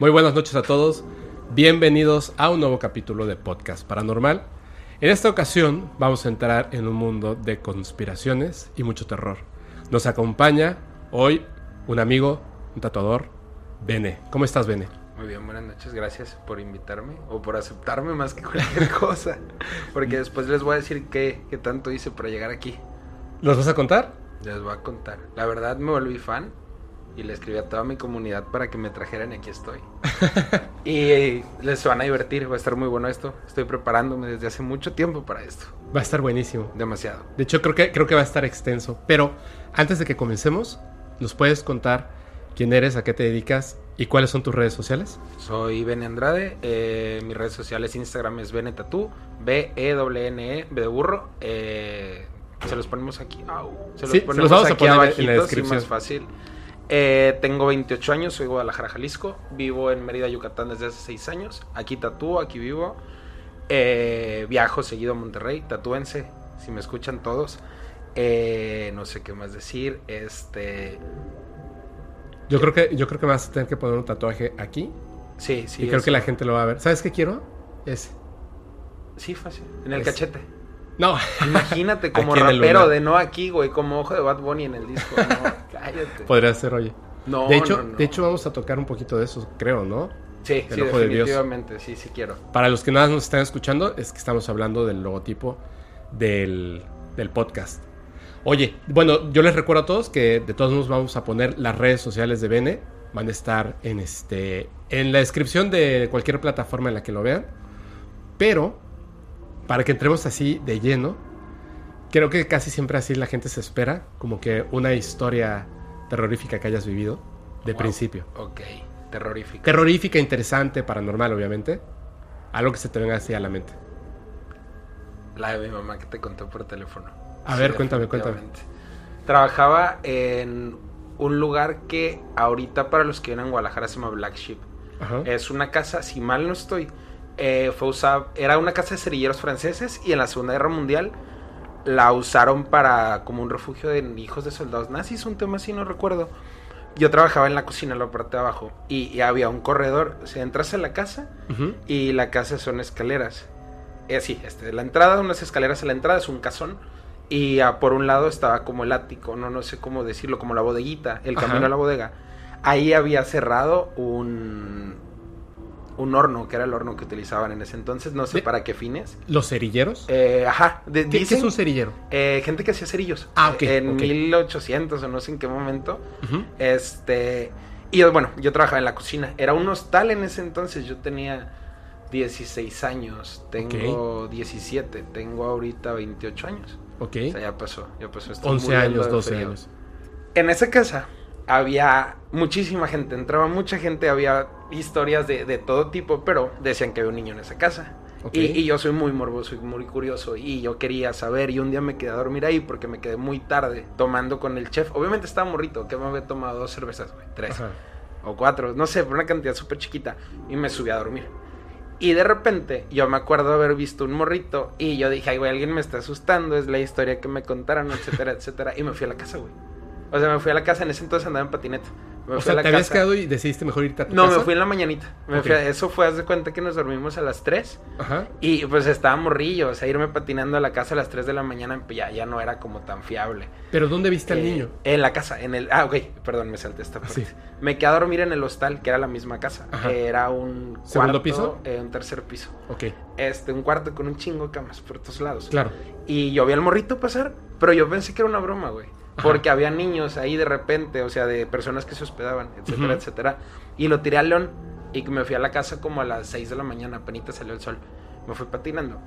Muy buenas noches a todos. Bienvenidos a un nuevo capítulo de Podcast Paranormal. En esta ocasión vamos a entrar en un mundo de conspiraciones y mucho terror. Nos acompaña hoy un amigo, un tatuador, Bene. ¿Cómo estás, Bene? Muy bien, buenas noches. Gracias por invitarme o por aceptarme más que cualquier cosa. Porque después les voy a decir qué, qué tanto hice para llegar aquí. ¿Los vas a contar? Les voy a contar. La verdad me volví fan y le escribí a toda mi comunidad para que me trajeran y aquí estoy. y les van a divertir, va a estar muy bueno esto. Estoy preparándome desde hace mucho tiempo para esto. Va a estar buenísimo. Demasiado. De hecho, creo que, creo que va a estar extenso. Pero antes de que comencemos, ¿nos puedes contar quién eres, a qué te dedicas y cuáles son tus redes sociales? Soy Bene Andrade. Eh, mis redes sociales Instagram es Benetatu, B-E-N-E, B de burro. Eh, se los ponemos aquí. Se los ponemos vamos aquí a poner en la descripción. más fácil. Eh, tengo 28 años, soy de Guadalajara, Jalisco. Vivo en Mérida, Yucatán desde hace 6 años. Aquí tatúo, aquí vivo. Eh, viajo seguido a Monterrey, tatúense, si me escuchan todos. Eh, no sé qué más decir. Este. Yo creo que yo creo que vas a tener que poner un tatuaje aquí. Sí, sí. Y creo que la gente lo va a ver. ¿Sabes qué quiero? Ese. Sí, fácil. En el cachete. No. Imagínate como rapero de no aquí, güey, como ojo de Bad Bunny en el disco. No, cállate. Podría ser, oye. No, de hecho, de hecho vamos a tocar un poquito de eso, creo, ¿no? Sí, sí, definitivamente, sí, sí quiero. Para los que nada nos están escuchando, es que estamos hablando del logotipo del, del podcast. Oye, bueno, yo les recuerdo a todos que de todos modos vamos a poner las redes sociales de Bene. Van a estar en este en la descripción de cualquier plataforma en la que lo vean. Pero para que entremos así de lleno, creo que casi siempre así la gente se espera, como que una historia terrorífica que hayas vivido de principio. Ok, terrorífica. Terrorífica, interesante, paranormal, obviamente. Algo que se te venga así a la mente. La de mi mamá que te contó por teléfono. A ver, cuéntame, cuéntame. Trabajaba en un lugar que ahorita para los que vienen a Guadalajara se llama Black Sheep. Es una casa, si mal no estoy, eh, fue usada, era una casa de cerilleros franceses y en la Segunda Guerra Mundial la usaron para como un refugio de hijos de soldados nazis, un tema así, no recuerdo. Yo trabajaba en la cocina, en la parte de abajo, y, había un corredor. O sea, entras a la casa y la casa son escaleras. Eh, sí, este, la entrada, unas escaleras a la entrada, es un casón. Y por un lado estaba como el ático, no, no sé cómo decirlo, como la bodeguita, el camino a la bodega. Ahí había cerrado un, un horno, que era el horno que utilizaban en ese entonces, no sé para qué fines. ¿Los cerilleros? Eh, ajá. ¿Qué, es un cerillero? Eh, gente que hacía cerillos. Ah, ok. en 1800 o no sé en qué momento. Este. Y bueno, yo trabajaba en la cocina. Era un hostal en ese entonces. Yo tenía 16 años. Tengo 17. Tengo ahorita 28 años. Ok. O sea, ya pasó. Ya pasó. 11 años, 12 años. En esa casa había muchísima gente, entraba mucha gente, había historias de, de todo tipo, pero decían que había un niño en esa casa. Y, yo soy muy morboso y muy curioso y yo quería saber y un día me quedé a dormir ahí porque me quedé muy tarde tomando con el chef. Obviamente estaba morrito, que me había tomado dos cervezas, güey, tres o cuatro, no sé, por una cantidad súper chiquita y me subí a dormir. Y de repente yo me acuerdo haber visto un morrito y yo dije, ay, güey, alguien me está asustando, es la historia que me contaron, etcétera, etcétera. Y me fui a la casa, güey. O sea, me fui a la casa, en ese entonces andaba en patineta. o sea, ¿te habías quedado y decidiste mejor irte a tu no, casa? No, me fui en la mañanita. eso fue, haz de cuenta que nos dormimos a las 3. Ajá. Y pues estaba morrillo, o sea, irme patinando a la casa a las 3 de la mañana pues, ya, ya no era como tan fiable. ¿Pero dónde viste al eh, niño? En la casa, en el... Ah, ok, perdón, me salté esta parte. Me quedé a dormir en el hostal, que era la misma casa. Era un ¿Segundo piso? Eh, un tercer piso. Ok. Este, un cuarto con un chingo de camas por todos lados. Claro. Y yo vi al morrito pasar, pero yo pensé que era una broma, güey. Porque había niños ahí de repente, o sea, de personas que se hospedaban, etcétera, etcétera. Y lo tiré al león y me fui a la casa como a las 6 de la mañana, apenas salió el sol. Me fui patinando.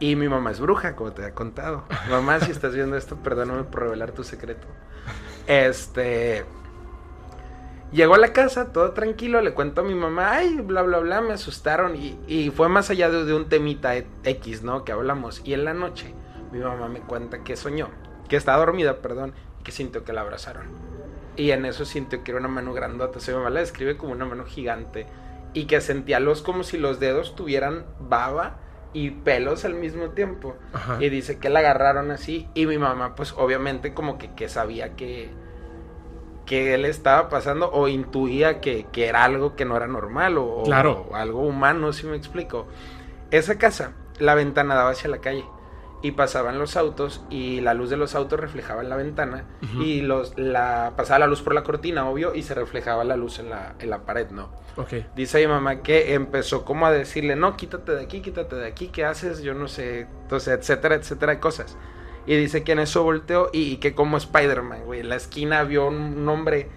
Y mi mamá es bruja, como te he contado. Mamá, si estás viendo esto, perdóname por revelar tu secreto. Este. Llegó a la casa, todo tranquilo, le cuento a mi mamá, ay, bla, bla, bla, me asustaron. Y, fue más allá de, de, un temita X, ¿no? Que hablamos. Y en la noche, mi mamá me cuenta que soñó, que estaba dormida, perdón, que sintió que la abrazaron. Y en eso sintió que era una mano grandota. O sea, mi mamá la describe como una mano gigante. Y que sentía los como si los dedos tuvieran baba y pelos al mismo tiempo. Y dice que la agarraron así. Y mi mamá, pues obviamente, como que, que sabía que que él estaba pasando o intuía que, era algo que no era normal o, algo humano, si me explico. Esa casa, la ventana daba hacia la calle y pasaban los autos y la luz de los autos reflejaba en la ventana y los la pasaba la luz por la cortina, obvio, y se reflejaba la luz en la, en la pared, ¿no? Dice mi mamá que empezó como a decirle, no, quítate de aquí, quítate de aquí, ¿qué haces? Yo no sé, entonces, etcétera, etcétera, de cosas. Y dice que en eso volteó y, que como Spider-Man, güey, en la esquina vio un hombre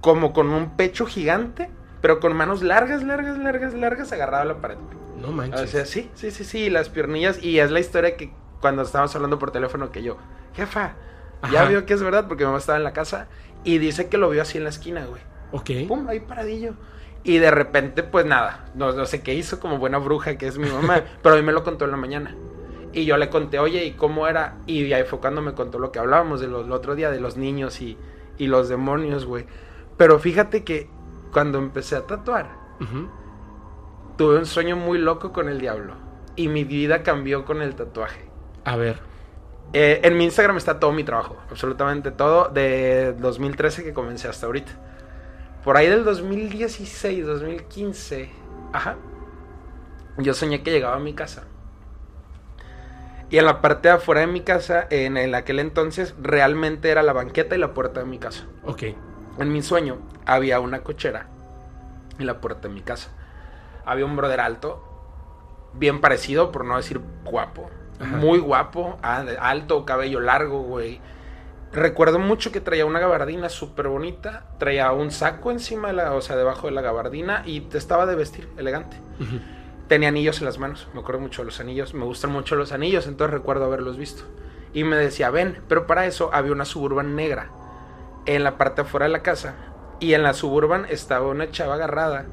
como con un pecho gigante, pero con manos largas, largas, largas, largas, agarrado a la pared. No manches. O sea, sí, sí, sí, sí, las piernillas. Y es la historia que cuando estábamos hablando por teléfono que yo, jefa, ya vio que es verdad porque mi mamá estaba en la casa y dice que lo vio así en la esquina, güey. Ok. Pum, ahí paradillo. Y de repente, pues nada, no, no sé qué hizo como buena bruja que es mi mamá, pero a mí me lo contó en la mañana. Y yo le conté, oye, ¿y cómo era? Y ahí fue cuando me contó lo que hablábamos del el otro día de los niños y, y los demonios, güey. Pero fíjate que cuando empecé a tatuar, tuve un sueño muy loco con el diablo. Y mi vida cambió con el tatuaje. A ver. Eh, en mi Instagram está todo mi trabajo, absolutamente todo, de 2013 que comencé hasta ahorita. Por ahí del 2016, 2015, ajá, yo soñé que llegaba a mi casa y en la parte de afuera de mi casa, en, aquel entonces, realmente era la banqueta y la puerta de mi casa. Ok. En mi sueño había una cochera en la puerta de mi casa. Había un brother alto, bien parecido, por no decir guapo. Muy guapo, alto, cabello largo, güey. Recuerdo mucho que traía una gabardina súper bonita, traía un saco encima de la, o sea, debajo de la gabardina y estaba de vestir elegante tenía anillos en las manos. Me acuerdo mucho de los anillos. Me gustan mucho los anillos, entonces recuerdo haberlos visto. Y me decía, ven, pero para eso había una suburban negra en la parte afuera de la casa. Y en la suburban estaba una chava agarrada.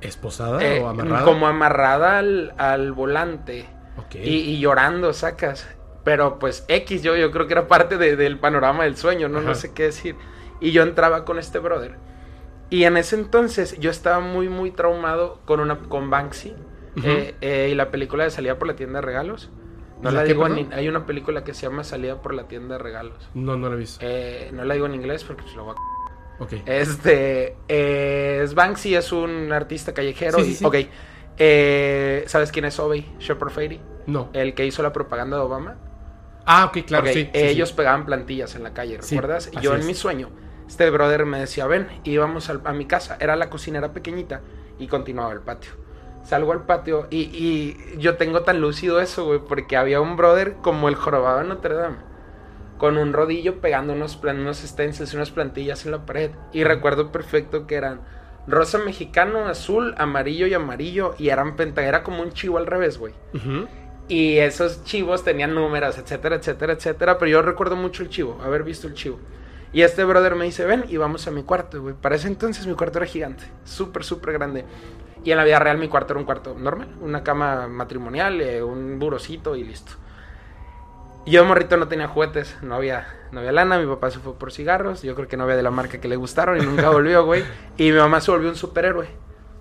¿Esposada eh, o amarrada? Como amarrada al, volante. Y, llorando, sacas. Pero pues X, yo, yo creo que era parte del panorama del sueño, ¿no? No sé qué decir. Y yo entraba con este brother y en ese entonces yo estaba muy, muy traumado con una con Banksy. Eh, eh, y la película de Salida por la tienda de regalos. No la, digo en, hay una película que se llama Salida por la tienda de regalos. No, no la he visto. Eh, no la digo en inglés porque pues lo voy a... Ok. Este, es Banksy es un artista callejero. Sí, sí, Ok. ¿Sabes quién es Obey Shepard Fairey? No. El que hizo la propaganda de Obama. Ah, ok, claro, sí, Ellos pegaban plantillas en la calle, ¿recuerdas? Y yo en mi sueño este brother me decía, ven, y íbamos a, mi casa. Era la cocina, era pequeñita y continuaba el patio. Salgo al patio y, yo tengo tan lúcido eso, güey, porque había un brother como el jorobado en Notre Dame, con un rodillo pegando unos, unos stencils, unas plantillas en la pared. Y recuerdo perfecto que eran rosa mexicano, azul, amarillo y amarillo, y eran penta, era como un chivo al revés, güey. Y esos chivos tenían números, etcétera, etcétera, etcétera. Pero yo recuerdo mucho el chivo, haber visto el chivo. Y este brother me dice, ven y vamos a mi cuarto, güey. Para ese entonces mi cuarto era gigante, súper, súper grande. Y en la vida real mi cuarto era un cuarto normal, una cama matrimonial, eh, un burocito y listo. Yo morrito no tenía juguetes, no había, no había lana, mi papá se fue por cigarros, yo creo que no había de la marca que le gustaron y nunca volvió, güey. Y mi mamá se volvió un superhéroe.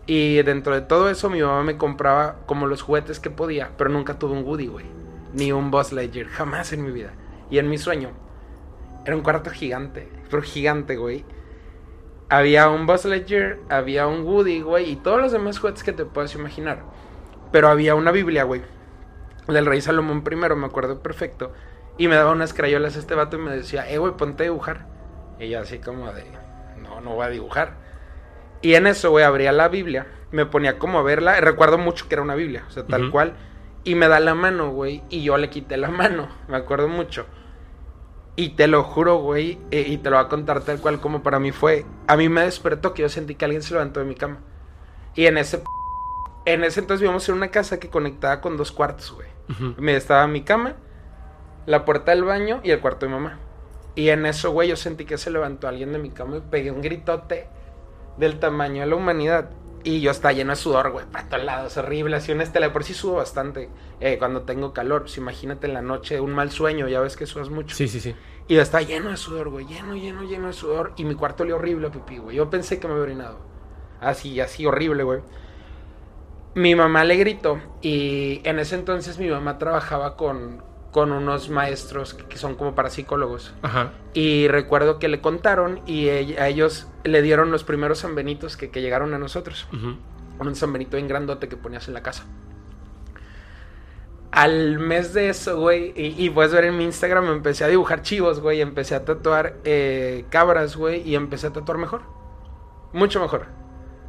Y dentro de todo eso mi mamá me compraba como los juguetes que podía, pero nunca tuve un Woody, güey. Ni un Buzz Lightyear, jamás en mi vida. Y en mi sueño era un cuarto gigante, pero gigante, güey. Había un Buzz Lightyear, había un Woody, güey, y todos los demás juguetes que te puedas imaginar. Pero había una Biblia, güey, del rey Salomón primero, me acuerdo perfecto. Y me daba unas crayolas a este vato y me decía, eh, güey, ponte a dibujar. Y yo así como de, no, no voy a dibujar. Y en eso, güey, abría la Biblia, me ponía como a verla, recuerdo mucho que era una Biblia, o sea, tal cual. Y me da la mano, güey, y yo le quité la mano, me acuerdo mucho. Y te lo juro, güey, eh, y te lo voy a contar tal cual como para mí fue. A mí me despertó que yo sentí que alguien se levantó de mi cama. Y en ese en ese entonces vivíamos en una casa que conectaba con dos cuartos, güey. Me estaba mi cama, la puerta del baño y el cuarto de mamá. Y en eso, güey, yo sentí que se levantó alguien de mi cama y pegué un gritote del tamaño de la humanidad. Y yo estaba lleno de sudor, güey, para todos lados, horrible. Así una estela, por sí sudo bastante eh, cuando tengo calor. Pues imagínate en la noche, un mal sueño, ya ves que sudas mucho. Sí, sí, sí. Y yo estaba lleno de sudor, güey, lleno, lleno, lleno de sudor. Y mi cuarto olía horrible a pipí, güey. Yo pensé que me había orinado. Así, así horrible, güey. Mi mamá le gritó y en ese entonces mi mamá trabajaba con, con unos maestros que, son como parapsicólogos. Ajá. Y recuerdo que le contaron y a ellos le dieron los primeros sanbenitos que, que llegaron a nosotros. Un sanbenito bien grandote que ponías en la casa. Al mes de eso, güey, y, puedes ver en mi Instagram, empecé a dibujar chivos, güey, empecé a tatuar eh, cabras, güey, y empecé a tatuar mejor. Mucho mejor.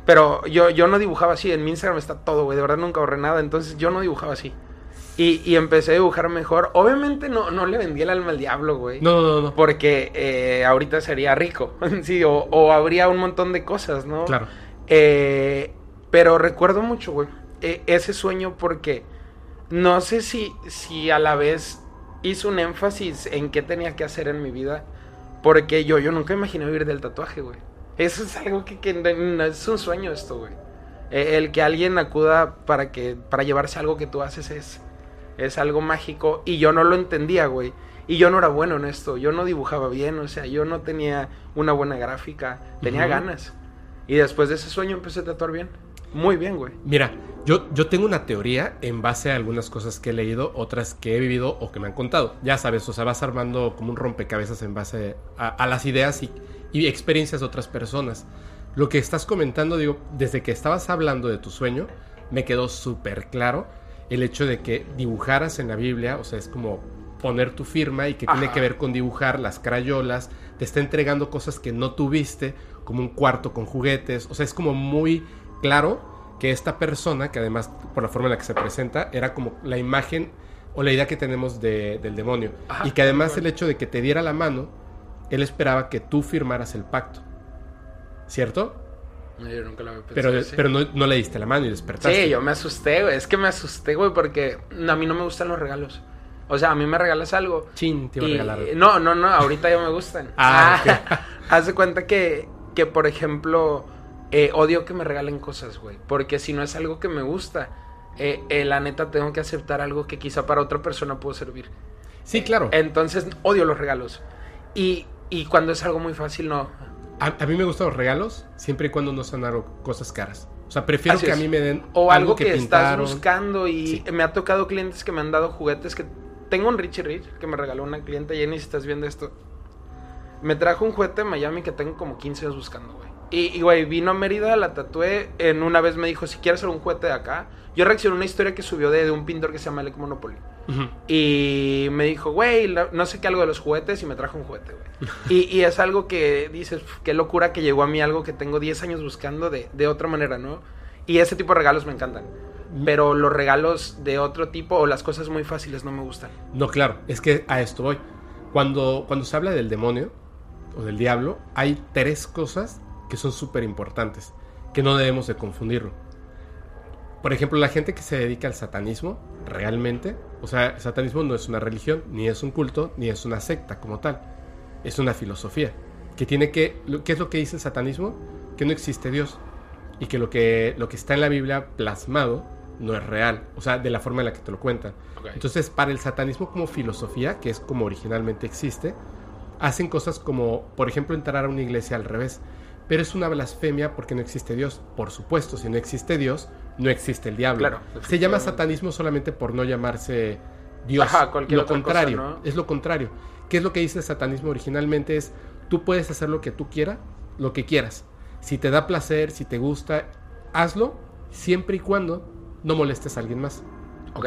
Pero yo, yo no dibujaba así, en mi Instagram está todo, güey, de verdad nunca ahorré nada, entonces yo no dibujaba así. Y, empecé a dibujar mejor. Obviamente no, no le vendí el alma al diablo, güey. No, no, no. Porque eh, ahorita sería rico. sí, o, habría un montón de cosas, ¿no? Claro. Eh, pero recuerdo mucho, güey, e, ese sueño porque no sé si, si a la vez hizo un énfasis en qué tenía que hacer en mi vida. Porque yo, yo nunca imaginé vivir del tatuaje, güey. Eso es algo que, que no, es un sueño esto, güey. E, el que alguien acuda para que para llevarse algo que tú haces es es algo mágico y yo no lo entendía, güey. Y yo no era bueno en esto, yo no dibujaba bien, o sea, yo no tenía una buena gráfica, tenía ganas. Y después de ese sueño empecé a tatuar bien. Muy bien, güey. Mira, yo, yo tengo una teoría en base a algunas cosas que he leído, otras que he vivido o que me han contado. Ya sabes, o sea, vas armando como un rompecabezas en base a, las ideas y, y, experiencias de otras personas. Lo que estás comentando, digo, desde que estabas hablando de tu sueño, me quedó súper claro el hecho de que dibujaras en la Biblia, o sea, es como poner tu firma y que tiene que ver con dibujar las crayolas, te está entregando cosas que no tuviste, como un cuarto con juguetes, o sea, es como muy claro que esta persona, que además por la forma en la que se presenta, era como la imagen o la idea que tenemos del demonio, y que además el hecho de que te diera la mano, él esperaba que tú firmaras el pacto, ¿cierto? yo nunca lo había Pero, pero no, no, le diste la mano y despertaste. Sí, yo me asusté, güey. Es que me asusté, güey, porque a mí no me gustan los regalos. O sea, a mí me regalas algo. Chin, te iba a regalar. No, no, no, ahorita ya me gustan. ah, ah Haz cuenta que, que por ejemplo, eh, odio que me regalen cosas, güey. Porque si no es algo que me gusta, eh, eh, la neta tengo que aceptar algo que quizá para otra persona puedo servir. Sí, claro. Entonces, odio los regalos. Y, y cuando es algo muy fácil, no. A, mí me gustan los regalos siempre y cuando no sean cosas caras. O sea, prefiero que a mí me den o algo, que, estás buscando y me ha tocado clientes que me han dado juguetes que tengo un Richie Rich que me regaló una cliente Jenny si estás viendo esto. Me trajo un juguete de Miami que tengo como 15 años buscando, güey. Y, güey, vino a Mérida, la tatué. En una vez me dijo, si quieres hacer un juguete de acá. Yo reaccioné a una historia que subió de, un pintor que se llama Alec Monopoly. Y me dijo, güey, no sé qué algo de los juguetes y me trajo un juguete, güey. y, es algo que dices, qué locura que llegó a mí algo que tengo 10 años buscando de, de otra manera, ¿no? Y ese tipo de regalos me encantan. Pero los regalos de otro tipo o las cosas muy fáciles no me gustan. No, claro, es que a esto voy. Cuando, cuando se habla del demonio o del diablo, hay tres cosas que son súper importantes, que no debemos de confundirlo. Por ejemplo, la gente que se dedica al satanismo, realmente, o sea, el satanismo no es una religión, ni es un culto, ni es una secta como tal. Es una filosofía. Que tiene que. ¿Qué es lo que dice el satanismo? Que no existe Dios. Y que lo que, lo que está en la Biblia plasmado no es real. O sea, de la forma en la que te lo cuentan. Entonces, para el satanismo como filosofía, que es como originalmente existe, hacen cosas como, por ejemplo, entrar a una iglesia al revés. Pero es una blasfemia porque no existe Dios. Por supuesto, si no existe Dios, no existe el diablo. Claro, Se llama satanismo solamente por no llamarse Dios. Ajá, lo contrario, es lo contrario. ¿Qué es lo que dice el satanismo originalmente? Es tú puedes hacer lo que tú quieras, lo que quieras. Si te da placer, si te gusta, hazlo siempre y cuando no molestes a alguien más. ¿Ok?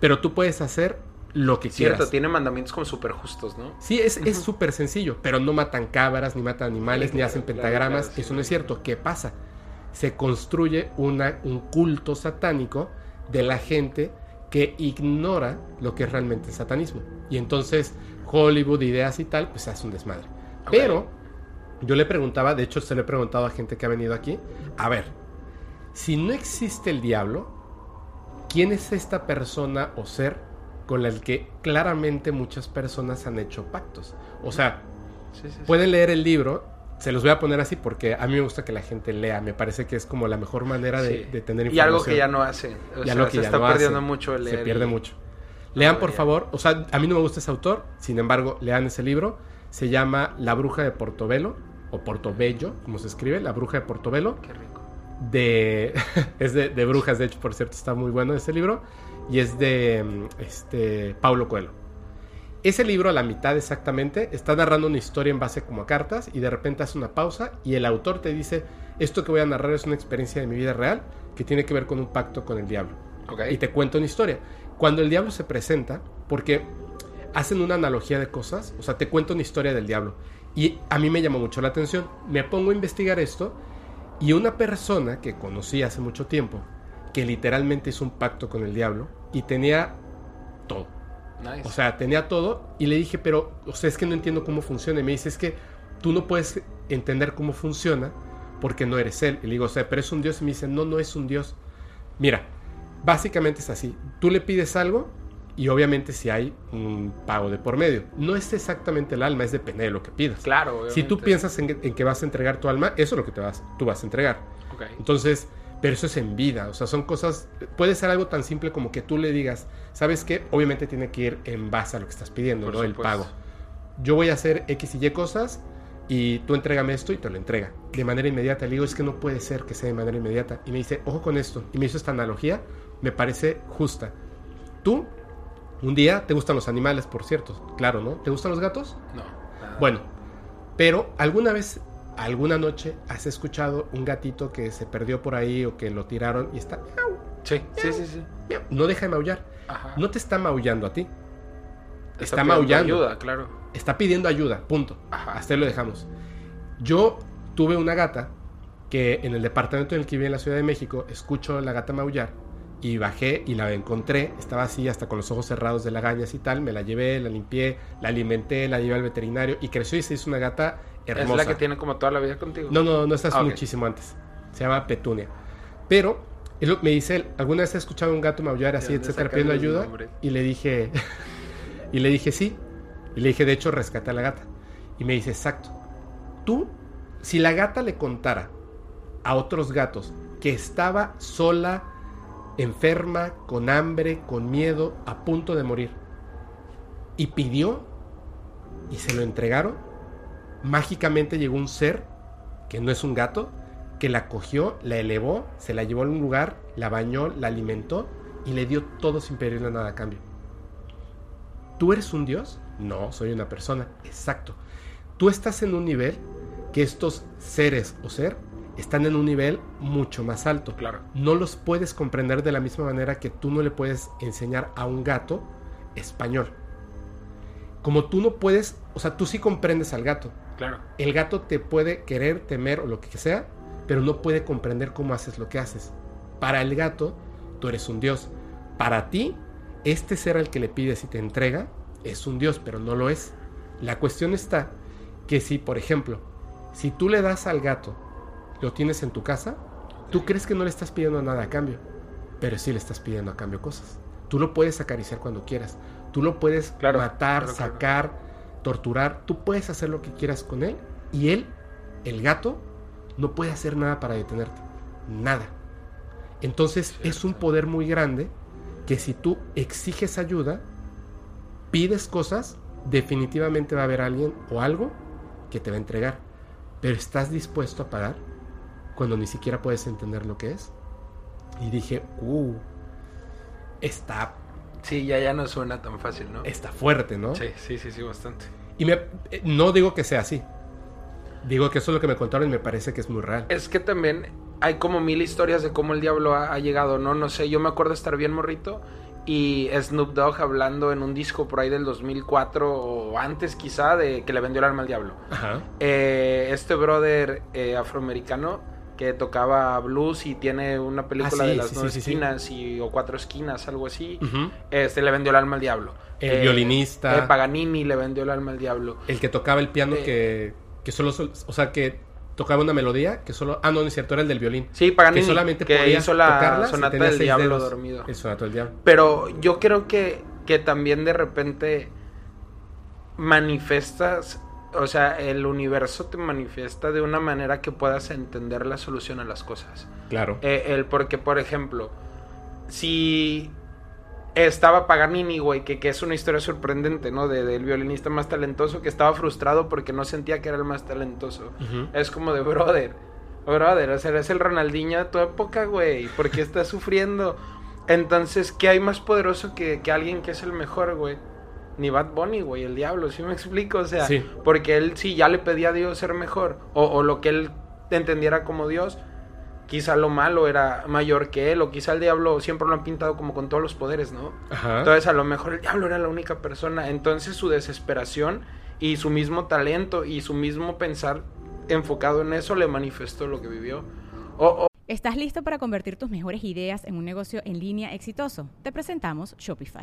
Pero tú puedes hacer lo que Cierto, quieras. tiene mandamientos como súper justos, ¿no? Sí, es súper sencillo, pero no matan cabras, ni matan animales, ni hacen pentagramas. Eso no es cierto. ¿Qué pasa? Se construye una, un culto satánico de la gente que ignora lo que es realmente el satanismo. Y entonces Hollywood, ideas y tal, pues hace un desmadre. Pero yo le preguntaba, de hecho se le he preguntado a gente que ha venido aquí, a ver, si no existe el diablo, ¿quién es esta persona o ser con el que claramente muchas personas han hecho pactos? O sea, pueden leer el libro, se los voy a poner así porque a mí me gusta que la gente lea, me parece que es como la mejor manera de, tener información. Y algo que ya no hacen. O sea, se está perdiendo mucho el leer. Se pierde mucho. Lean, por favor, o sea, a mí no me gusta ese autor, sin embargo, lean ese libro. Se llama La Bruja de Portobelo, o Portobello, como se escribe, La Bruja de Portobelo. Qué rico. De, es de, brujas, de hecho, por cierto, está muy bueno ese libro. Y es de este, Paulo Coelho. Ese libro, a la mitad exactamente, está narrando una historia en base como a cartas y de repente hace una pausa y el autor te dice, esto que voy a narrar es una experiencia de mi vida real que tiene que ver con un pacto con el diablo. Y te cuento una historia. Cuando el diablo se presenta, porque hacen una analogía de cosas, o sea, te cuento una historia del diablo. Y a mí me llamó mucho la atención. Me pongo a investigar esto y una persona que conocí hace mucho tiempo, que literalmente hizo un pacto con el diablo y tenía todo. O sea, tenía todo y le dije, pero, o sea, es que no entiendo cómo funciona. Y me dice, es que tú no puedes entender cómo funciona porque no eres él. Y le digo, o sea, pero es un dios. Y me dice, no, no es un dios. Mira, Básicamente es así. Tú le pides algo y obviamente si hay un pago de por medio. No es exactamente el alma, es depende de lo que pidas. Claro. Si tú piensas en, que vas a entregar tu alma, eso es lo que te vas, tú vas a entregar. Entonces, pero eso es en vida. O sea, son cosas, puede ser algo tan simple como que tú le digas, ¿sabes qué? Obviamente tiene que ir en base a lo que estás pidiendo, ¿no? El pago. Yo voy a hacer X y Y cosas y tú entrégame esto y te lo entrega de manera inmediata. Le digo, es que no puede ser que sea de manera inmediata. Y me dice, ojo con esto. Y me hizo esta analogía me parece justa. Tú, un día, te gustan los animales, por cierto, claro, ¿no? ¿Te gustan los gatos? No. Bueno, pero alguna vez, alguna noche, has escuchado un gatito que se perdió por ahí o que lo tiraron y está... Sí, sí, sí, sí. No deja de maullar. No te está maullando a ti. Está, maullando. ayuda, claro. Está pidiendo ayuda, punto. Hasta ahí lo dejamos. Yo tuve una gata que en el departamento en el que viví en la Ciudad de México, escucho la gata maullar y bajé y la encontré, estaba así hasta con los ojos cerrados de lagañas y tal, me la llevé, la limpié, la alimenté, la llevé al veterinario y creció y se hizo una gata hermosa. ¿Es la que tiene como toda la vida contigo? No, no, no, estás ah, muchísimo antes. Se llama Petunia. Pero me dice él, ¿alguna vez has escuchado un gato maullar así, etcétera, pidiendo ayuda? Y le dije, y le dije sí. Y le dije, de hecho, rescata a la gata. Y me dice, exacto. Tú, si la gata le contara a otros gatos que estaba sola, enferma, con hambre, con miedo, a punto de morir. Y pidió y se lo entregaron. Mágicamente llegó un ser, que no es un gato, que la cogió, la elevó, se la llevó a un lugar, la bañó, la alimentó y le dio todo sin pedirle nada a cambio. ¿Tú eres un dios? No, soy una persona. Exacto. Tú estás en un nivel que estos seres o ser están en un nivel mucho más alto. Claro. No los puedes comprender de la misma manera que tú no le puedes enseñar a un gato español. Como tú no puedes, o sea, tú sí comprendes al gato. Claro. El gato te puede querer, temer o lo que sea, pero no puede comprender cómo haces lo que haces. Para el gato, tú eres un dios. Para ti, este ser al que le pides y te entrega es un dios, pero no lo es. La cuestión está que si, por ejemplo, si tú le das al gato lo tienes en tu casa, tú crees que no le estás pidiendo nada a cambio, pero sí le estás pidiendo a cambio cosas. Tú lo puedes acariciar cuando quieras, tú lo puedes matar, sacar, torturar, tú puedes hacer lo que quieras con él y él, el gato, no puede hacer nada para detenerte, nada. Entonces es un poder muy grande que si tú exiges ayuda, pides cosas, definitivamente va a haber alguien o algo que te va a entregar. Pero ¿estás dispuesto a pagar? Cuando ni siquiera puedes entender lo que es. Y dije, uh, está... Sí, ya, ya no suena tan fácil, ¿no? Está fuerte, ¿no? Sí, sí, sí, sí, bastante. Y me, eh, no digo que sea así. Digo que eso es lo que me contaron y me parece que es muy real. Es que también hay como mil historias de cómo el diablo ha, llegado, ¿no? No sé, yo me acuerdo estar bien morrito y Snoop Dogg hablando en un disco por ahí del 2004 o antes quizá de que le vendió el alma al diablo. Ajá. Eh, este brother eh, afroamericano que tocaba blues y tiene una película ah, de las nueve esquinas Y, o cuatro esquinas, algo así. Este le vendió el alma al diablo. El eh, violinista. Eh, Paganini le vendió el alma al diablo. El que tocaba el piano eh, que, que solo, o sea, que tocaba una melodía que solo. Ah, no, no es cierto, era el del violín. Sí, Paganini. Que solamente que podías hizo la tocarla sonata del diablo dedos. dormido. El sonata del diablo. Pero yo creo que, que también de repente manifestas, o sea, el universo te manifiesta de una manera que puedas entender la solución a las cosas. Claro. Eh, el porque, por ejemplo, si estaba Paganini, güey, que, que es una historia sorprendente, ¿no? De, del violinista más talentoso que estaba frustrado porque no sentía que era el más talentoso. Es como de brother. Brother, o sea, eres el Ronaldinho de tu época, güey. ¿Por qué estás sufriendo? Entonces, ¿qué hay más poderoso que, que alguien que es el mejor, güey? Ni Bad Bunny, güey, el diablo, ¿sí me explico? O sea, Sí. porque él sí ya le pedía a Dios ser mejor. O, o lo que él entendiera como Dios. Quizá lo malo era mayor que él. O quizá el diablo siempre lo han pintado como con todos los poderes, ¿no? Ajá. Entonces a lo mejor el diablo era la única persona. Entonces su desesperación y su mismo talento y su mismo pensar enfocado en eso le manifestó lo que vivió. O, o- ¿Estás listo para convertir tus mejores ideas en un negocio en línea exitoso? Te presentamos Shopify.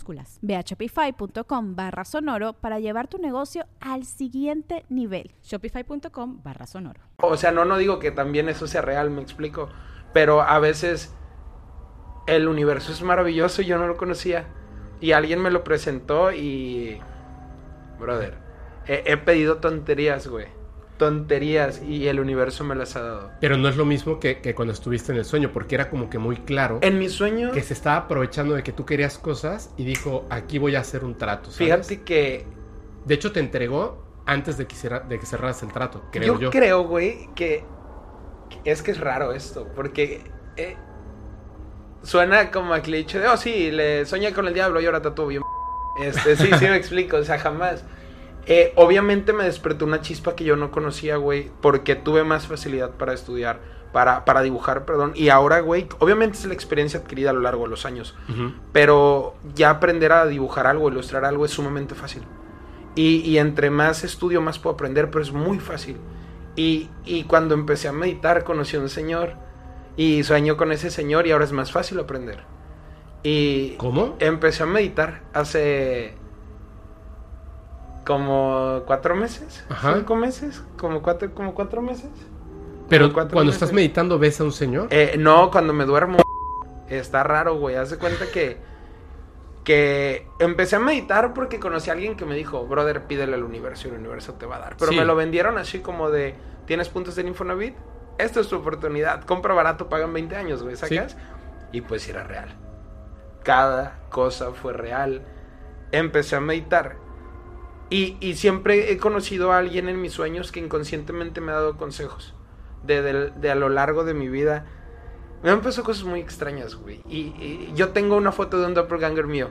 Ve a shopify.com barra sonoro para llevar tu negocio al siguiente nivel. Shopify.com barra sonoro. o sea, no, no digo que también eso sea real, me explico. Pero a veces el universo es maravilloso y yo no lo conocía. Y alguien me lo presentó y... Brother, he, he pedido tonterías, güey. Tonterías y el universo me las ha dado. Pero no es lo mismo que, que cuando estuviste en el sueño, porque era como que muy claro En mi sueño... que se estaba aprovechando de que tú querías cosas y dijo, aquí voy a hacer un trato. ¿sabes? Fíjate que De hecho, te entregó antes de que, de que cerraras el trato, creo yo, yo. creo, güey, que, es que es raro esto, porque eh, suena como a cliché de, oh, sí, le soñé con el diablo y ahora todo bien. Este, sí, sí me explico, o sea, jamás. Eh, obviamente me despertó una chispa que yo no conocía, güey, porque tuve más facilidad para estudiar, para, para dibujar, perdón. Y ahora, güey, obviamente es la experiencia adquirida a lo largo de los años. Pero ya aprender a dibujar algo, ilustrar algo es sumamente fácil. Y, y entre más estudio, más puedo aprender, pero es muy fácil. Y, y cuando empecé a meditar, conocí a un señor y sueño con ese señor y ahora es más fácil aprender. Y ¿Cómo? empecé a meditar hace como cuatro meses, Ajá. cinco meses, como cuatro, como cuatro meses. Pero cuando meses. estás meditando, ¿ves a un señor? Eh, no, cuando me duermo. Está raro, güey. Haz de cuenta que. Que empecé a meditar porque conocí a alguien que me dijo, brother, pídele al universo y el universo te va a dar. Pero Sí. me lo vendieron así como de, ¿tienes puntos en Infonavit? Esta es tu oportunidad. Compra barato, pagan 20 años, güey, ¿sacas? Y pues era real. Cada cosa fue real. Empecé a meditar. Y, y siempre he conocido a alguien en mis sueños que inconscientemente me ha dado consejos. De, de- de a lo largo de mi vida. Me han pasado cosas muy extrañas, güey. Y, y yo tengo una foto de un doppelganger mío.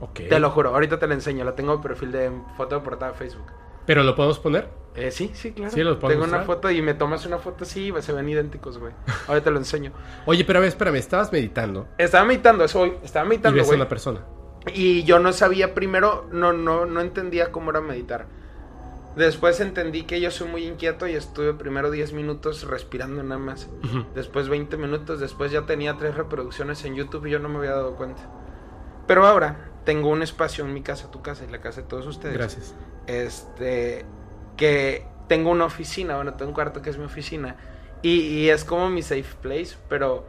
Ok. Te lo juro, ahorita te la enseño. La tengo en perfil de foto de portada de Facebook. ¿Pero lo podemos poner? Eh, sí, sí, claro. Sí, los puedo Tengo una foto y me tomas una foto así y se ven idénticos, güey. Ahorita te lo enseño. Oye, pero a ver, espérame, estabas meditando Estaba meditando, eso hoy. Estaba y meditando, ves a güey. una persona. Y yo no sabía primero, no, no, no entendía cómo era meditar. Después entendí que yo soy muy inquieto y estuve primero 10 minutos respirando nada más. Después 20 minutos, después ya tenía tres reproducciones en YouTube y yo no me había dado cuenta. Pero ahora tengo un espacio en mi casa, tu casa y la casa de todos ustedes. Gracias. Este, que tengo una oficina, bueno, tengo un cuarto que es mi oficina. Y, y es como mi safe place, pero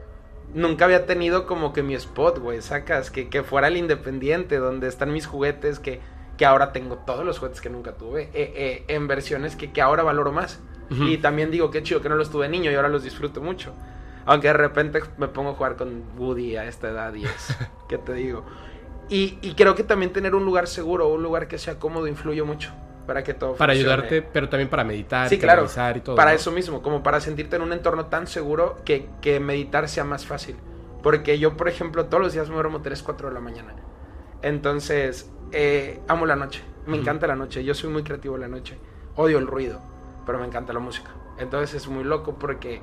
nunca había tenido como que mi spot, güey, sacas, que, que fuera el independiente, donde están mis juguetes, que, que ahora tengo todos los juguetes que nunca tuve, eh, eh, en versiones que, que ahora valoro más. Y también digo, qué chido que no los tuve niño y ahora los disfruto mucho. Aunque de repente me pongo a jugar con Woody a esta edad y es, ¿qué te digo? Y, y creo que también tener un lugar seguro, un lugar que sea cómodo, influye mucho. Para que todo Para funcione. ayudarte, pero también para meditar, Sí, claro. canalizar y todo. Para ¿no? eso mismo, como para sentirte en un entorno tan seguro que, que meditar sea más fácil. Porque yo, por ejemplo, todos los días me duermo 3, 4 de la mañana. Entonces, eh, amo la noche. Me encanta la noche. Yo soy muy creativo la noche. Odio el ruido, pero me encanta la música. Entonces es muy loco porque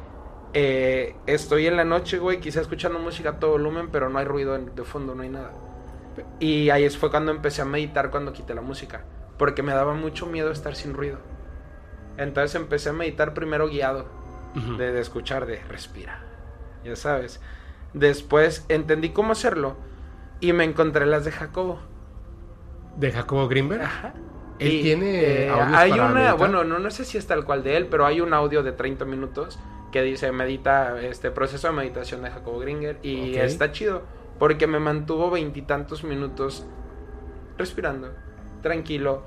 eh, estoy en la noche, güey, quizá escuchando música a todo volumen, pero no hay ruido de fondo, no hay nada. Y ahí es- fue cuando empecé a meditar cuando quité la música. Porque me daba mucho miedo estar sin ruido. Entonces empecé a meditar primero guiado de, de escuchar, de respira, ya sabes. Después entendí cómo hacerlo y me encontré las de Jacobo. De Jacobo Greenberg. Ajá. Él Y, tiene eh, audios hay para una, meditar. bueno, no, no sé si es tal cual de él, pero hay un audio de 30 minutos que dice medita, este proceso de meditación de Jacobo Gringer y está chido porque me mantuvo veintitantos minutos respirando, tranquilo.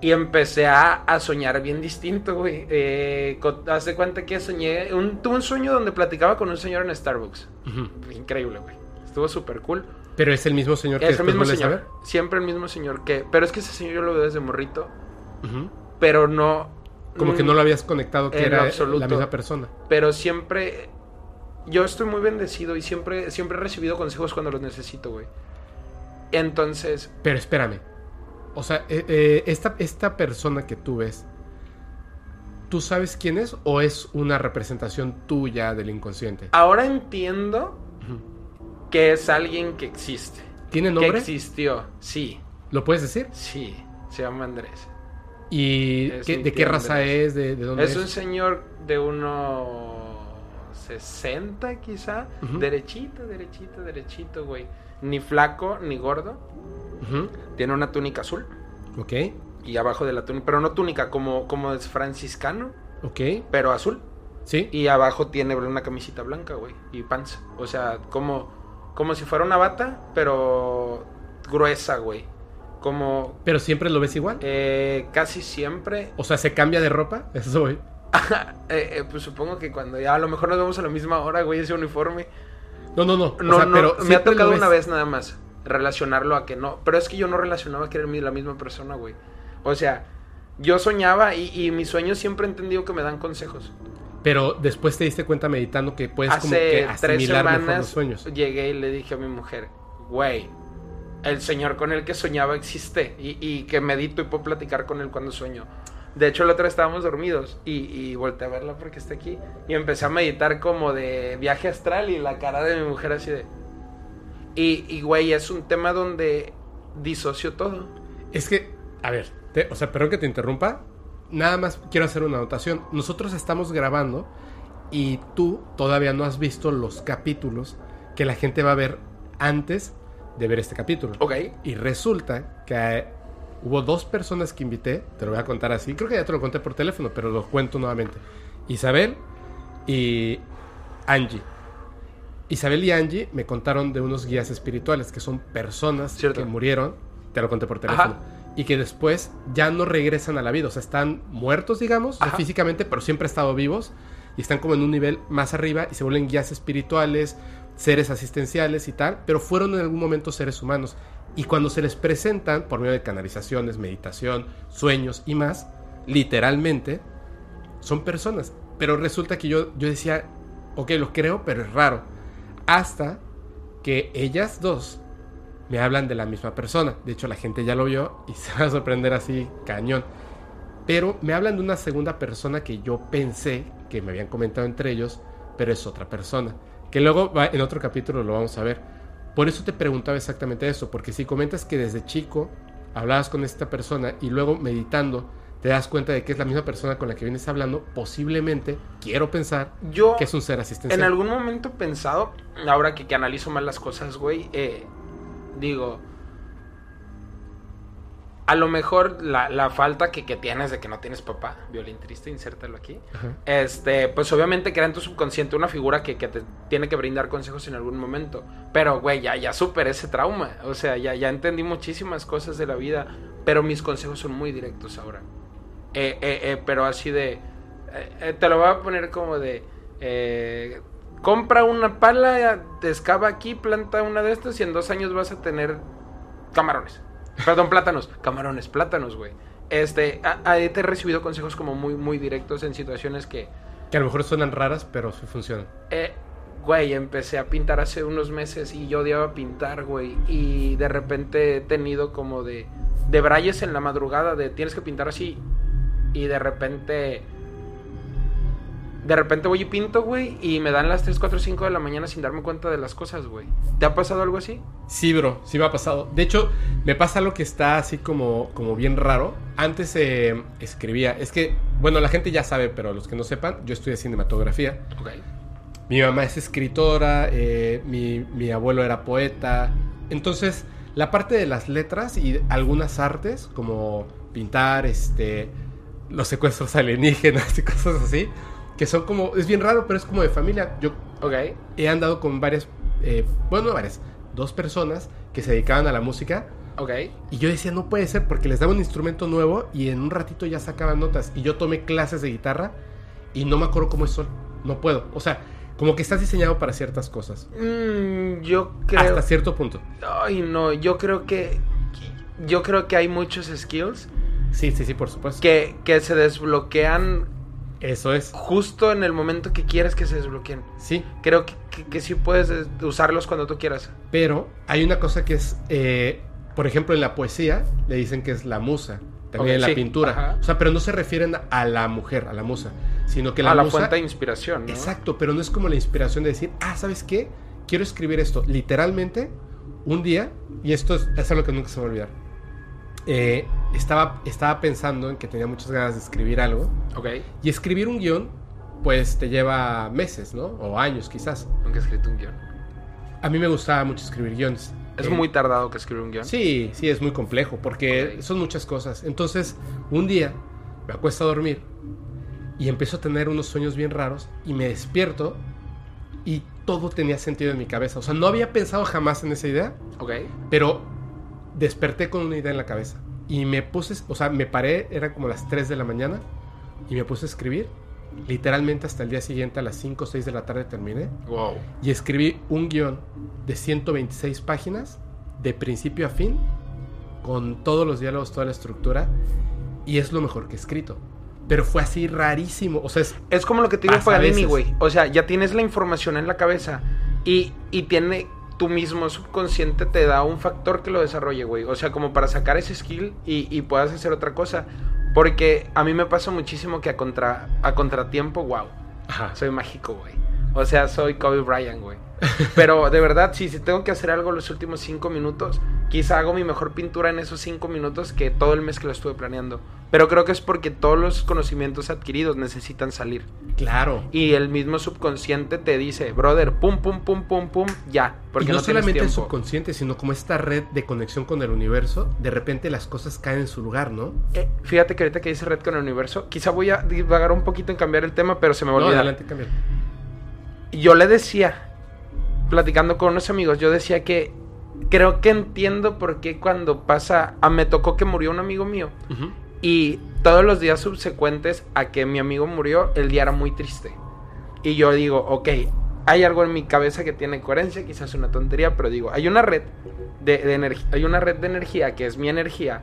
Y empecé a, a soñar bien distinto, güey. Eh, de cuenta que soñé. Un, tuve un sueño donde platicaba con un señor en Starbucks. Increíble, güey. Estuvo súper cool. Pero es el mismo señor que Es el mismo señor. Siempre el mismo señor que. Pero es que ese señor yo lo veo desde morrito. Pero no. Como que no lo habías conectado que era absoluto. la misma persona. Pero siempre. Yo estoy muy bendecido y siempre, siempre he recibido consejos cuando los necesito, güey. Entonces, Pero espérame. O sea, eh, eh, esta, esta persona que tú ves, ¿tú sabes quién es o es una representación tuya del inconsciente? ahora entiendo que es alguien que existe. ¿Tiene Que nombre? existió. Sí, ¿Lo puedes decir? sí. Se llama Andrés. ¿Y qué- de qué raza Andrés. es? ¿De, de dónde es? Es un señor de unos 60 quizá. Derechito, derechito, derechito, güey. Ni flaco, ni gordo. Tiene una túnica azul. Ok, Y abajo de la túnica, pero no túnica, como, como es franciscano, ok. pero azul. Sí. Y abajo tiene una camisita blanca, güey. Y panza. O sea, como, como si fuera una bata, pero gruesa, güey. Como Pero siempre lo ves igual. eh, casi siempre. O sea, ¿se cambia de ropa? Eso voy. Eh, eh, pues supongo que cuando ya a lo mejor nos vemos a la misma hora, güey, ese uniforme. No, no, no. O No, sea, no, pero me ha tocado una vez nada más relacionarlo a que no. Pero es que yo no relacionaba que era la misma persona, güey. O sea, yo soñaba y, y mis sueños siempre he entendido que me dan consejos. Pero después te diste cuenta meditando que puedes como que Hace tres asimilar mejor los semanas sueños. llegué y le dije a mi mujer, güey, el señor con el que soñaba existe y, y que medito y puedo platicar con él cuando sueño. De hecho, la otra estábamos dormidos y, y volteé a verla porque está aquí y empecé a meditar como de viaje astral y la cara de mi mujer así de... Y, y güey, es un tema donde disocio todo. Es que, a ver, te- o sea, perdón que te interrumpa. Nada más quiero hacer una anotación. Nosotros estamos grabando y tú todavía no has visto los capítulos que la gente va a ver antes de ver este capítulo. Ok. Y resulta que hubo dos personas que invité, te lo voy a contar así, creo que ya te lo conté por teléfono, pero lo cuento nuevamente. Isabel y Angie. Isabel y Angie me contaron de unos guías espirituales que son personas Cierto. que murieron, te lo conté por teléfono, Ajá. y que después ya no regresan a la vida, o sea, están muertos, digamos, físicamente, pero siempre han estado vivos y están como en un nivel más arriba y se vuelven guías espirituales, seres asistenciales y tal, pero fueron en algún momento seres humanos. Y cuando se les presentan por medio de canalizaciones, meditación, sueños y más, literalmente son personas. Pero resulta que yo, yo decía, ok, lo creo, pero es raro. Hasta que ellas dos me hablan de la misma persona. De hecho, la gente ya lo vio y se va a sorprender así, cañón. Pero me hablan de una segunda persona que yo pensé que me habían comentado entre ellos, pero es otra persona. Que luego en otro capítulo lo vamos a ver. Por eso te preguntaba exactamente eso, porque si comentas que desde chico hablabas con esta persona y luego meditando te das cuenta de que es la misma persona con la que vienes hablando, posiblemente, quiero pensar, Yo... que es un ser asistencial. En algún momento he pensado, ahora que, que analizo más las cosas, güey, eh, digo, a lo mejor la, la falta que, que tienes de que no tienes papá, violín triste, insértalo aquí, Ajá. este, pues obviamente crea en tu subconsciente una figura que, que te tiene que brindar consejos en algún momento, pero güey, ya, ya superé ese trauma, o sea, ya, ya entendí muchísimas cosas de la vida, pero mis consejos son muy directos ahora, Eh, eh, eh, pero así de, te lo voy a poner como de... compra una pala, te excava aquí, planta una de estas y en dos años vas a tener camarones. Perdón, plátanos. Camarones, plátanos, güey. Este, a- a- te he recibido consejos como muy, muy directos en situaciones que, Que a lo mejor suenan raras, pero sí funcionan. eh, güey, empecé a pintar hace unos meses y yo odiaba pintar, güey. Y de repente he tenido como de, de brayes en la madrugada de tienes que pintar así. Y de repente, de repente voy y pinto, güey. Y me dan las 3, 4, 5 de la mañana sin darme cuenta de las cosas, güey. ¿Te ha pasado algo así? Sí, bro, sí me ha pasado. De hecho, me pasa algo que está así como, como bien raro. Antes eh, escribía, es que, bueno, la gente ya sabe, pero los que no sepan, yo estudié cinematografía. Ok. Mi mamá es escritora, eh, mi, mi abuelo era poeta. Entonces, la parte de las letras y algunas artes, como pintar, este, los secuestros alienígenas y cosas así, que son como, es bien raro, pero es como de familia. Yo Ok. he andado con varias, eh, bueno, no varias, dos personas que se dedicaban a la música. Ok. Y yo decía, no puede ser, porque les daba un instrumento nuevo y en un ratito ya sacaban notas. Y yo tomé clases de guitarra y no me acuerdo cómo es sol. No puedo. O sea, como que estás diseñado para ciertas cosas. Mm, yo creo. Hasta cierto punto. Ay, no, yo creo que. Yo creo que hay muchos skills Sí, sí, sí, por supuesto. que, que se desbloquean Eso es. justo en el momento que quieres que se desbloqueen. Sí. Creo que, que, que sí puedes usarlos cuando tú quieras. Pero hay una cosa que es, eh, por ejemplo, en la poesía le dicen que es la musa. También en la sí, pintura. ajá. O sea, pero no se refieren a la mujer, a la musa. Sino que la a la musa... fuente de inspiración, ¿no? Exacto, pero no es como la inspiración de decir, ah, ¿sabes qué? Quiero escribir esto. Literalmente, un día, y esto es, es algo que nunca se va a olvidar. Eh, estaba, estaba pensando en que tenía muchas ganas de escribir algo. Ok. Y escribir un guion, pues te lleva meses, ¿no? O años quizás. Nunca he escrito un guion. A mí me gustaba mucho escribir guiones. Es Eh, muy tardado que escribir un guion. Sí, sí, es muy complejo porque Ok. son muchas cosas. Entonces, un día me acuesto a dormir y empiezo a tener unos sueños bien raros y me despierto y todo tenía sentido en mi cabeza. O sea, no había pensado jamás en esa idea, Ok. pero desperté con una idea en la cabeza y me puse, o sea, me paré, eran como las 3 de la mañana y me puse a escribir. Literalmente hasta el día siguiente a las 5 o 6 de la tarde terminé Wow. y escribí un guion de 126 páginas, de principio a fin, con todos los diálogos, toda la estructura, y es lo mejor que he escrito. Pero fue así rarísimo, o sea, es... Es como lo que te digo Paganini, güey. O sea, ya tienes la información en la cabeza y, y tiene tu mismo subconsciente te da un factor que lo desarrolle, güey. O sea, como para sacar ese skill y, y puedas hacer otra cosa. Porque a mí me pasa muchísimo que a, contra, a contratiempo, wow, Ajá. soy mágico, güey. O sea, soy Kobe Bryant, güey. Pero de verdad, si, si tengo que hacer algo los últimos cinco minutos, quizá hago mi mejor pintura en esos cinco minutos que todo el mes que lo estuve planeando. Pero creo que es porque todos los conocimientos adquiridos necesitan salir. Claro. Y el mismo subconsciente te dice, brother, pum, pum, pum, pum, pum, ya. Porque y no, no, solamente el subconsciente, sino como esta red de conexión con el universo, de repente las cosas caen en su lugar, ¿no? Eh, fíjate que ahorita que dice Red con el universo, quizá voy a divagar un poquito en cambiar el tema, pero se me va a No, olvidar. adelante, cambia. Yo le decía, platicando con unos amigos, yo decía que creo que entiendo por qué cuando pasa, a me tocó que murió un amigo mío y todos los días subsecuentes a que mi amigo murió, el día era muy triste. Y yo digo, ok, hay algo en mi cabeza que tiene coherencia, quizás una tontería, pero digo, hay una red de, de energía, hay una red de energía que es mi energía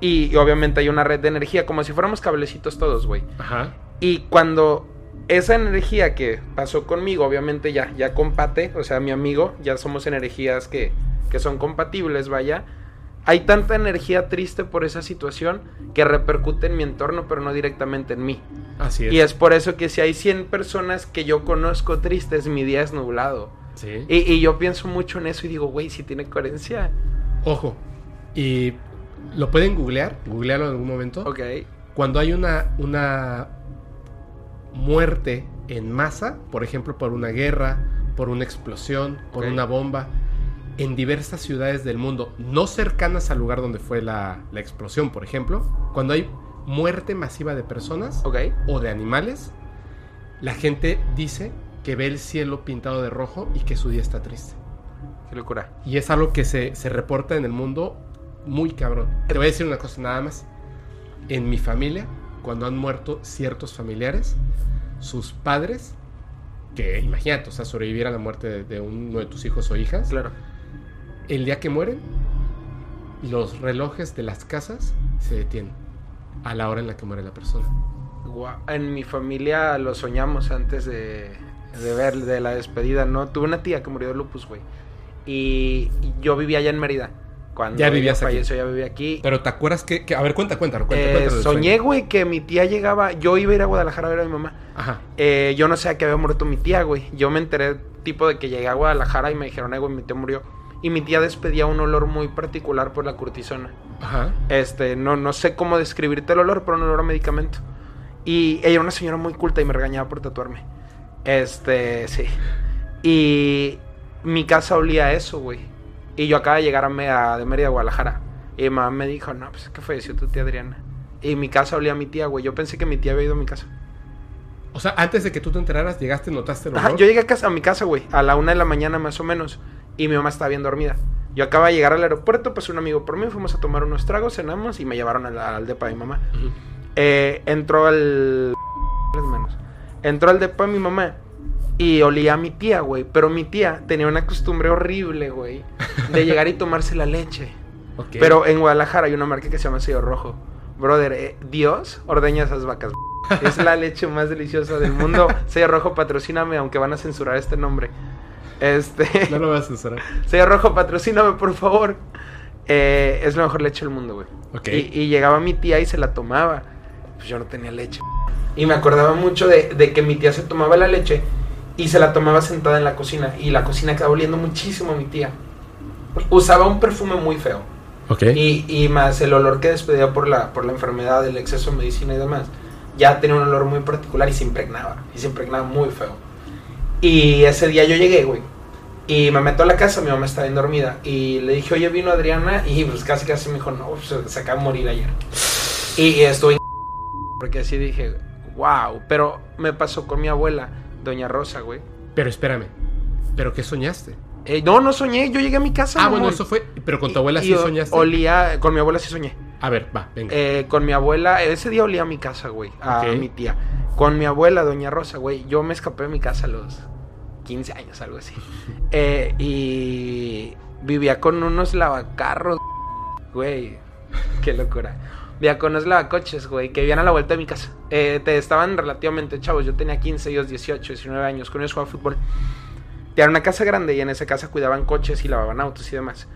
y, y obviamente hay una red de energía como si fuéramos cablecitos todos, güey. Ajá. Y cuando esa energía que pasó conmigo, obviamente ya, ya compate, o sea, mi amigo, ya somos energías que, que son compatibles, vaya. Hay tanta energía triste por esa situación que repercute en mi entorno, pero no directamente en mí. Así es. Y es por eso que si hay 100 personas que yo conozco tristes, mi día es nublado. Sí. Y, y yo pienso mucho en eso y digo, güey, si tiene coherencia. Ojo. Y lo pueden googlear, googlearlo en algún momento. Ok. Cuando hay una, una muerte en masa, por ejemplo, por una guerra, por una explosión, por una bomba, en diversas ciudades del mundo, no cercanas al lugar donde fue la, la explosión, por ejemplo, cuando hay muerte masiva de personas Ok. o de animales, la gente dice que ve el cielo pintado de rojo y que su día está triste. Qué locura. Y es algo que se, se reporta en el mundo muy cabrón. Te voy a decir una cosa nada más. En mi familia, cuando han muerto ciertos familiares, sus padres, que imagínate, o sea, sobrevivir a la muerte de, de uno de tus hijos o hijas, Claro. el día que mueren, los relojes de las casas se detienen a la hora en la que muere la persona. En mi familia lo soñamos antes de, de ver de la despedida, ¿no? Tuve una tía que murió de lupus, güey. Y, yo vivía allá en Mérida. Cuando ya vivías aquí. ya vivía aquí. Pero ¿te acuerdas que, a ver, cuenta, cuenta, cuenta, eh, Soñé, güey, que mi tía llegaba, yo iba a ir a Guadalajara a ver a mi mamá. Ajá. Eh, yo no sé a qué había muerto mi tía, güey. Yo me enteré tipo de que llegué a Guadalajara y me dijeron, güey, mi tía murió. Y mi tía despedía un olor muy particular por la cortisona. Ajá. Este, no, no sé cómo describirte el olor, pero un olor a medicamento. Y ella era una señora muy culta y me regañaba por tatuarme. Este, sí. Y mi casa olía a eso, güey. Y yo acaba de llegar a, de Mérida, Guadalajara. Y mi mamá me dijo, no, pues es que falleció tu tía Adriana. Y mi casa olía a mi tía, güey. Yo pensé que mi tía había ido a mi casa. O sea, antes de que tú te enteraras, llegaste, notaste el olor. yo llegué a, casa, a mi casa, güey, a la una de la mañana más o menos. Y mi mamá estaba bien dormida. Yo acaba de llegar al aeropuerto, pues un amigo por mí, fuimos a tomar unos tragos, cenamos y me llevaron al, al depa de mi mamá. Eh, entró al... Entró al depa de mi mamá y olía a mi tía, güey. Pero mi tía tenía una costumbre horrible, güey, de llegar y tomarse la leche. Pero en Guadalajara hay una marca que se llama Sello Rojo. Brother, eh, Dios ordeña esas vacas. Es la leche más deliciosa del mundo. Sello Rojo, patrocíname, aunque van a censurar este nombre. Este. No lo vas a censurar. Sello Rojo, patrocíname, por favor. Eh, es la mejor leche del mundo, güey. Y, llegaba mi tía y se la tomaba. Pues yo no tenía leche. Y me acordaba mucho de, de que mi tía se tomaba la leche y se la tomaba sentada en la cocina y la cocina quedaba oliendo muchísimo a mi tía. Usaba un perfume muy feo. Y, y, más el olor que despedía por la, por la enfermedad, el exceso de medicina y demás, ya tenía un olor muy particular y se impregnaba. Y se impregnaba muy feo. Y ese día yo llegué, güey. Y me meto a la casa, mi mamá estaba bien dormida. Y le dije, oye, vino Adriana. Y pues casi casi me dijo, no, pues, se, acaba de morir ayer. Y estuve porque así dije, wow. Pero me pasó con mi abuela Doña Rosa, güey. Pero espérame, ¿pero qué soñaste? Eh, no, no soñé, yo llegué a mi casa. Ah, bueno, eso fue, pero con tu abuela sí soñaste. Olía, con mi abuela sí soñé. A ver, va, venga. Eh, con mi abuela, ese día olía a mi casa, güey, a mi tía. Con mi abuela, Doña Rosa, güey, yo me escapé de mi casa a los 15 años, algo así. Eh, y vivía con unos lavacarros, güey, qué locura. Vivía con unos lavacoches, güey, que vivían a la vuelta de mi casa. Eh, te estaban relativamente chavos. Yo tenía 15, ellos 18, 19 años. Con ellos jugaba fútbol. Tenía una casa grande y en esa casa cuidaban coches y lavaban autos y demás.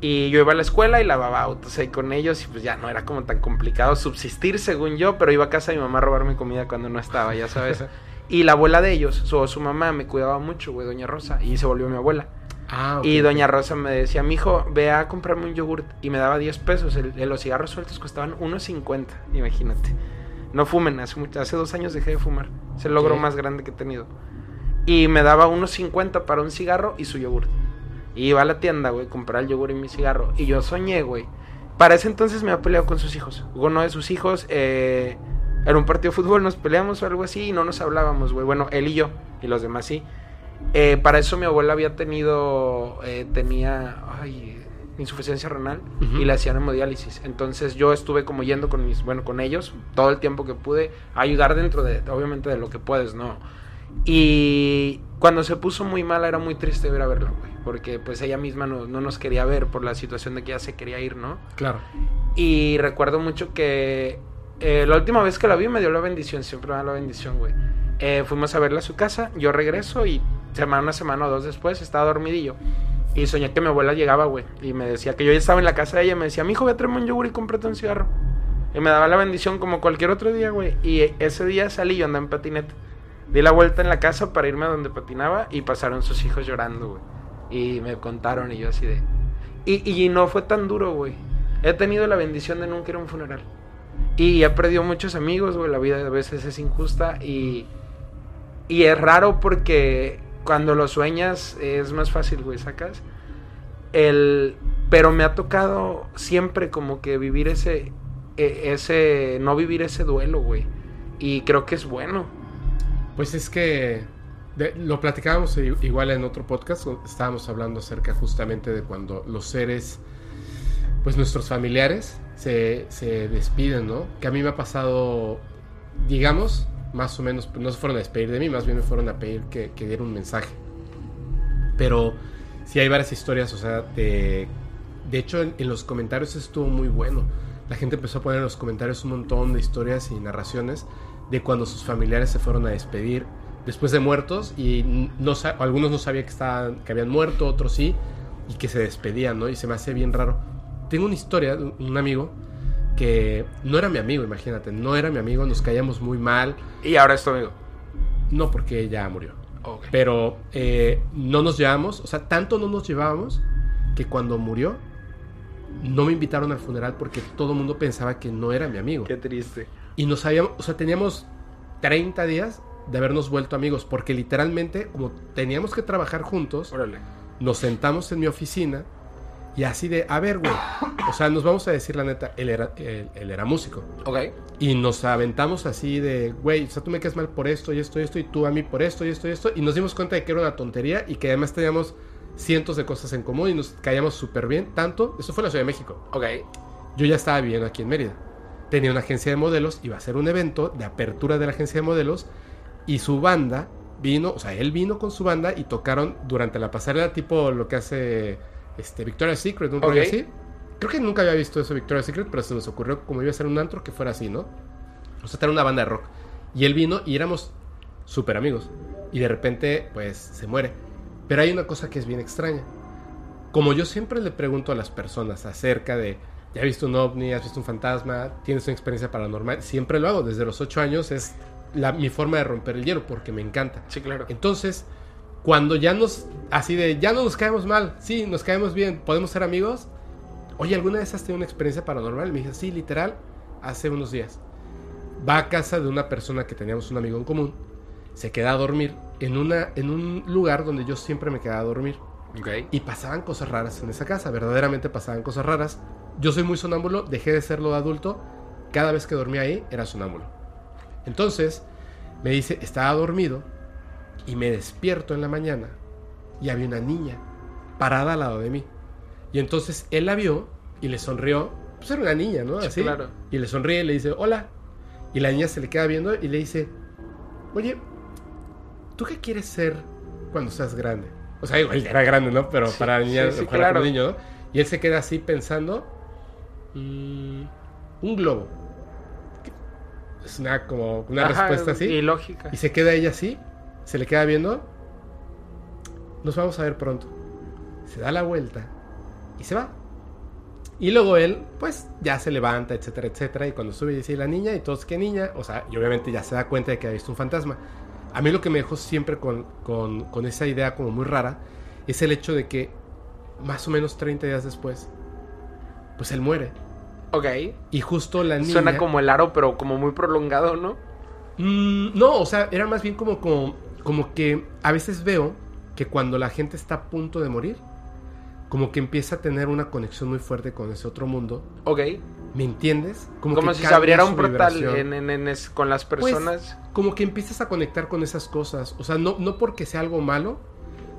Y yo iba a la escuela y lavaba autos ahí con ellos y pues ya no era como tan complicado subsistir según yo, pero iba a casa de mi mamá a robarme comida cuando no estaba, ya sabes. y la abuela de ellos, su, su mamá, me cuidaba mucho, güey, doña Rosa, y se volvió mi abuela. Ah, y doña Rosa me decía, mi hijo, ve a comprarme un yogurt. Y me daba 10 pesos. los cigarros sueltos costaban 1.50, imagínate. No fumen, hace, hace dos años dejé de fumar. Es el logro más grande que he tenido. Y me daba 1.50 para un cigarro y su yogurt. Y iba a la tienda, güey, comprar el yogur y mi cigarro. Y yo soñé, güey. Para ese entonces me había peleado con sus hijos. Uno de sus hijos, eh, era un partido de fútbol, nos peleamos o algo así y no nos hablábamos, güey. Bueno, él y yo, y los demás sí. Eh, para eso mi abuela había tenido, eh, tenía ay, insuficiencia renal y le hacían hemodiálisis. Entonces yo estuve como yendo con mis, bueno, con ellos todo el tiempo que pude ayudar dentro de, obviamente de lo que puedes, ¿no? Y cuando se puso muy mala era muy triste ver a verla, güey, porque pues ella misma no, no, nos quería ver por la situación de que ella se quería ir, ¿no? Claro. Y recuerdo mucho que eh, la última vez que la vi me dio la bendición, siempre me da la bendición, güey. fuimos a verla a su casa, yo regreso y semana, una semana o dos después, estaba dormidillo. Y soñé que mi abuela llegaba, güey. Y me decía que yo ya estaba en la casa de ella. Y me decía, mi hijo, voy a traerme un yogur y cómprate un cigarro. Y me daba la bendición como cualquier otro día, güey. Y ese día salí, yo andaba en patineta. Di la vuelta en la casa para irme a donde patinaba. Y pasaron sus hijos llorando, güey. Y me contaron y yo así de... Y, y no fue tan duro, güey. He tenido la bendición de nunca ir a un funeral. Y he perdido muchos amigos, güey. La vida a veces es injusta. Y, y es raro porque cuando lo sueñas es más fácil, güey, sacas. El, pero me ha tocado siempre como que vivir ese, e, ese, no vivir ese duelo, güey. Y creo que es bueno. Pues es que lo platicábamos igual en otro podcast, estábamos hablando acerca justamente de cuando los seres, pues nuestros familiares se, se despiden, ¿no? Que a mí me ha pasado, digamos, más o menos, no se fueron a despedir de mí, más bien me fueron a pedir que, diera un mensaje. Pero sí hay varias historias, o sea, de, De hecho, en, los comentarios estuvo muy bueno. La gente empezó a poner en los comentarios un montón de historias y narraciones de cuando sus familiares se fueron a despedir después de muertos y no algunos no sabían que, estaban, que habían muerto, otros sí, y que se despedían, ¿no? Y se me hace bien raro. Tengo una historia de un amigo que no era mi amigo, imagínate, no era mi amigo, nos caíamos muy mal, Y ahora es tu amigo. no porque ya murió, pero eh, no nos llevamos, o sea, tanto no nos llevábamos que cuando murió no me invitaron al funeral porque todo el mundo pensaba que no era mi amigo. Qué triste. Y nos habíamos, o sea, teníamos 30 días de habernos vuelto amigos, porque literalmente, como teníamos que trabajar juntos, Órale. nos sentamos en mi oficina y así de, a ver, güey, o sea, nos vamos a decir la neta, él era, él, él era músico. Ok. Y nos aventamos así de, güey, o sea, tú me quedas mal por esto y esto y esto, y tú a mí por esto y esto y esto. Y nos dimos cuenta de que era una tontería y que además teníamos cientos de cosas en común y nos caíamos súper bien. Tanto, eso fue en la Ciudad de México. Ok. Yo ya estaba viviendo aquí en Mérida. Tenía una agencia de modelos, iba a ser un evento de apertura de la agencia de modelos y su banda vino, o sea, él vino con su banda y tocaron durante la pasarela tipo lo que hace este Victoria's Secret, un rollo Ok. así. Creo que nunca había visto eso Victoria's Secret, pero se nos ocurrió como iba a ser un antro que fuera así, ¿no? O sea, era una banda de rock. Y él vino y éramos súper amigos. Y de repente, pues, se muere. Pero hay una cosa que es bien extraña. Como yo siempre le pregunto a las personas acerca de, ¿ya has visto un ovni? ¿Has visto un fantasma? ¿Tienes una experiencia paranormal? Siempre lo hago. Desde los ocho años es la, mi forma de romper el hielo porque me encanta. Sí, claro. Entonces, cuando ya nos, así de, ya no nos caemos mal, sí, nos caemos bien, podemos ser amigos. Oye, ¿alguna vez has tenido una experiencia paranormal? Me dice, sí, literal, hace unos días. Va a casa de una persona que teníamos un amigo en común, se queda a dormir en, una, en un lugar donde yo siempre me quedaba a dormir. Y pasaban cosas raras en esa casa, verdaderamente pasaban cosas raras. Yo soy muy sonámbulo, dejé de serlo de adulto. Cada vez que dormía ahí era sonámbulo. Entonces, me dice, estaba dormido y me despierto en la mañana y había una niña parada al lado de mí. Y entonces él la vio y le sonrió. Pues era una niña, ¿no? Sí, Así. claro. Y le sonríe y le dice, hola. Y la niña se le queda viendo y le dice, oye, ¿tú qué quieres ser cuando seas grande? O sea, igual era grande, ¿no? Pero Sí, para niña, sí, sí, para claro. un niño, ¿no? Y él se queda así pensando, "Mm, un globo. Es una, como una Ajá, respuesta así. Y lógica. Y se queda ella así, se le queda viendo. Nos vamos a ver pronto. Se da la vuelta y se va. Y luego él, pues, ya se levanta, etcétera, etcétera. Y cuando sube y dice la niña, y todos, ¿qué niña? O sea, y obviamente ya se da cuenta de que ha visto un fantasma. A mí lo que me dejó siempre con, con, con esa idea como muy rara es el hecho de que más o menos 30 días después, pues él muere. Ok. Y justo la niña... Suena como el aro, pero como muy prolongado, ¿no? Mm, no, o sea, era más bien como, como, como que a veces veo que cuando la gente está a punto de morir, como que empieza a tener una conexión muy fuerte con ese otro mundo. Ok. ¿Me entiendes? Como, que si se abriera un portal en, en- en es- con las Pues, personas. como que empiezas a conectar con esas cosas. O sea, no, no porque sea algo malo,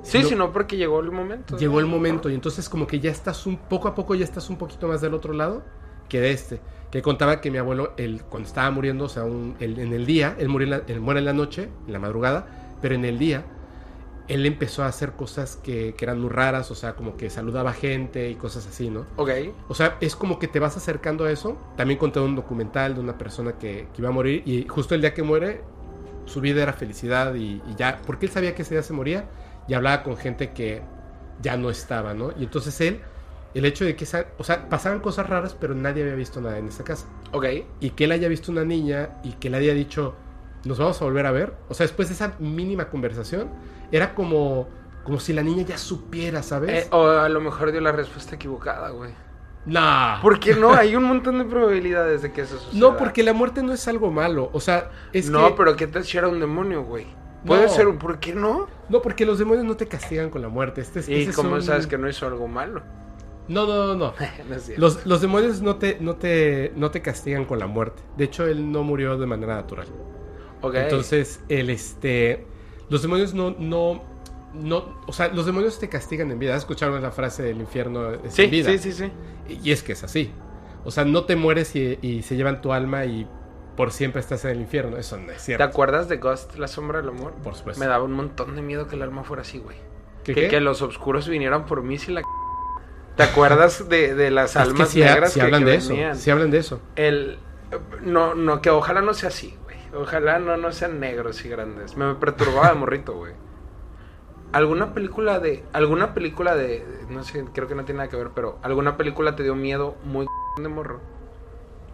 sí, sino- sino porque llegó el momento. llegó el momento y entonces como que ya estás un poco a poco ya estás un poquito más del otro lado que de este que contaba que mi abuelo él, cuando estaba muriendo o sea un- él- en el día él murió en la, él muere en la noche en la madrugada pero en el día él empezó a hacer cosas que, que eran muy raras o sea como que saludaba gente y cosas así no Ok. o sea es como que te vas acercando a eso también conté un documental de una persona que, que iba a morir y justo el día que muere su vida era felicidad y, y ya, porque él sabía que ese día se moría y hablaba con gente que ya no estaba, ¿no? Y entonces él, el hecho de que, esa, o sea, pasaban cosas raras, pero nadie había visto nada en esa casa. Ok. Y que él haya visto una niña y que le haya dicho, nos vamos a volver a ver. O sea, después de esa mínima conversación, era como, como si la niña ya supiera, ¿sabes? Eh, o a lo mejor dio la respuesta equivocada, güey. nah. ¿Por qué no? Hay un montón de probabilidades de que eso suceda. No, porque la muerte no es algo malo. O sea, es no, que... pero ¿qué tal si era un demonio, güey? Puede No. ser, un- ¿por qué no? No, porque los demonios no te castigan con la muerte. Este, es- Y ese como son- sabes que no hizo algo malo. No, no, no, no. No. Los, los demonios no te, no, te, no te castigan con la muerte. De hecho, él no murió de manera natural. Entonces, el este. Los demonios no, no. No. O sea, los demonios te castigan en vida. ¿Has escuchado la frase del infierno es sí, en vida? sí, sí, sí. Y es que es así. O sea, no te mueres y, y se llevan tu alma y por siempre estás en el infierno. Eso no es ¿Te cierto. acuerdas de Ghost, la sombra del amor? Por supuesto. Me daba un montón de miedo que el alma fuera así, güey. ¿Qué, Que, qué? que los oscuros vinieran por mí si la... ¿Te acuerdas de, de las Es que almas negras sí que, hablan que de eso. venían? Sí hablan de eso. El, no, no, que ojalá no sea así, güey. Ojalá no, no sean negros y grandes. Me perturbaba de morrito, güey. ¿Alguna película de... Alguna película de... No sé, creo que no tiene nada que ver, pero... ¿Alguna película te dio miedo muy de morro?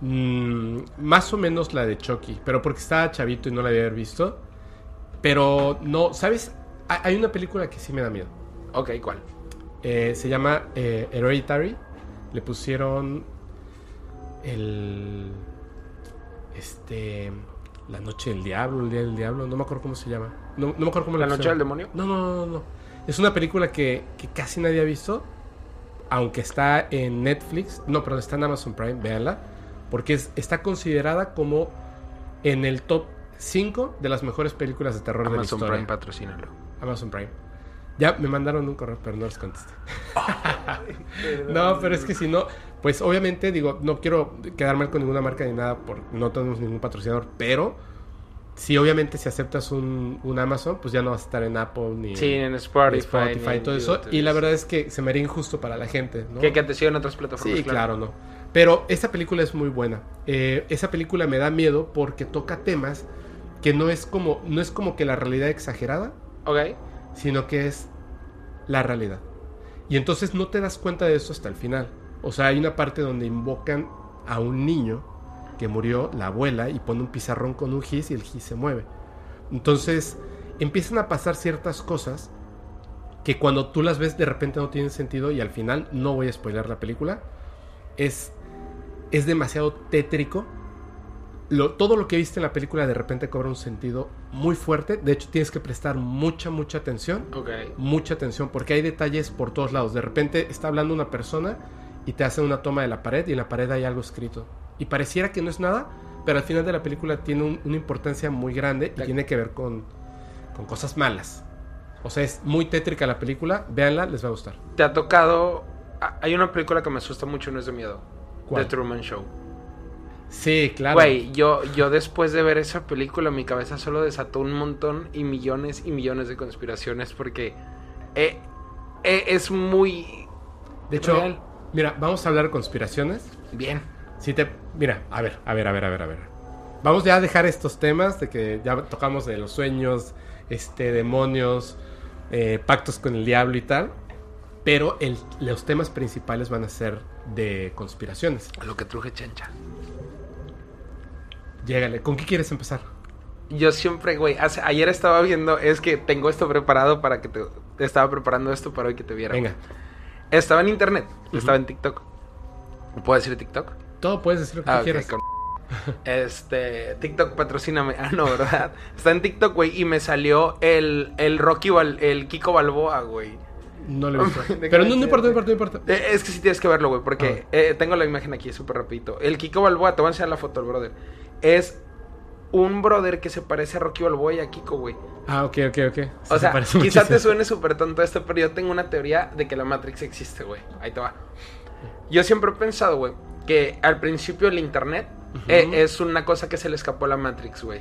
Mm, más o menos la de Chucky, pero porque estaba chavito y no la había visto. Pero no, ¿sabes? Hay una película que sí me da miedo. Ok, ¿cuál? Eh, se llama eh, Hereditary. Le pusieron el. Este. La Noche del Diablo, el Día del Diablo. No me acuerdo cómo se llama. No, no me acuerdo cómo ¿La le noche del demonio? No, no, no, no. Es una película que, que casi nadie ha visto. Aunque está en Netflix. No, perdón, está en Amazon Prime. Véanla. Porque es- está considerada como en el top 5 de las mejores películas de terror de la Amazon historia. Prime, patrocínalo. Amazon Prime. Ya me mandaron un correo, pero no les contesté. no, pero es que si no, pues obviamente digo, no quiero quedar mal con ninguna marca ni nada, por, no tenemos ningún patrocinador, pero si obviamente si aceptas un, un Amazon, pues ya no vas a estar en Apple ni Sí, en Spotify. Spotify ni y en todo eso. Y la verdad es que se me haría injusto para la gente, ¿no? Que, que te sigan otras plataformas. Sí, claro, no. Pero esta película es muy buena. Eh, esa película me da miedo porque toca temas que no es como, no es como que la realidad exagerada, Ok. sino que es la realidad. Y entonces no te das cuenta de eso hasta el final. O sea, hay una parte donde invocan a un niño que murió, la abuela, y pone un pizarrón con un gis y el gis se mueve. Entonces empiezan a pasar ciertas cosas que cuando tú las ves de repente no tienen sentido y al final, no voy a spoiler la película, es, es demasiado tétrico. Lo- todo lo que viste en la película de repente cobra un sentido muy fuerte. De hecho, tienes que prestar mucha, mucha atención Ok. mucha atención porque hay detalles por todos lados. De repente está hablando una persona y te hace una toma de la pared y en la pared hay algo escrito. Y pareciera que no es nada, pero al final de la película tiene un- una importancia muy grande y tiene que ver con, con cosas malas. O sea, es muy tétrica la película. Véanla, les va a gustar. ¿Te ha tocado... ah, Hay una película que me asusta mucho no es de miedo. ¿Cuál? The Truman Show. Sí, claro. Güey, yo, yo después de ver esa película, mi cabeza solo desató un montón y millones y millones de conspiraciones porque eh, eh, es muy... de hecho, real. Mira, vamos a hablar de conspiraciones. Bien. Si te, mira, a ver, a ver, a ver, a ver, a ver. Vamos ya a dejar estos temas de que ya tocamos de los sueños, este, demonios, eh, pactos con el diablo y tal. Pero el- los temas principales van a ser de conspiraciones. A lo que truje chancha. Llégale, ¿con qué quieres empezar? Yo siempre, güey, hace- ayer estaba viendo, es que tengo esto preparado para que te... Estaba preparando esto para hoy que te viera. Venga, Estaba en internet, estaba en TikTok. ¿Puedo decir TikTok? todo puedes decir lo que Ah, quieras. con- Este, TikTok patrocíname. Ah, no, ¿verdad? Está en TikTok, güey, y me salió el, el Rocky, Bal- el Kiko Balboa, güey. No lo he visto. Pero no, no importa, no importa, no importa. Eh, Es que sí tienes que verlo, güey, porque Ah. eh, tengo la imagen aquí súper rapidito. El Kiko Balboa, te voy a enseñar la foto brother. Es un brother que se parece a Rocky Balboa y a Kiko, güey. Ah, ok, ok, ok. Sí, O se sea, parece quizá te suene súper tonto esto, pero yo tengo una teoría de que la Matrix existe, güey. Ahí te va. Yo siempre he pensado, güey, que al principio el Internet eh, es una cosa que se le escapó a la Matrix, güey.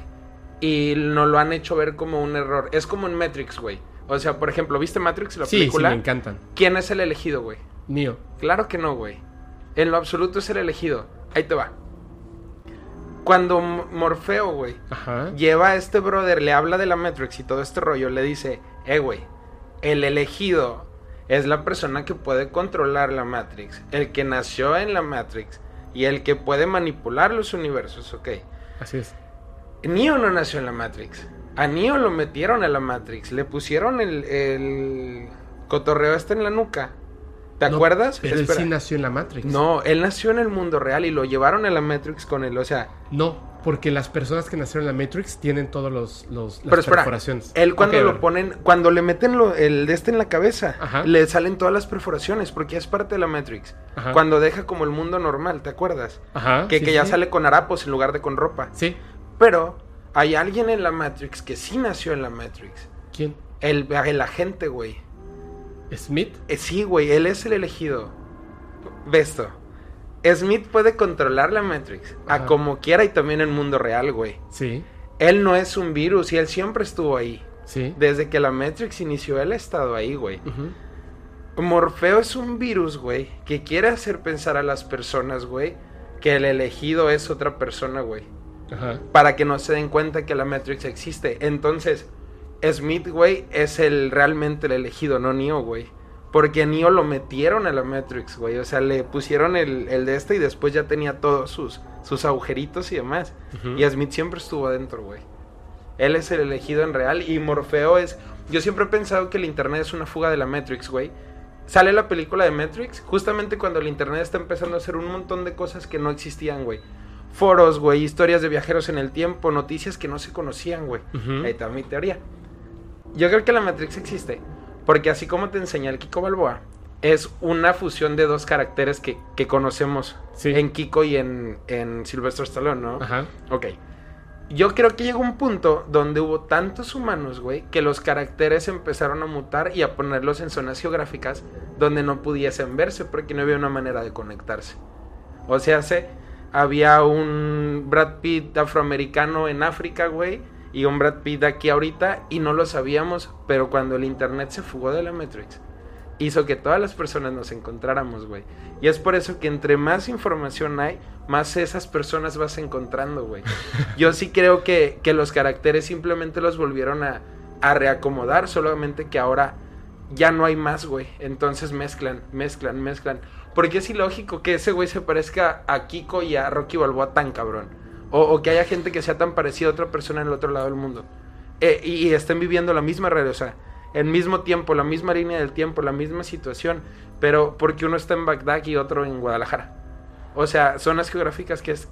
Y nos lo han hecho ver como un error. Es como en Matrix, güey. O sea, por ejemplo, ¿viste Matrix, la Sí, sí, película? me encantan. ¿Quién es el elegido, güey? Neo. Claro que no, güey. En lo absoluto es el elegido. Ahí te va. Cuando Morfeo, güey, lleva a este brother, le habla de la Matrix y todo este rollo, le dice, eh, güey, el elegido es la persona que puede controlar la Matrix, el que nació en la Matrix y el que puede manipular los universos, ok. Así es. Neo no nació en la Matrix. A Neo lo metieron a la Matrix, le pusieron el, el cotorreo este en la nuca. ¿Te No, acuerdas? Pero él sí nació en la Matrix. No, él nació en el mundo real y lo llevaron a la Matrix con él, o sea, No, porque las personas que nacieron en la Matrix tienen todos los, los las Pero espera, perforaciones. Él cuando lo ponen, cuando le meten lo- el de este en la cabeza, Ajá. le salen todas las perforaciones porque es parte de la Matrix. Ajá. Cuando deja como el mundo normal, ¿te acuerdas? Ajá. que sí, que ya sí. sale con harapos en lugar de con ropa. Sí. Pero hay alguien en la Matrix que sí nació en la Matrix. ¿Quién? El, el agente, güey. ¿Smith? Eh, sí, güey, él es el elegido. Ve esto. Smith puede controlar la Matrix a como quiera y también en mundo real, güey. Sí. Él no es un virus y él siempre estuvo ahí. Sí. Desde que la Matrix inició, él ha estado ahí, güey. Morfeo es un virus, güey, que quiere hacer pensar a las personas, güey, que el elegido es otra persona, güey. Ajá. Para que no se den cuenta que la Matrix existe. Entonces, Smith, güey, es el realmente el elegido, no Neo, güey. Porque a Neo lo metieron a la Matrix, güey. O sea, le pusieron el, el de este y después ya tenía todos sus, sus agujeritos y demás. Y Smith siempre estuvo adentro, güey. Él es el elegido en real y Morfeo es... Yo siempre he pensado que el Internet es una fuga de la Matrix, güey. Sale la película de Matrix justamente cuando el Internet está empezando a hacer un montón de cosas que no existían, güey. Foros, güey, historias de viajeros en el tiempo, noticias que no se conocían, güey. Ahí está mi teoría. Yo creo que la Matrix existe porque así como te enseña el Kiko Balboa, es una fusión de dos caracteres que, que conocemos Sí. en Kiko y en, en Sylvester Stallone, ¿no? Ajá. Ok. Yo creo que llegó un punto donde hubo tantos humanos, güey, que los caracteres empezaron a mutar y a ponerlos en zonas geográficas donde no pudiesen verse porque no había una manera de conectarse. O sea, se, había un Brad Pitt afroamericano en África, güey, y un Brad Pitt aquí ahorita y no lo sabíamos, pero cuando el internet se fugó de la Matrix, hizo que todas las personas nos encontráramos, güey. Y es por eso que entre más información hay, más esas personas vas encontrando, güey. Yo sí creo que, que los caracteres simplemente los volvieron a, a reacomodar, solamente que ahora ya no hay más, güey. Entonces mezclan, mezclan, mezclan. Porque es ilógico que ese güey se parezca a Kiko y a Rocky Balboa tan cabrón. O, o que haya gente que sea tan parecida a otra persona en el otro lado del mundo. Eh, y, y estén viviendo la misma realidad, o sea, el mismo tiempo, la misma línea del tiempo, la misma situación. Pero porque uno está en Bagdad y otro en Guadalajara. O sea, zonas geográficas que es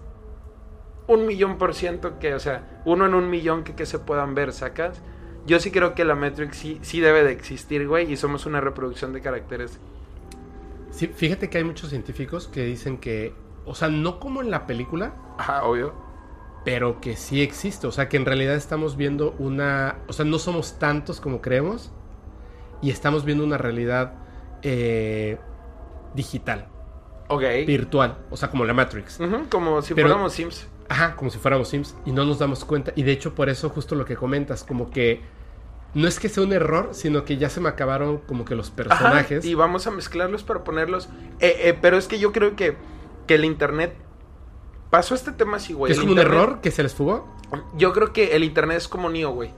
un millón por ciento que, o sea, uno en un millón que, que se puedan ver, ¿sacas? Yo sí creo que la Matrix sí, sí debe de existir, güey, y somos una reproducción de caracteres. Sí, fíjate que hay muchos científicos que dicen que, o sea, no como en la película, Ajá, obvio. pero que sí existe. O sea, que en realidad estamos viendo una. O sea, no somos tantos como creemos. Y estamos viendo una realidad eh, digital, Ok. virtual. O sea, como la Matrix. Como si Pero- fuéramos Sims. Ajá, como si fuéramos Sims. Y no nos damos cuenta. Y de hecho, por eso, justo lo que comentas, como que. No es que sea un error, sino que ya se me acabaron como que los Ajá, personajes. y vamos a mezclarlos para ponerlos. Eh, eh, pero es que yo creo que, que el internet pasó este tema así, güey. es como un error que se les fugó. Yo creo que el internet es como Neo, güey.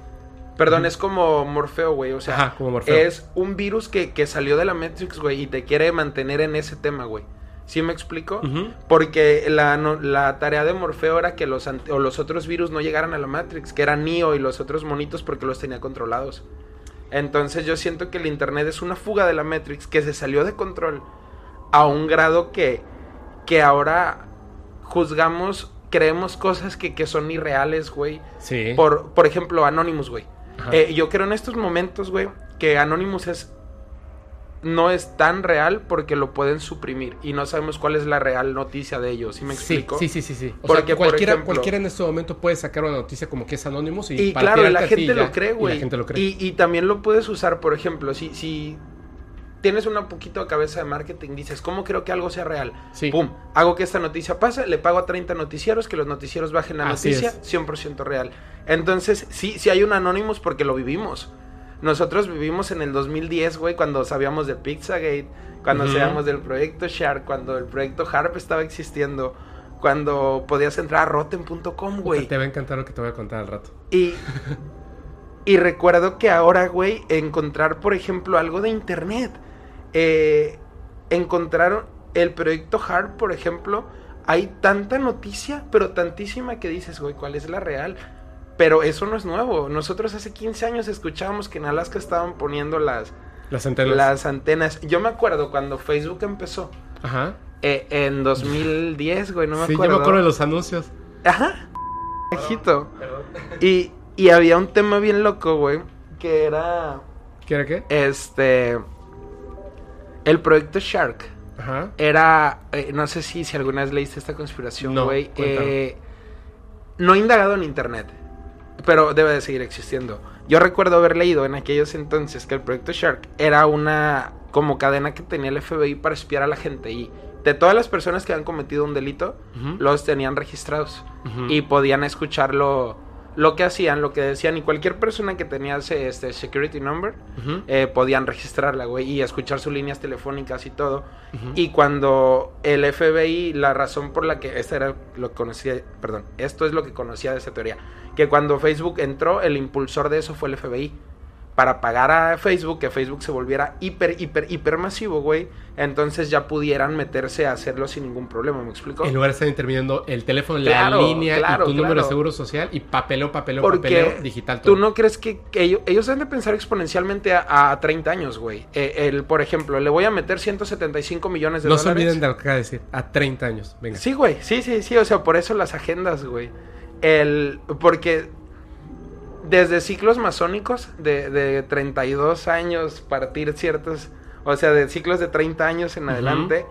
Perdón, es como Morfeo, güey. O sea, Ajá, como Morfeo. es un virus que, que salió de la Matrix, güey, y te quiere mantener en ese tema, güey. ¿Sí me explico? Porque la, no- la tarea de Morfeo era que los, o los otros virus no llegaran a la Matrix, que eran Neo y los otros monitos porque los tenía controlados. Entonces yo siento que el Internet es una fuga de la Matrix que se salió de control a un grado que, que ahora juzgamos, creemos cosas que, que son irreales, güey. Sí. Por, por ejemplo, Anonymous, güey. Eh, yo creo en estos momentos, güey, que Anonymous es no es tan real porque lo pueden suprimir y no sabemos cuál es la real noticia de ellos, ¿sí me explico? sí, sí, sí, sí. O Porque, sea, por cualquiera, ejemplo- cualquiera en este momento puede sacar una noticia como que es Anonymous y, Y claro, la gente lo cree, y güey. la gente lo cree. Y, y también lo puedes usar, por ejemplo, si, si tienes una poquito cabeza de marketing, dices, ¿cómo creo que algo sea real? Sí. Pum, hago que esta noticia pase, le pago a 30 noticieros, que los noticieros bajen la Así noticia, es. 100% real. Entonces, sí, sí hay un Anonymous porque lo vivimos. Nosotros vivimos en el 2010, güey, cuando sabíamos de Pizzagate, cuando sabíamos del proyecto Shark, cuando el proyecto Harp estaba existiendo, cuando podías entrar a rotten.com, güey. Te va a encantar lo que te voy a contar al rato. Y, y recuerdo que ahora, güey, encontrar, por ejemplo, algo de internet. Eh, encontrar el proyecto Hard, por ejemplo. Hay tanta noticia, pero tantísima que dices, güey, ¿cuál es la real? Pero eso no es nuevo. Nosotros hace 15 años escuchábamos que en Alaska estaban poniendo las, Las antenas. las antenas. Yo me acuerdo cuando Facebook empezó. Ajá. eh, en 2010, güey, no me sí, acuerdo. yo me acuerdo de los anuncios. Ajá. Bajito. Y, y había un tema bien loco, güey. Que era. ¿Qué era qué? Este. El proyecto Shark. Ajá. Era. eh, no sé si, si alguna vez leíste esta conspiración, güey. eh, no he indagado en internet. Pero debe de seguir existiendo. Yo recuerdo haber leído en aquellos entonces que el proyecto Shark era una como cadena que tenía el FBI para espiar a la gente. Y de todas las personas que han cometido un delito, los tenían registrados y podían escucharlo lo que hacían, lo que decían, y cualquier persona que tenía ese este, security number, eh, podían registrarla, güey, y escuchar sus líneas telefónicas y todo. Y cuando el FBI, la razón por la que, esta era lo que conocía, perdón, esto es lo que conocía de esa teoría, que cuando Facebook entró, el impulsor de eso fue el FBI para pagar a Facebook, que Facebook se volviera hiper, hiper, hiper masivo, güey. Entonces ya pudieran meterse a hacerlo sin ningún problema, ¿me explico? En lugar de estar interviniendo el teléfono, la línea y tu número de seguro social y papeleo, papeleo, papeleo digital. Todo. Tú no crees que, ellos, ellos, deben de pensar exponencialmente a, 30 años, güey. Eh, el, por ejemplo, le voy a meter 175 millones de dólares. No se olviden de lo que acaba de decir, a 30 años. Venga. Sí, güey, sí, sí, sí. O sea, por eso las agendas, güey. El, porque desde ciclos masónicos de, de 32 años, partir ciertos, o sea, de ciclos de 30 años en adelante.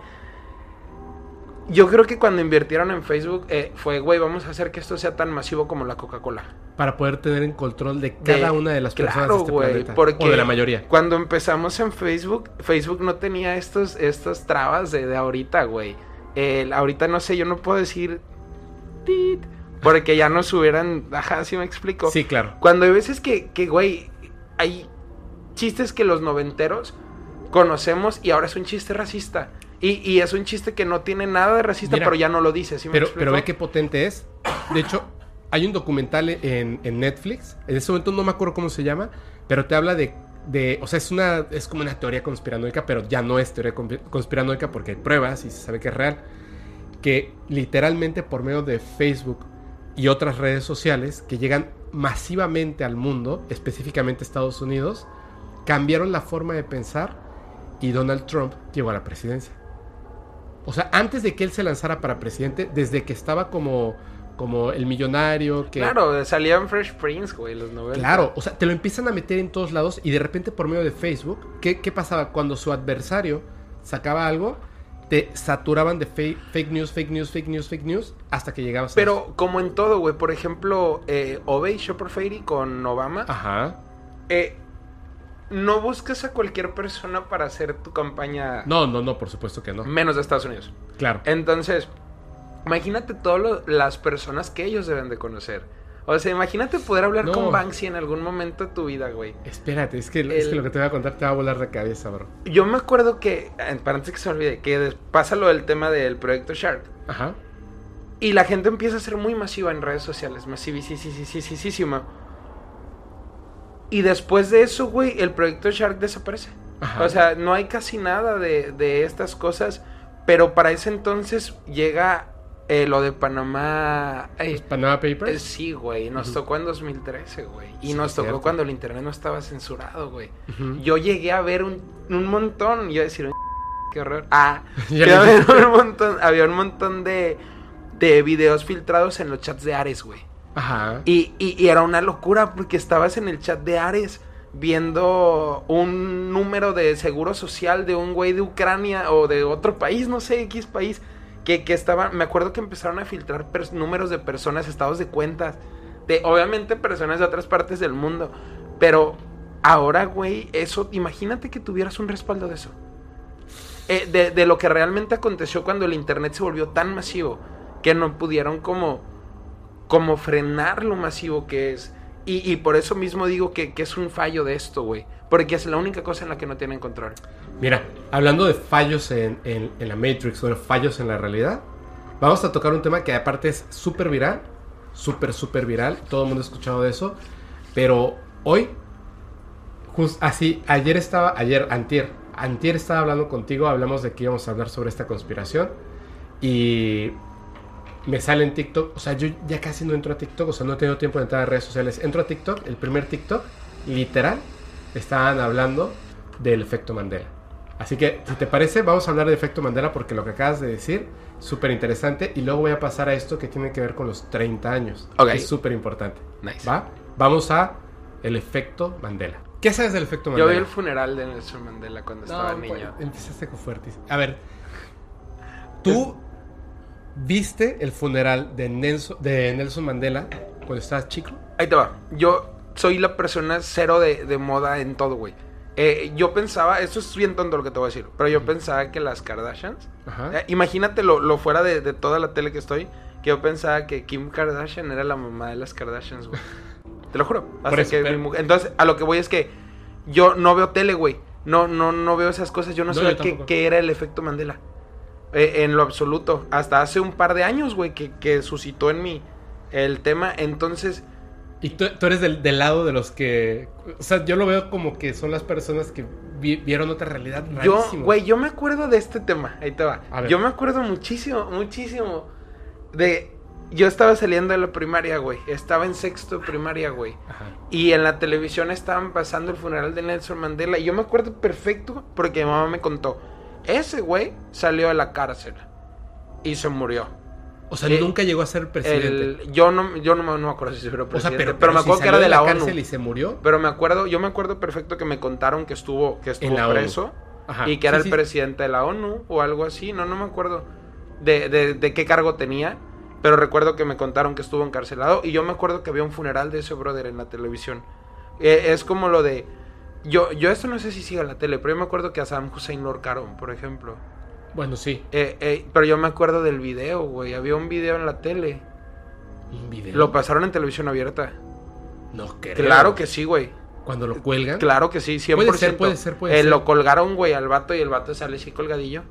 Yo creo que cuando invirtieron en Facebook eh, fue, güey, vamos a hacer que esto sea tan masivo como la Coca-Cola. Para poder tener en control de cada una de las personas de este planeta. Porque o de la mayoría. Cuando empezamos en Facebook, Facebook no tenía estos, estos trabas de, de ahorita, güey. ahorita no sé, yo no puedo decir... Porque ya nos hubieran. Ajá, sí me explico. Sí, claro. Cuando hay veces que, que, güey, hay chistes que los noventeros conocemos y ahora es un chiste racista. Y, y es un chiste que no tiene nada de racista, pero ya no lo dice. ¿sí me pero, pero ve qué potente es. De hecho, hay un documental en, en, Netflix. En ese momento no me acuerdo cómo se llama, pero te habla de. de o sea, es, una, es como una teoría conspiranoica, pero ya no es teoría conspiranoica porque hay pruebas y se sabe que es real. Que literalmente por medio de Facebook y otras redes sociales que llegan masivamente al mundo, específicamente Estados Unidos, cambiaron la forma de pensar y Donald Trump llegó a la presidencia. O sea, antes de que él se lanzara para presidente, desde que estaba como, como el millonario que... Claro, salían Fresh Prince, güey, los 90. Claro, o sea, te lo empiezan a meter en todos lados y de repente por medio de Facebook, ¿qué, qué pasaba? Cuando su adversario sacaba algo, te saturaban de fake, fake, news, fake news, fake news, fake news, hasta que llegabas a Pero como en todo, güey, por ejemplo, eh, Obey Shopper Fairy con Obama. Ajá. Eh, no buscas a cualquier persona para hacer tu campaña. No, no, no, por supuesto que no. Menos de Estados Unidos. Claro. Entonces, imagínate todas las personas que ellos deben de conocer. O sea, imagínate poder hablar con Banksy en algún momento de tu vida, güey. Espérate, es que, es que lo que te voy a contar te va a volar de cabeza, bro. Yo me acuerdo que, para antes que se olvide, que pasa lo del tema del proyecto Shark. Ajá. Y la gente empieza a ser muy masiva en redes sociales, masivísima. Y después de eso, güey, el proyecto Shark desaparece. Ajá. O sea, no hay casi nada de, de estas cosas. Pero para ese entonces llega eh, lo de Panamá. Eh, ¿Panamá Papers? Eh, sí, güey. Nos tocó en 2013, güey. Y nos tocó cuando el internet no estaba censurado, güey. Yo llegué a ver un, un montón. Y a decir, qué horror. Ah, había un montón, había un montón de, de videos filtrados en los chats de Ares, güey. Ajá. Y, y, y, era una locura porque estabas en el chat de Ares viendo un número de seguro social de un güey de Ucrania o de otro país, no sé, X país que, que estaban, me acuerdo que empezaron a filtrar números de personas, estados de cuentas, de obviamente personas de otras partes del mundo, pero ahora, güey, eso, imagínate que tuvieras un respaldo de eso. Eh, de, de, lo que realmente aconteció cuando el internet se volvió tan masivo que no pudieron como, como frenar lo masivo que es. Y, y por eso mismo digo que, que es un fallo de esto, güey. Porque es la única cosa en la que no tienen control. Mira, hablando de fallos en, la Matrix o de fallos en la realidad, vamos a tocar un tema que aparte es súper viral, súper, súper viral, todo el mundo ha escuchado de eso, pero hoy, así, ayer estaba, ayer, antier, antier estaba hablando contigo, hablamos de que íbamos a hablar sobre esta conspiración y me sale en TikTok, o sea, yo ya casi no entro a TikTok, o sea, no he tenido tiempo de entrar a redes sociales, entro a TikTok, el primer TikTok, literal, estaban hablando del efecto Mandela. Así que, si te parece, vamos a hablar de efecto Mandela porque lo que acabas de decir, súper interesante. Y luego voy a pasar a esto que tiene que ver con los 30 años. es súper importante. Nice. ¿Va? Vamos a el efecto Mandela. ¿Qué sabes del efecto Mandela? Yo vi el funeral de Nelson Mandela cuando estaba niño. Pues, empezaste con fuertes. A ver, tú viste el funeral de Nelson, de Nelson Mandela cuando estabas chico. Ahí te va. Yo soy la persona cero de, de moda en todo, güey. Eh, yo pensaba, esto es bien tonto lo que te voy a decir, pero yo pensaba que las Kardashians, eh, imagínate lo, fuera de, toda la tele que estoy, que yo pensaba que Kim Kardashian era la mamá de las Kardashians, güey. Te lo juro. Hasta eso, que pero- mi mujer- Entonces, a lo que voy es que yo no veo tele, güey. No, no, no veo esas cosas. Yo no, No, sabía qué era el efecto Mandela. Eh, en lo absoluto. Hasta hace un par de años, güey, que, que suscitó en mí el tema. Entonces, Y tú, tú eres del, del lado de los que... O sea, yo lo veo como que son las personas que vi- vieron otra realidad yo, güey, yo me acuerdo de este tema. Ahí te va. Yo me acuerdo muchísimo, muchísimo de... Yo estaba saliendo de la primaria, güey. Estaba en sexto primaria, güey. Ajá. Y en la televisión estaban pasando el funeral de Nelson Mandela. Y yo me acuerdo perfecto porque mi mamá me contó. Ese güey salió de la cárcel. Y se murió. O sea, Eh, nunca llegó a ser presidente. El- yo no, yo no, me- no me acuerdo si o sea, presidente. pero, pero, me si acuerdo que era de la, ONU. cárcel y se murió. Pero me acuerdo, yo me acuerdo perfecto que me contaron que estuvo, que estuvo ONU. preso. Ajá. Y que era el sí. presidente de la ONU o algo así. No, no me acuerdo de, de, de qué cargo tenía. Pero recuerdo que me contaron que estuvo encarcelado. Y yo me acuerdo que había un funeral de ese brother en la televisión. Eh, es como lo de. Yo, yo esto no sé si sigue la tele, pero yo me acuerdo que a Saddam Hussein lo ahorcaron, por ejemplo. Bueno, sí. Eh, eh, pero yo me acuerdo del video, güey. Había un video en la tele. Un video. Lo pasaron en televisión abierta. No creo. Claro que sí, güey. Cuando lo cuelgan. Claro que sí, 100%. Puede ser, puede ser, puede Eh, ser. Lo colgaron, güey, al vato y el vato sale así colgadillo.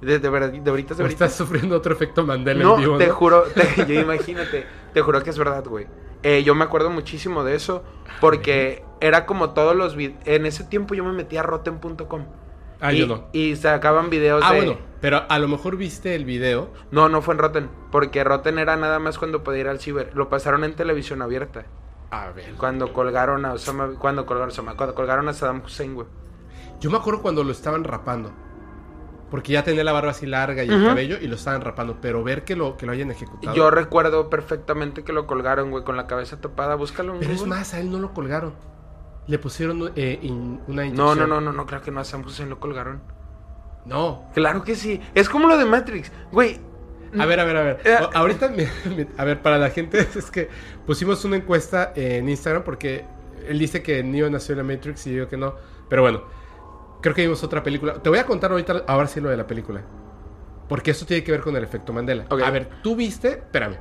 De, de, verdad- de de estás sufriendo otro efecto Mandela No, en vivo, te ¿no? juro, te- yo imagínate, te juro que es verdad, güey. Eh, yo me acuerdo muchísimo de eso porque era como todos los en ese tiempo yo me metía a rotten.com. Ah, y, yo no. Y sacaban videos Ah, de bueno. Pero a lo mejor viste el video. No, no fue en Rotten, porque Rotten era nada más cuando podía ir al ciber. Lo pasaron en televisión abierta. A ver. Cuando colgaron a Osama, cuando colgaron a Osama, cuando colgaron a Saddam Hussein, güey. Yo me acuerdo cuando lo estaban rapando. Porque ya tenía la barba así larga y el cabello y lo estaban rapando. Pero ver que lo, que lo hayan ejecutado. Yo recuerdo perfectamente que lo colgaron, güey, con la cabeza tapada. Búscalo Pero es más, a él no lo colgaron. Le pusieron eh, in- una No, inyección. no, no, no, no creo que no a Saddam Hussein lo colgaron. No. Claro que sí. Es como lo de Matrix. Güey, A ver, a ver, a ver. Eh. Ahorita, mi- a ver, para la gente, es que pusimos una encuesta en Instagram porque él dice que Neo nació en la Matrix y yo que no. Pero bueno, creo que vimos otra película. Te voy a contar ahorita, ahora sí lo de la película. Porque eso tiene que ver con el efecto Mandela. A ver, tú viste, espérame,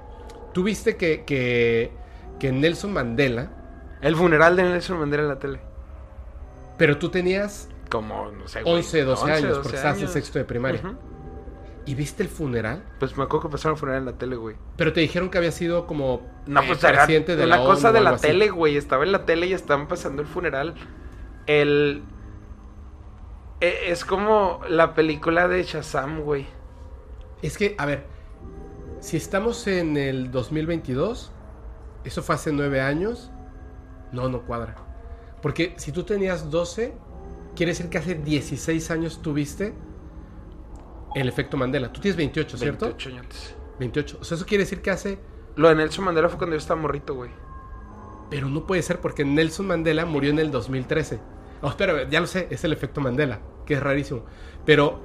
tú viste que, que, que Nelson Mandela, el funeral de Nelson Mandela en la tele. pero tú tenías Como, no sé, güey, 11, 12 años, 12 porque estabas en sexto de primaria. Y viste el funeral, Pues me acuerdo que pasaron el funeral en la tele, güey. pero te dijeron que había sido como No, eh, pues era de una la cosa de la así. tele, güey. Estaba en la tele y estaban pasando el funeral. El. e- Es como la película de Shazam, güey. Es que, a ver, si estamos en el 2022, eso fue hace nueve años, no, no cuadra. Porque si tú tenías 12, quiere decir que hace 16 años tuviste el efecto Mandela. Tú tienes 28, ¿cierto? 28 años. 28. O sea, eso quiere decir que hace... Lo de Nelson Mandela fue cuando yo estaba morrito, güey. Pero no puede ser porque Nelson Mandela murió en el 2013. Oh, espera, ya lo sé, es el efecto Mandela, que es rarísimo. Pero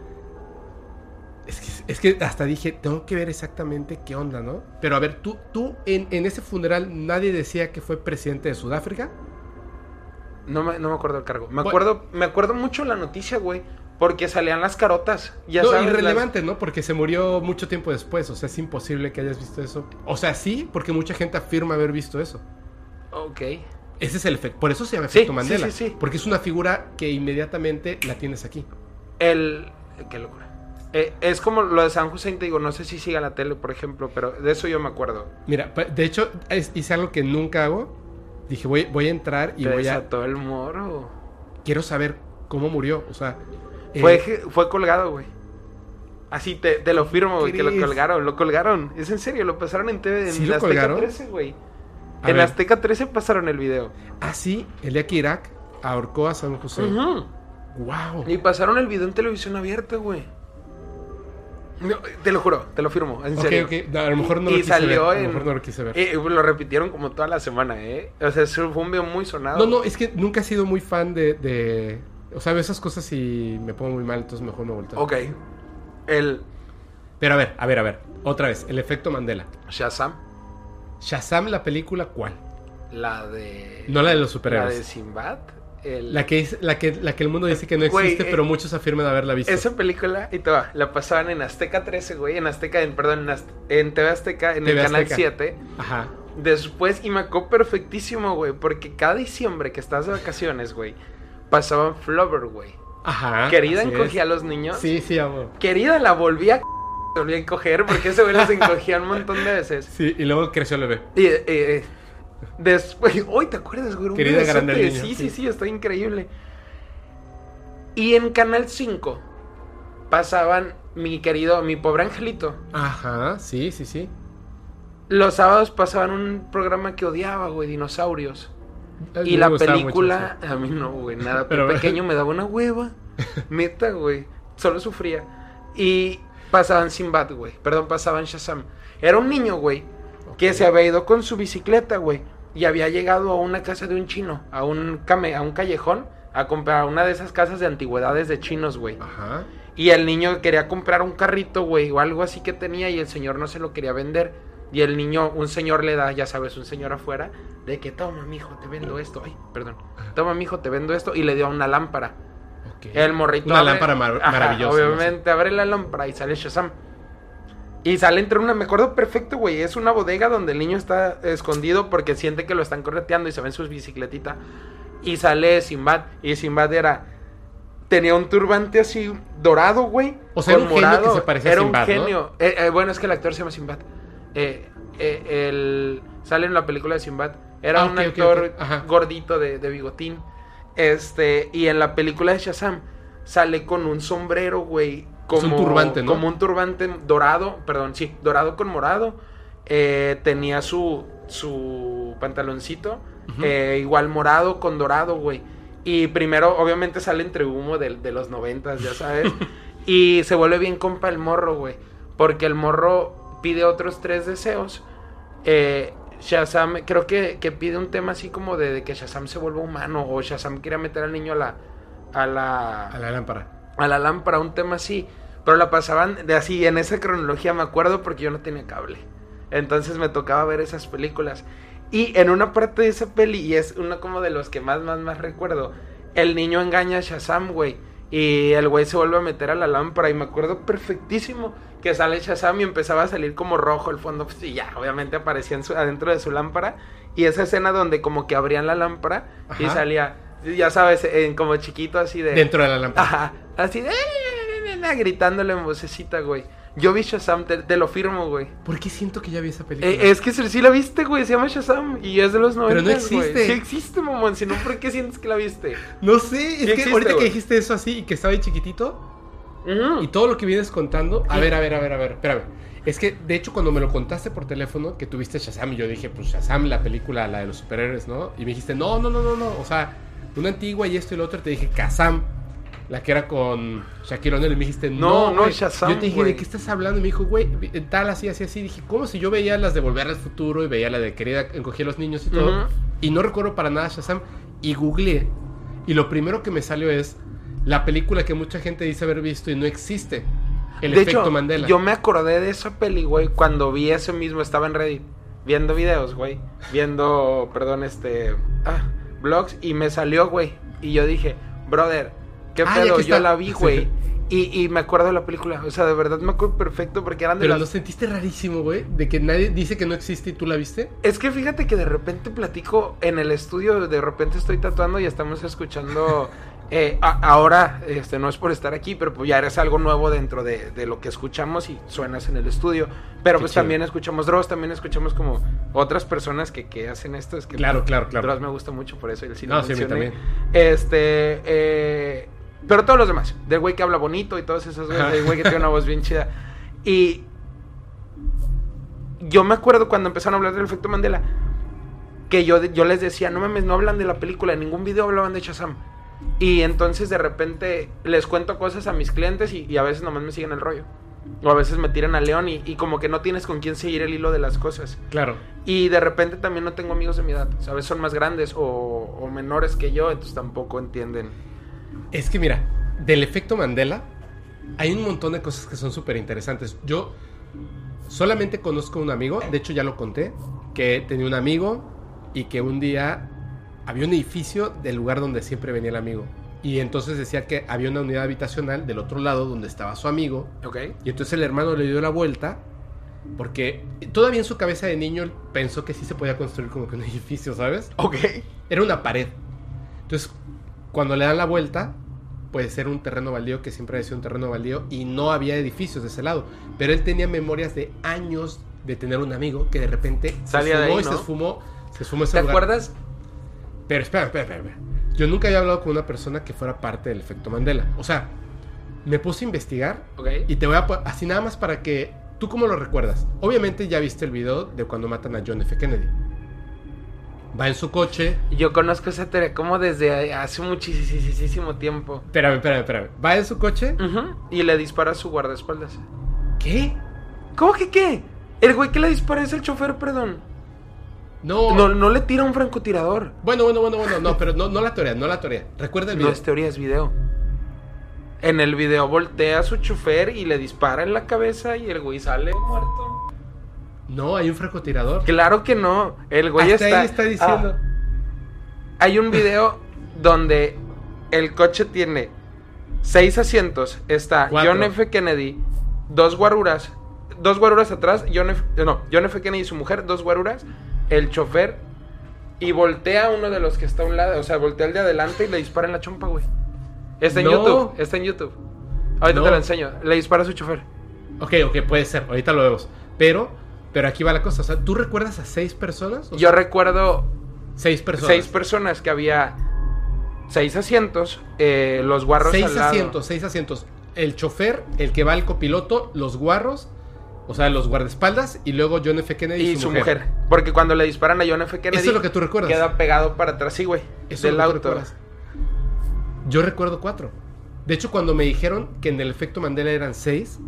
es que, es que hasta dije, tengo que ver exactamente qué onda, ¿no? Pero a ver, tú, tú en, en ese funeral nadie decía que fue presidente de Sudáfrica. No me, no me acuerdo el cargo. Me Bueno. acuerdo, me acuerdo mucho la noticia, güey. Porque salían las carotas. Ya no, sabes, las- irrelevante, ¿no? Porque se murió mucho tiempo después. O sea, es imposible que hayas visto eso. O sea, sí, porque mucha gente afirma haber visto eso. Ok. Ese es el efecto. Por eso se llama Sí, efecto sí, Mandela. sí, sí. Porque es una figura que inmediatamente la tienes aquí. El. Qué locura. Eh, es como lo de San Hussein, te digo, no sé si siga la tele, por ejemplo, pero de eso yo me acuerdo. Mira, de hecho, es- hice algo que nunca hago. Dije, voy, voy a entrar y Te voy a. desató el moro. Quiero saber cómo murió. O sea. eh, Fue, fue colgado, güey. Así te, te lo firmo, güey, que lo colgaron, lo colgaron. Es en serio, lo pasaron en TV, en ¿Sí lo Azteca colgaron? 13, güey. En ver. Azteca 13 pasaron el video. Ah, sí, el día que Irak ahorcó a Saddam Hussein. Ujú. ¡Wow! Y pasaron el video en televisión abierta, güey. No, te lo juro, te lo firmo, en serio. No, a lo mejor no y lo quise salió ver. A en. lo mejor no lo quise ver. Eh, lo repitieron como toda la semana, ¿eh? O sea, fue un video muy sonado. no, no, es que nunca he sido muy fan de. de- o sea, esas cosas y me pongo muy mal, entonces mejor me volteo. Ok. El Pero a ver, a ver, a ver. Otra vez, el efecto Mandela. Shazam, Shazam, la película, ¿cuál? la de. No la de los La superhéroes. de Sinbad. La, que, la, que, la que el mundo dice que no existe, pero eh, muchos afirman haberla visto. Esa película, y te va, la pasaban en Azteca 13, güey, en Azteca, en, perdón, en, TV Azteca, en el canal 7. Ajá. Después, y me acuerdo perfectísimo, güey, porque cada diciembre que estás de vacaciones, güey, pasaban Flover, güey. Ajá. Querida encogía a los niños. Sí, sí, amor. Querida la volvía a volvía a encoger porque ese güey los encogía un montón de veces. Sí, y luego creció el bebé. Y, eh, eh, después, hoy te acuerdas, güey. Querida grande niño, sí, sí, sí, está increíble. Y en Canal 5 pasaban mi querido, mi pobre angelito. Ajá, sí, sí, sí. Los sábados pasaban un programa que odiaba, güey, dinosaurios. y la película, a mí no, güey, nada. Pero pequeño me daba una hueva. Meta, güey. Solo sufría. Y pasaban Sinbad, güey. Perdón, pasaban Shazam. Era un niño, güey, que se había ido con su bicicleta, güey. Y había llegado a una casa de un chino, a un, came, a un callejón, a comprar una de esas casas de antigüedades de chinos, güey. Ajá. Y el niño quería comprar un carrito, güey, o algo así que tenía, y el señor no se lo quería vender. Y el niño, un señor le da, ya sabes, un señor afuera, de que toma, mijo, te vendo esto. Ay, perdón. Toma, mijo, te vendo esto. Y le dio una lámpara. El morrito. Una lámpara maravillosa. Obviamente, abre la lámpara y sale Shazam. Y sale entre una, me acuerdo perfecto, güey. Es una bodega donde el niño está escondido porque siente que lo están correteando y se ve en su bicicletita. Y sale Simbad. Y Simbad era. Tenía un turbante así dorado, güey. O sea, era un genio que se parecía a Simbad. Era un genio. Eh, eh, bueno, es que el actor se llama Simbad. Eh, el, sale en la película de Simbad. Era ah, un actor gordito de, de, bigotín. Este, y en la película de Shazam sale con un sombrero, güey. Como un turbante, ¿no? Como un turbante dorado, perdón, sí, dorado con morado. Eh, tenía su, su pantaloncito, eh, igual morado con dorado, güey. Y primero, obviamente, sale entre humo de, de los noventas, ya sabes. y se vuelve bien compa el morro, güey. Porque el morro pide otros tres deseos. Eh, Shazam, creo que, pide un tema así como de, que Shazam se vuelva humano o Shazam quiere meter al niño a la, a la... A la lámpara. A la lámpara, un tema así. Pero la pasaban de así, en esa cronología me acuerdo porque yo no tenía cable. Entonces me tocaba ver esas películas. Y en una parte de esa peli, y es uno como de los que más, más, más recuerdo, el niño engaña a Shazam, güey. Y el güey se vuelve a meter a la lámpara. Y me acuerdo perfectísimo que sale Shazam y empezaba a salir como rojo el fondo. Pues, y ya, obviamente aparecía adentro de su lámpara. Y esa escena donde como que abrían la lámpara y salía, ya sabes, en como chiquito así de... Dentro de la lámpara. Ajá, así de... Gritándole en vocecita, güey. Yo vi Shazam, te, lo firmo, güey. ¿Por qué siento que ya vi esa película? Eh, es que sí la viste, güey. Se llama Shazam y es de los 90. Pero no existe. Sí existe, mamón. Si no, ¿por qué sientes que la viste? No sé. Es que ahorita que dijiste eso así y que estaba ahí chiquitito. Y todo lo que vienes contando. A ver, a ver, a ver, a ver. Espérame. Es que, de hecho, cuando me lo contaste por teléfono, que tuviste Shazam, y yo dije, pues Shazam, la película, la de los superhéroes, ¿no? Y me dijiste, no, no, no, no, no. O sea, una antigua y esto y lo otro. Te dije, Kazam. La que era con Shaquille O'Neal y me dijiste, no, no, no Shazam, Yo te dije, ¿de qué estás hablando? Y me dijo, güey, tal, así, así, así. Dije, ¿cómo si yo veía las de Volver al Futuro y veía la de Querida encogía a los niños y todo? Y no recuerdo para nada Shazam. Y googleé. Y lo primero que me salió es la película que mucha gente dice haber visto y no existe. El efecto Mandela. Yo me acordé de esa peli, güey, cuando vi eso mismo, estaba en Reddit, viendo videos, güey, viendo, perdón, este, ah, blogs, y me salió, güey, y yo dije, brother, qué pedo, yo la vi, güey. Y, y, me acuerdo de la película, o sea, de verdad me acuerdo perfecto porque eran de Pero lo sentiste rarísimo, güey, de que nadie dice que no existe y tú la viste. Es que fíjate que de repente platico en el estudio, de repente estoy tatuando y estamos escuchando Eh, ahora, este, no es por estar aquí, pero pues ya eres algo nuevo dentro de, lo que escuchamos y suenas en el estudio. Pero pues también escuchamos Dross, también escuchamos como otras personas que, que hacen esto. Es que claro, claro, claro. Dross me gusta mucho por eso. El cine no, sí, también. Este, eh, pero todos los demás, del güey que habla bonito y todos esos, del güey que tiene una voz bien chida. Y yo me acuerdo cuando empezaron a hablar del efecto Mandela, que yo, yo les decía, no mames, no hablan de la película, en ningún video hablaban de Shazam. Y entonces de repente les cuento cosas a mis clientes y, a veces nomás me siguen el rollo. O a veces me tiran a león y, como que no tienes con quién seguir el hilo de las cosas. Claro. Y de repente también no tengo amigos de mi edad. ¿Sabes? Son más grandes o, menores que yo, entonces tampoco entienden. Es que mira, del efecto Mandela hay un montón de cosas que son súper interesantes. Yo solamente conozco un amigo, de hecho ya lo conté, que tenía un amigo y que un día había un edificio del lugar donde siempre venía el amigo. Y entonces decía que había una unidad habitacional del otro lado donde estaba su amigo. Ok. Y entonces el hermano le dio la vuelta porque todavía en su cabeza de niño pensó que sí se podía construir como que un edificio, ¿sabes? Ok. Era una pared. Entonces, cuando le dan la vuelta, puede ser un terreno baldío que siempre ha sido un terreno baldío y no había edificios de ese lado. Pero él tenía memorias de años de tener un amigo que de repente Salía se de esfumó ahí, y se ¿no? esfumó, se esfumó ese ¿Te lugar. acuerdas? Pero espera, espera, espera, espera. Yo nunca había hablado con una persona que fuera parte del efecto Mandela. O sea, me puse a investigar y te voy a así nada más para que tú cómo lo recuerdas. Obviamente ya viste el video de cuando matan a John F. Kennedy. Va en su coche. Yo conozco esa teoría como desde hace muchísimo tiempo. Espérame, espérame, espérame. Va en su coche. Y le dispara a su guardaespaldas. ¿Qué? ¿Cómo que qué? El güey que le dispara es el chofer, perdón. No. No, no le tira un francotirador. Bueno, bueno, bueno, bueno. No, pero no, no la teoría, no la teoría. Recuerda el No video. es teoría, es video. En el video voltea a su chofer y le dispara en la cabeza y el güey sale muerto. No, hay un francotirador. Claro que no. El güey Hasta está. ahí está diciendo. Ah, hay un video donde el coche tiene seis asientos. Está Cuatro. John F. Kennedy, dos guaruras. Dos guaruras atrás. John F. No, John F. Kennedy y su mujer, dos guaruras. El chofer. Y voltea a uno de los que está a un lado. O sea, voltea al de adelante y le dispara en la chompa, güey. Está en No. YouTube. Está en YouTube. Ahorita No. te lo enseño. Le dispara a su chofer. Ok, ok, puede ser. Ahorita lo vemos. Pero, pero aquí va la cosa. O sea, ¿tú recuerdas a seis personas? O Yo sea, recuerdo seis personas. seis personas que había seis asientos. eh, los guarros Seis al lado. asientos, seis asientos. El chofer, el que va al copiloto, los guarros, o sea, los guardaespaldas, y luego John F. Kennedy Y, su mujer. Porque cuando le disparan a John F. Kennedy. Eso es lo que tú recuerdas. Queda pegado para atrás, sí, güey. Eso es lo que tú recuerdas. Yo recuerdo cuatro. De hecho, cuando me dijeron que en el efecto Mandela eran seis,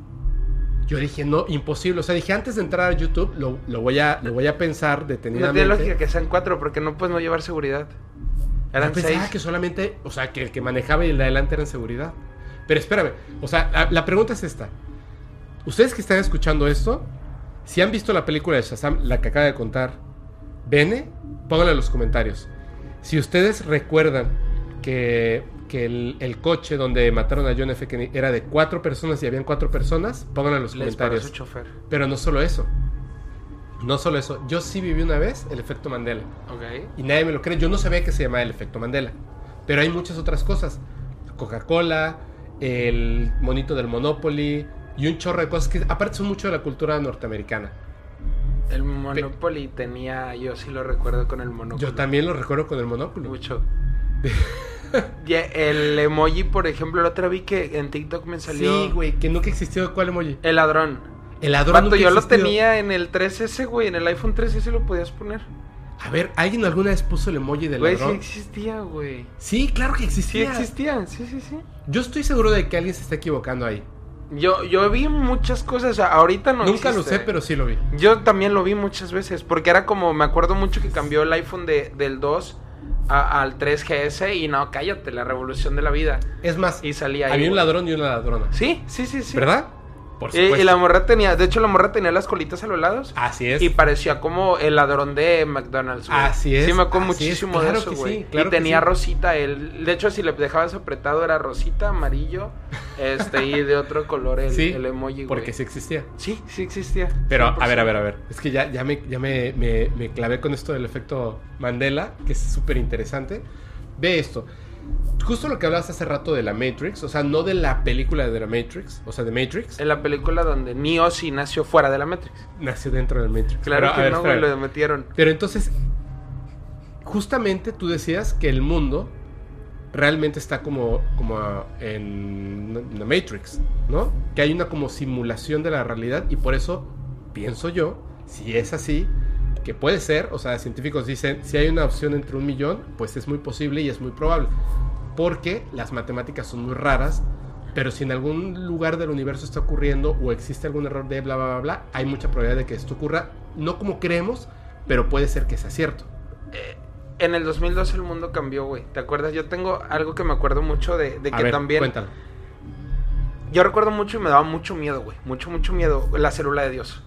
yo dije, no, imposible. O sea, dije, antes de entrar a YouTube, lo, lo voy, a, lo voy a pensar No detenidamente. tiene lógica que sean cuatro porque no puedes no llevar seguridad. Eran Yo pensaba seis. que solamente, o sea, que el que manejaba y el de adelante era en seguridad. Pero espérame, o sea, la, la pregunta es esta. Ustedes que están escuchando esto, si han visto la película de Shazam, la que acaba de contar Bene, pónganlo en los comentarios. Si ustedes recuerdan que, que el, el coche donde mataron a John F. Kennedy era de cuatro personas y habían cuatro personas, pónganlo en los comentarios. Pero no solo eso. No solo eso. Yo sí viví una vez el efecto Mandela. Y nadie me lo cree. Yo no sabía que se llamaba el efecto Mandela. Pero hay muchas otras cosas. Coca-Cola, el monito del Monopoly y un chorro de cosas que aparte son mucho de la cultura norteamericana. El Monopoly tenía. Yo sí lo recuerdo con el Monopoly. Yo también lo recuerdo con el Monopoly. Mucho. El emoji, por ejemplo, la otra vi que en TikTok me salió. Sí, güey, que nunca existió cuál emoji. El ladrón. El ladrón nunca yo lo existió. tenía en el 3S, güey. En el iPhone 3S lo podías poner. A ver, ¿alguien alguna vez puso el emoji del Güey, sí ladrón? existía, güey. Sí, claro que Sí existía. existía, sí, sí, sí. Yo estoy seguro de que alguien se está equivocando ahí. Yo, yo vi muchas cosas, o sea, ahorita no Nunca lo sé, pero sí lo vi. Yo también lo vi muchas veces, porque era como, me acuerdo mucho que cambió el iPhone de, del 2 a- al 3GS y no, cállate, la revolución de la vida. Es más, Y salía ahí, había un ladrón y una ladrona. Sí, sí, sí, sí. ¿Verdad? Por Y, la morra tenía, de hecho la morra tenía las colitas a los lados. Así es. Y parecía como el ladrón de McDonald's, güey. Así es, Sí, me acuerdo muchísimo claro de eso, güey. sí, claro y tenía sí. rosita, él. De hecho, si le dejabas apretado era rosita, amarillo, este, y de otro color el, sí, el emoji, güey. porque sí existía. Sí, sí existía. Pero, a 100%. ver, a ver, a ver. Es que ya, ya, me, ya me, me- me clavé con esto del efecto Mandela, que es súper interesante. Ve esto. Justo lo que hablabas hace rato de la Matrix, o sea, no de la película de la Matrix, o sea, de Matrix, En la película donde Neo sí nació fuera de la Matrix. nació dentro del Matrix. Claro Pero, que ver, no, güey, lo metieron. Pero entonces, justamente tú decías que el mundo realmente está como, como en la Matrix, ¿no? Que hay una como simulación de la realidad y por eso pienso yo, si es así, que puede ser, o sea, científicos dicen, si hay una opción entre un millón, pues es muy posible y es muy probable, porque las matemáticas son muy raras, pero si en algún lugar del universo está ocurriendo o existe algún error de bla, bla, bla, bla, hay mucha probabilidad de que esto ocurra, no como creemos, pero puede ser que sea cierto. En el 2002 el mundo cambió, güey. ¿Te acuerdas? Yo tengo algo que me acuerdo mucho de, de A que ver, también... cuéntalo. Yo recuerdo mucho y me daba mucho miedo, güey. Mucho, mucho miedo. La célula de Dios.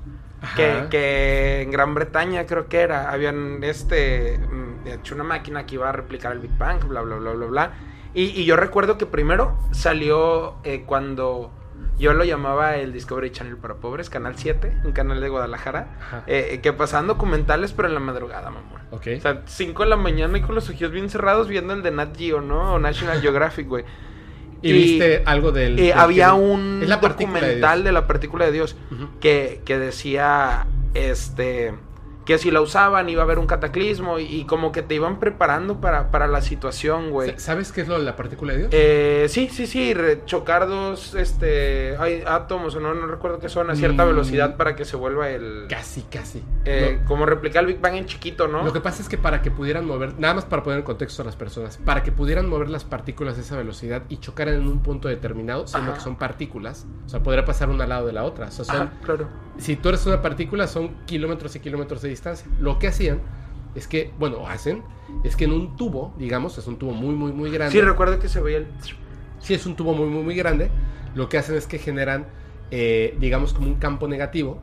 Que, que en Gran Bretaña creo que era. Habían este... mm, hecho una máquina que iba a replicar el Big Bang, bla, bla, bla, bla, bla. Y, yo recuerdo que primero salió eh, cuando yo lo llamaba el Discovery Channel para pobres, Canal 7, un canal de Guadalajara, eh, que pasaban documentales, pero en la madrugada, mamá. Ok. O sea, 5 de la mañana y con los ojos bien cerrados viendo el de Nat Geo, ¿no? O National Geographic, güey. ¿Y, viste algo del...? Eh, había un documental de, la partícula de Dios que, que decía, este que si la usaban iba a haber un cataclismo y, como que te iban preparando para, para la situación, güey. ¿Sabes qué es lo de la partícula de Dios? Eh, sí, sí, sí, chocar dos este, hay átomos, o no, no recuerdo qué son, a cierta mm. velocidad para que se vuelva el... Casi, casi. Eh, como replicar el Big Bang en chiquito, ¿no? Lo que pasa es que para que pudieran mover, nada más para poner en contexto a las personas, para que pudieran mover las partículas a esa velocidad y chocar en un punto determinado, siendo que son partículas, o sea, podría pasar una al lado de la otra. O sea, son, claro. Si tú eres una partícula, son kilómetros y kilómetros de distancia. Lo que hacían es que, bueno, hacen, es que en un tubo, digamos, es un tubo muy, muy, muy grande. Sí, recuerdo que se veía el... Sí, es un tubo muy, muy, muy grande. Lo que hacen es que generan, eh, digamos, como un campo negativo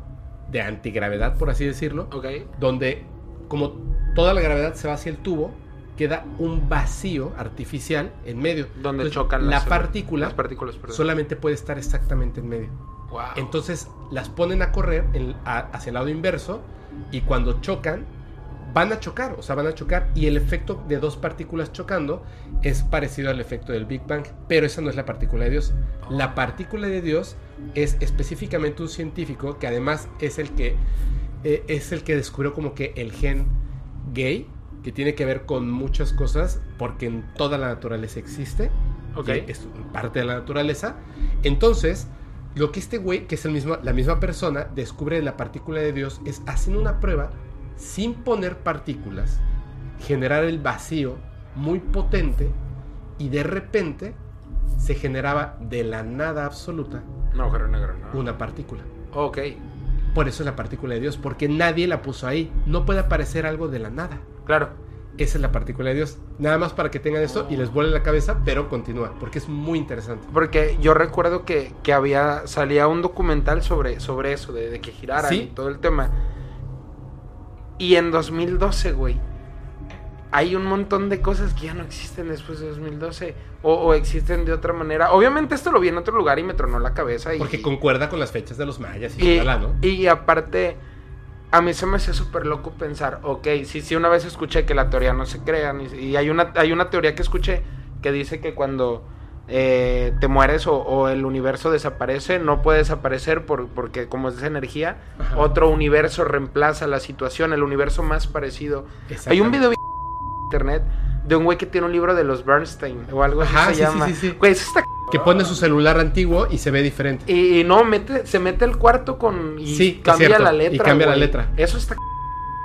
de antigravedad, por así decirlo. Ok. Donde, como toda la gravedad se va hacia el tubo, queda un vacío artificial en medio. Donde chocan la las partícula las partículas. Solamente puede estar exactamente en medio. Wow. Entonces las ponen a correr hacia el lado inverso y cuando chocan, van a chocar, o sea, van a chocar y el efecto de dos partículas chocando es parecido al efecto del Big Bang, pero esa no es la partícula de Dios. La partícula de Dios es específicamente un científico que además es el que eh, es el que descubrió como que el gen gay que tiene que ver con muchas cosas porque en toda la naturaleza existe, okay. es parte de la naturaleza. Entonces, lo que este güey, que es el mismo, la misma persona, descubre de la partícula de Dios es haciendo una prueba sin poner partículas, generar el vacío muy potente y de repente se generaba de la nada absoluta una partícula. Ok. Por eso es la partícula de Dios, porque nadie la puso ahí. No puede aparecer algo de la nada. Claro. Esa es la partícula de Dios. Nada más para que tengan esto y les vuele la cabeza, pero continúa, porque es muy interesante. Porque yo recuerdo que, había, salía un documental sobre, sobre eso, de, que giraran y todo el tema. Y en 2012, güey, hay un montón de cosas que ya no existen después de 2012 o, existen de otra manera. Obviamente esto lo vi en otro lugar y me tronó la cabeza. Y, porque concuerda con las fechas de los mayas y, y, ¿no? y aparte a mí se me hace súper loco pensar, ok, sí, sí, una vez escuché que la teoría no se crea, y hay una, hay una teoría que escuché que dice que cuando eh, te mueres o, el universo desaparece, no puede desaparecer por, porque como es esa energía, otro universo reemplaza la situación, el universo más parecido. Hay un video en internet de un güey que tiene un libro de los Bernstein o algo así se llama. Güey, eso está que pone su celular antiguo y se ve diferente. Y, no, mete, se mete el cuarto con. Y cambia la letra. Y cambia la letra. Eso está.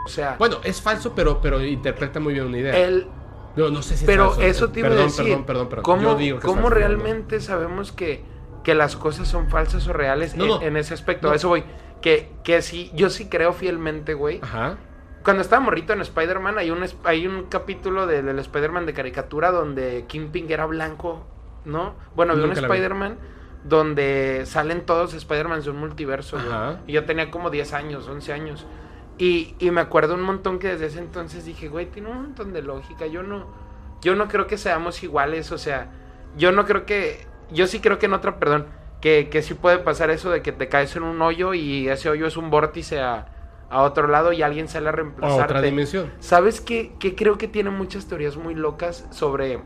O sea. Bueno, es falso, pero, pero interpreta muy bien una idea. El, no, no sé si pero es falso. eso te iba perdón, a decir. Perdón, perdón, perdón. ¿Cómo, Yo digo que ¿cómo realmente sabemos que, que las cosas son falsas o reales en, ese aspecto? A eso voy. Que, que sí, yo sí creo fielmente, güey. Ajá cuando estaba morrito en Spider-Man, hay un, hay un capítulo del Spider-Man de caricatura donde Kingpin era blanco ¿no? Bueno, había un Spider-Man donde salen todos Spider-Man de un multiverso, Y yo tenía como 10 años, 11 años. Y, y, me acuerdo un montón que desde ese entonces dije, güey, tiene un montón de lógica. Yo no, yo no creo que seamos iguales, o sea, yo no creo que, yo sí creo que en otra, perdón, que, que sí puede pasar eso de que te caes en un hoyo y ese hoyo es un vórtice a, a otro lado y alguien sale a reemplazarte. A otra dimensión. ¿Sabes qué? Que creo que tiene muchas teorías muy locas sobre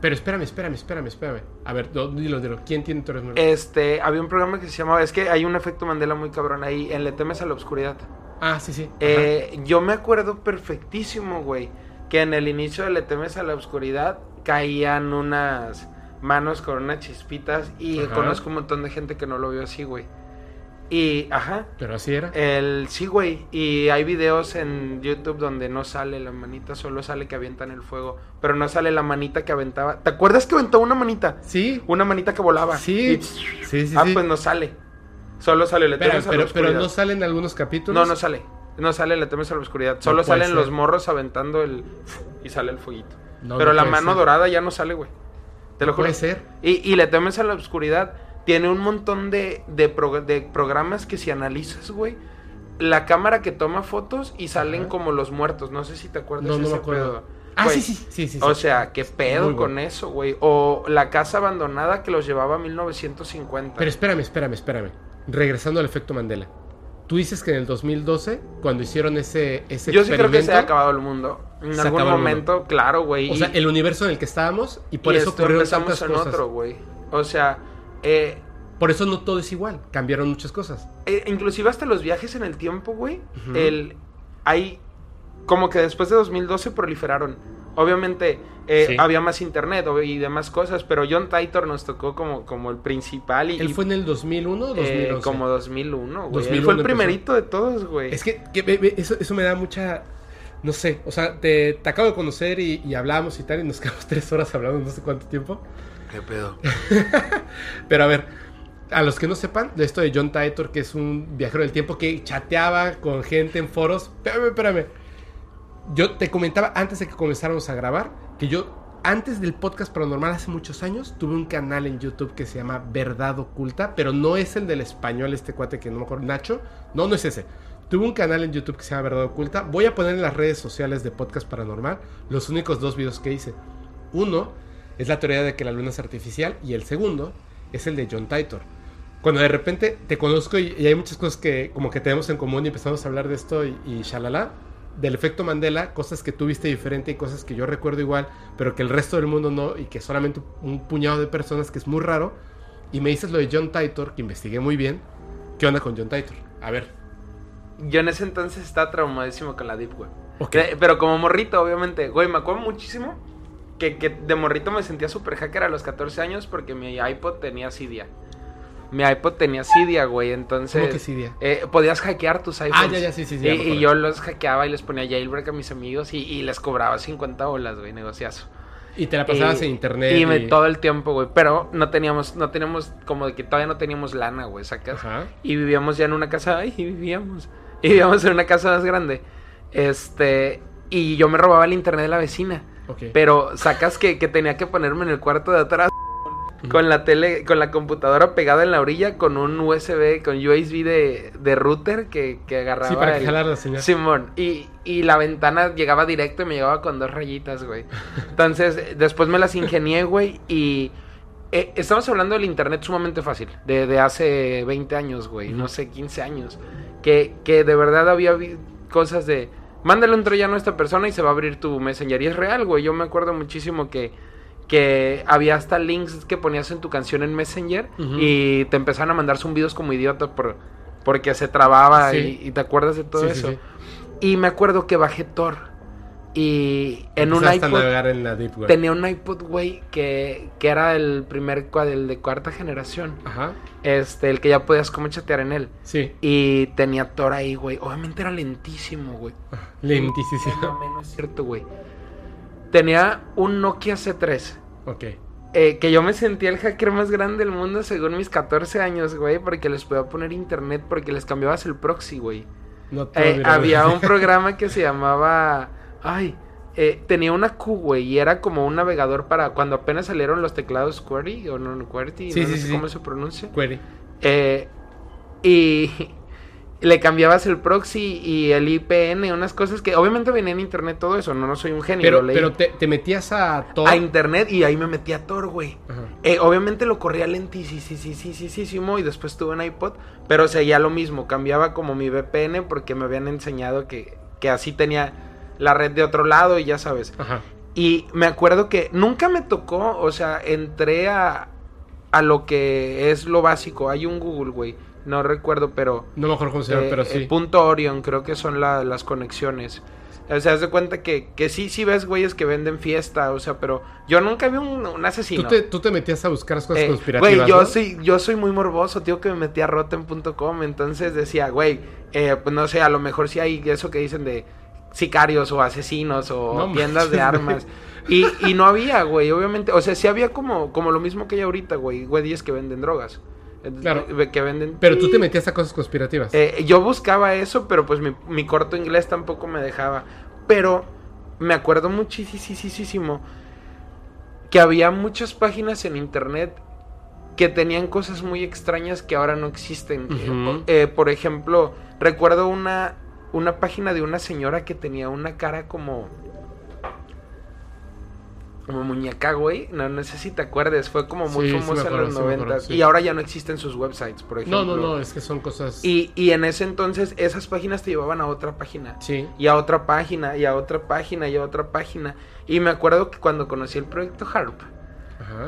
pero espérame, espérame, espérame, espérame. A ver, dilo, dilo. ¿Quién tiene Torres Este, había un programa que se llamaba. Es que hay un efecto Mandela muy cabrón ahí. En Le temes a la oscuridad. Ah, sí, sí. Eh, yo me acuerdo perfectísimo, güey. Que en el inicio de Le temes a la oscuridad caían unas manos con unas chispitas. Y conozco un montón de gente que no lo vio así, güey. Y, ajá. Pero así era. El, sí, güey. Y hay videos en YouTube donde no sale la manita, solo sale que avientan el fuego. Pero no sale la manita que aventaba. ¿Te acuerdas que aventó una manita? Sí. Una manita que volaba. Sí. sí, sí, Ah, pues no sale. Solo sale Le pero, pero, pero no salen algunos capítulos. No, no sale. No sale Le temes a la oscuridad. Solo salen los morros aventando el. Y sale el fueguito. pero la mano dorada ya no sale, güey. Te lo juro. Puede ser. Y, y Le temes a la oscuridad tiene un montón de, de, programas que si analizas, güey, la cámara que toma fotos y salen como los muertos. No sé si te acuerdas No, de no me ese acuerdo. pedo. Ah, sí, sí, sí, sí. O sí. sea, qué pedo Muy con bueno. eso, güey. O la casa abandonada que los llevaba a 1950. Pero espérame, espérame, espérame. Regresando al efecto Mandela. Tú dices que en el 2012, cuando hicieron ese, ese Yo sí creo que se ha acabado el mundo. En algún momento, claro, güey. O sea, el universo en el que estábamos y por y eso ocurrieron tantas en cosas. otro, güey. O sea, eh, Por eso no todo es igual. Cambiaron muchas cosas. eh, inclusive hasta los viajes en el tiempo, güey. El hay como que después de 2012 proliferaron. Obviamente eh, Sí. había más internet y demás cosas, pero John Titor nos tocó como, como el principal y Él fue en el 2001 o 2011. eh, como 2001, güey. Él 2001 fue el empezó. primerito de todos, güey. Es que, eso, eso me da mucha... No sé, o sea, te, te acabo de conocer y, y hablamos y tal, y nos quedamos tres horas hablando no sé cuánto tiempo. Pedo. Pero a ver, a los que no sepan de esto de John Titor, que es un viajero del tiempo que chateaba con gente en foros. Espérame, espérame. Yo te comentaba antes de que comenzáramos a grabar que yo, antes del podcast paranormal, hace muchos años, tuve un canal en YouTube que se llama Verdad Oculta, pero no es el del español, este cuate que no me acuerdo, Nacho. No, no es ese. Tuve un canal en YouTube que se llama Verdad Oculta. Voy a poner en las redes sociales de Podcast Paranormal los únicos dos videos que hice. Uno es la teoría de que la luna es artificial y el segundo es el de John Titor. Cuando de repente te conozco y, y hay muchas cosas que como que tenemos en común y empezamos a hablar de esto y, y shalala, del efecto Mandela, cosas que tú viste diferente y cosas que yo recuerdo igual, pero que el resto del mundo no y que solamente un puñado de personas que es muy raro. Y me dices lo de John Titor, que investigué muy bien. ¿Qué onda con John Titor? A ver. Yo en ese entonces estaba traumadísimo con la Deep Web. Ok. Eh, Pero como morrito, obviamente. Güey, me acuerdo muchísimo que, que de morrito me sentía super hacker a los 14 años porque mi iPod tenía Cydia. Mi iPod tenía Cydia, güey. Entonces. ¿Cómo que Cydia? eh, podías hackear tus iPhones. Ah, ya, ya, sí, sí, Y, yo los hackeaba y les ponía jailbreak a mis amigos y, y les cobraba 50 bolas, güey, negociazo. Y te la pasabas Y- en internet. Y me, todo el tiempo, güey. Pero no teníamos, no teníamos, como de que todavía no teníamos lana, güey, sacas. Ajá. Y vivíamos ya en una casa, ay, y vivíamos. Y vivíamos en una casa más grande. Este, y yo me robaba el internet de la vecina. Pero sacas que, que tenía que ponerme en el cuarto de atrás con la tele, con la computadora pegada en la orilla, con un USB, con USB de, de router que, que agarraba. Sí, para el- jalara la señal. Simón. Y, y la ventana llegaba directo y me llegaba con dos rayitas, güey. Entonces, después me las ingenié, güey. Y eh, estamos hablando del internet sumamente fácil. De, de hace 20 años, güey. No sé, 15 años. Que, que de verdad había cosas de. Mándale un troyano a esta persona y se va a abrir tu Messenger. Y es real, güey. Yo me acuerdo muchísimo que, que había hasta links que ponías en tu canción en Messenger y te empezaban a mandar zumbidos como idiota por, porque se trababa Sí. y, y te acuerdas de todo Sí, eso. sí. Y me acuerdo que bajé Tor. Y en un iPod. en la Deep Web. Tenía un iPod, güey, que, que era el primer el de cuarta generación. Ajá. Este, el que ya podías como chatear en él. Sí. Y tenía Tor ahí, güey. Obviamente era lentísimo, güey. Lentísimo. No, no es cierto, güey. Tenía un Nokia C3. ok. eh, que yo me sentía el hacker más grande del mundo según mis 14 años, güey. Porque les podía poner internet porque les cambiabas el proxy, güey. No te Eh, había un programa que se llamaba. Ay, eh, tenía una Q, güey, y era como un navegador para cuando apenas salieron los teclados QWERTY o no, QWERTY, Sí, no, sí, sé sí. cómo se pronuncia. Query. Eh, y le cambiabas el proxy y el IPN, unas cosas que obviamente venía en internet todo eso, no, no soy un genio, Pero, lo leí. pero te, te metías a todo. a internet y ahí me metí a Tor, güey. Eh, obviamente lo corría lentísimo y después tuve un iPod, pero seguía lo mismo, cambiaba como mi VPN porque me habían enseñado que, que así tenía la red de otro lado y ya sabes. Ajá. Y me acuerdo que nunca me tocó, o sea, entré a, a lo que es lo básico, hay un Google, güey, no recuerdo, pero... No me acuerdo cómo se llama, eh, pero sí. punto Orion, creo que son la- las conexiones. O sea, haz de cuenta que, que sí, sí ves güeyes que venden fiesta, o sea, pero yo nunca vi un, un asesino. ¿Tú te, tú te metías a buscar las cosas Eh, conspirativas. Güey, yo, ¿no? soy, yo soy muy morboso, tío, que me metí a rotten.com. Entonces decía, güey, eh, pues no sé, a lo mejor sí hay eso que dicen de sicarios o asesinos o No tiendas de armas. Y, y no había, güey, obviamente. O sea, sí había como, como lo mismo que hay ahorita, güey, güeyes que venden drogas. Claro. Que venden. Pero tú te metías a cosas conspirativas. Eh, yo buscaba eso, pero pues mi, mi corto inglés tampoco me dejaba. Pero me acuerdo muchísimo que había muchas páginas en internet que tenían cosas muy extrañas que ahora no existen. Eh, por ejemplo, Recuerdo una, una página de una señora que tenía una cara como como muñeca, güey. No, no sé si te acuerdes, fue como muy Sí, sí famosa acuerdo, en los sí me 90 acuerdo, sí. y ahora ya no existen sus websites, por ejemplo. No, no, no, es que son cosas... Y, y en ese entonces esas páginas te llevaban a otra página. Sí. Y a otra página, y a otra página, y a otra página. Y me acuerdo que cuando conocí el proyecto Harp,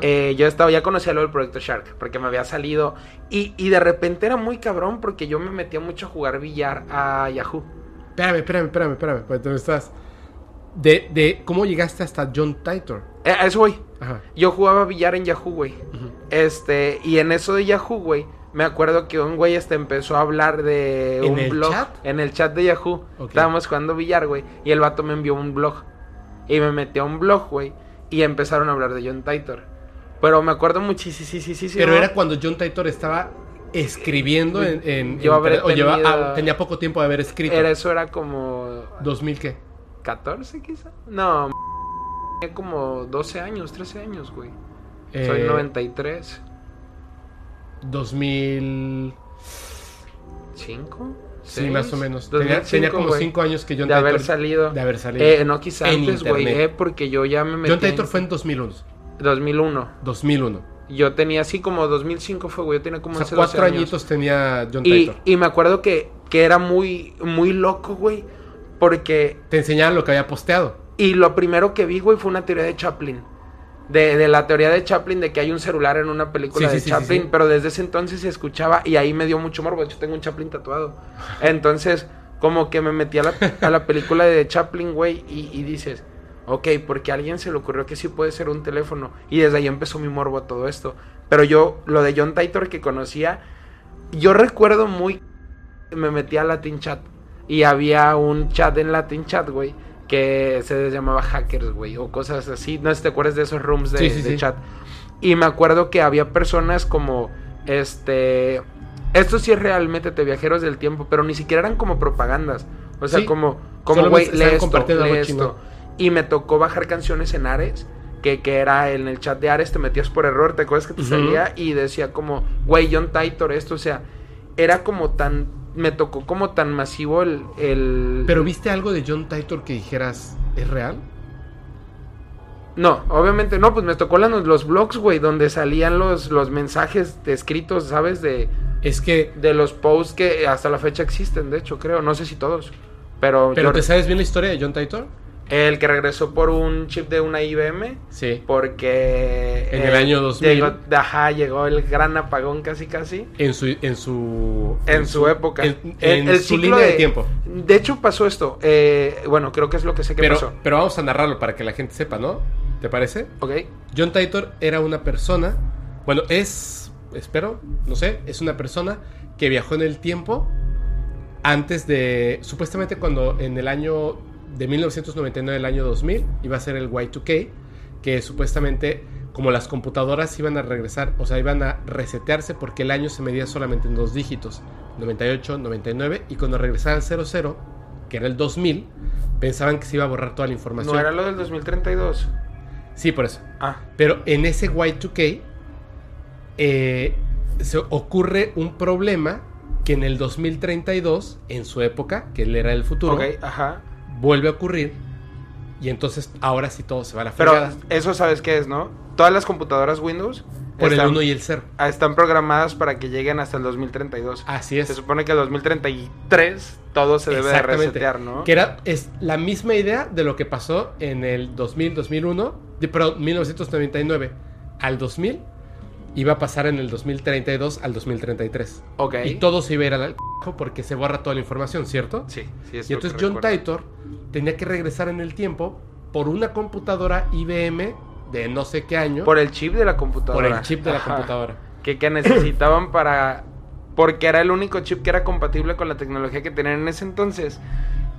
eh, yo estaba, ya conocía lo del proyecto Shark, porque me había salido. Y, y de repente era muy cabrón, porque yo me metía mucho a jugar billar a Yahoo. Espérame, espérame, espérame, espérame. pues, ¿Dónde estás? De, de cómo llegaste hasta John Titor. Eh, a eso voy. Ajá. Yo jugaba billar en Yahoo, güey. Este, y en eso de Yahoo, güey, me acuerdo que un güey este empezó a hablar de ¿En un el blog. chat? En el chat de Yahoo. Ok. Estábamos jugando billar, güey. Y el vato me envió un blog. Y me metí a un blog, güey. Y empezaron a hablar de John Titor. Pero me acuerdo muchísimo. Pero era cuando John Titor estaba escribiendo en... en- Yo en- habré o lleva- ah, tenía poco tiempo de haber escrito. Era, eso era como... ¿2000 qué? 14 quizá. No, tenía como 12 años, 13 años, güey. Soy Eh, 93. 2000... 5. Sí, más o menos. Tenía, tenía como 5 años que John de Titor... haber salido. De haber salido. Eh, no, quizá antes, güey, eh, porque yo ya me metí. John Titor en fue en 2001. 2001. 2001. Yo tenía así como 2005 fue, güey. Yo tenía como O sea, 11, 12 cuatro añitos tenía John Y, Titor. y me acuerdo que, que era muy, muy loco, güey. Porque. Te enseñaba lo que había posteado. Y lo primero que vi, güey, fue una teoría de Chaplin. De, de la teoría de Chaplin de que hay un celular en una película Sí, de sí, Chaplin, sí. pero desde ese entonces se escuchaba y ahí me dio mucho morbo. De hecho, tengo un Chaplin tatuado. Entonces, como que me metí a la, a la película de Chaplin, güey, y, y dices, ok, porque a alguien se le ocurrió que sí puede ser un teléfono. Y desde ahí empezó mi morbo a todo esto. Pero yo, lo de John Titor que conocía, yo recuerdo muy. Me metí a Latin Chat y había un chat en Latin Chat, güey, que se llamaba Hackers, güey, o cosas así. No sé si te acuerdas de esos rooms de, Sí, sí, de sí. chat. Y me acuerdo que había personas como, este. Esto sí es realmente de viajeros del tiempo, pero ni siquiera eran como propagandas. O sea, como, como, güey, lee esto, lee esto. Y me tocó bajar canciones en Ares, que, que era en el chat de Ares, te metías por error, ¿te acuerdas que te salía? Y decía como, güey, John Titor, esto, o sea, era como tan, me tocó como tan masivo el... el... Pero ¿viste algo de John Titor que dijeras, ¿es real? No, obviamente no, pues me tocó la- los blogs, güey, donde salían los, los mensajes escritos, ¿sabes? De, Es que... de los posts que hasta la fecha existen, de hecho, creo, no sé si todos. Pero, ¿Pero yo- te sabes bien la historia de John Titor? El que regresó por un chip de una IBM, Sí. porque... En el año 2000. Llegó, ajá, llegó el gran apagón casi casi. En su... En su, En su época. En, El- en el su ciclo línea de... de- tiempo. De hecho pasó esto, eh, bueno, creo que es lo que sé que Pero, pasó. pero vamos a narrarlo para que la gente sepa, ¿no? ¿Te parece? Ok, John Titor era una persona, bueno, es, espero, no sé, es una persona que viajó en el tiempo antes de, supuestamente cuando en el año de 1999, el año 2000, iba a ser el Y2K, que supuestamente como las computadoras iban a regresar, o sea, iban a resetearse porque el año se medía solamente en dos dígitos, 98, 99, y cuando regresara al 00, que era el 2000, pensaban que se iba a borrar toda la información. no era lo del 2032. Sí, por eso. Ah, Pero en ese Y2K eh, se ocurre un problema que en el 2032, en su época, que él era el futuro, ok, ajá. Vuelve a ocurrir. Y entonces ahora sí todo se va a la Pero fregada. eso sabes qué es, ¿no? Todas las computadoras Windows por están, el 1 y el 0. ah, están programadas para que lleguen hasta el 2032. Así Se es. supone que el 2033 todo se debe de resetear, ¿no? Que era, es la misma idea de lo que pasó en el 2000, 2001, de, perdón, 1999 al 2000, iba a pasar en el 2032 al 2033. Ok. Y todo se iba a ir al porque se borra toda la información, ¿cierto? Sí, sí, es Y lo que entonces John recuerdo. Titor tenía que regresar en el tiempo por una computadora IBM de no sé qué año. Por el chip de la computadora. por el chip de la Ajá. computadora. Que, que necesitaban para... Porque era el único chip que era compatible con la tecnología que tenían en ese entonces.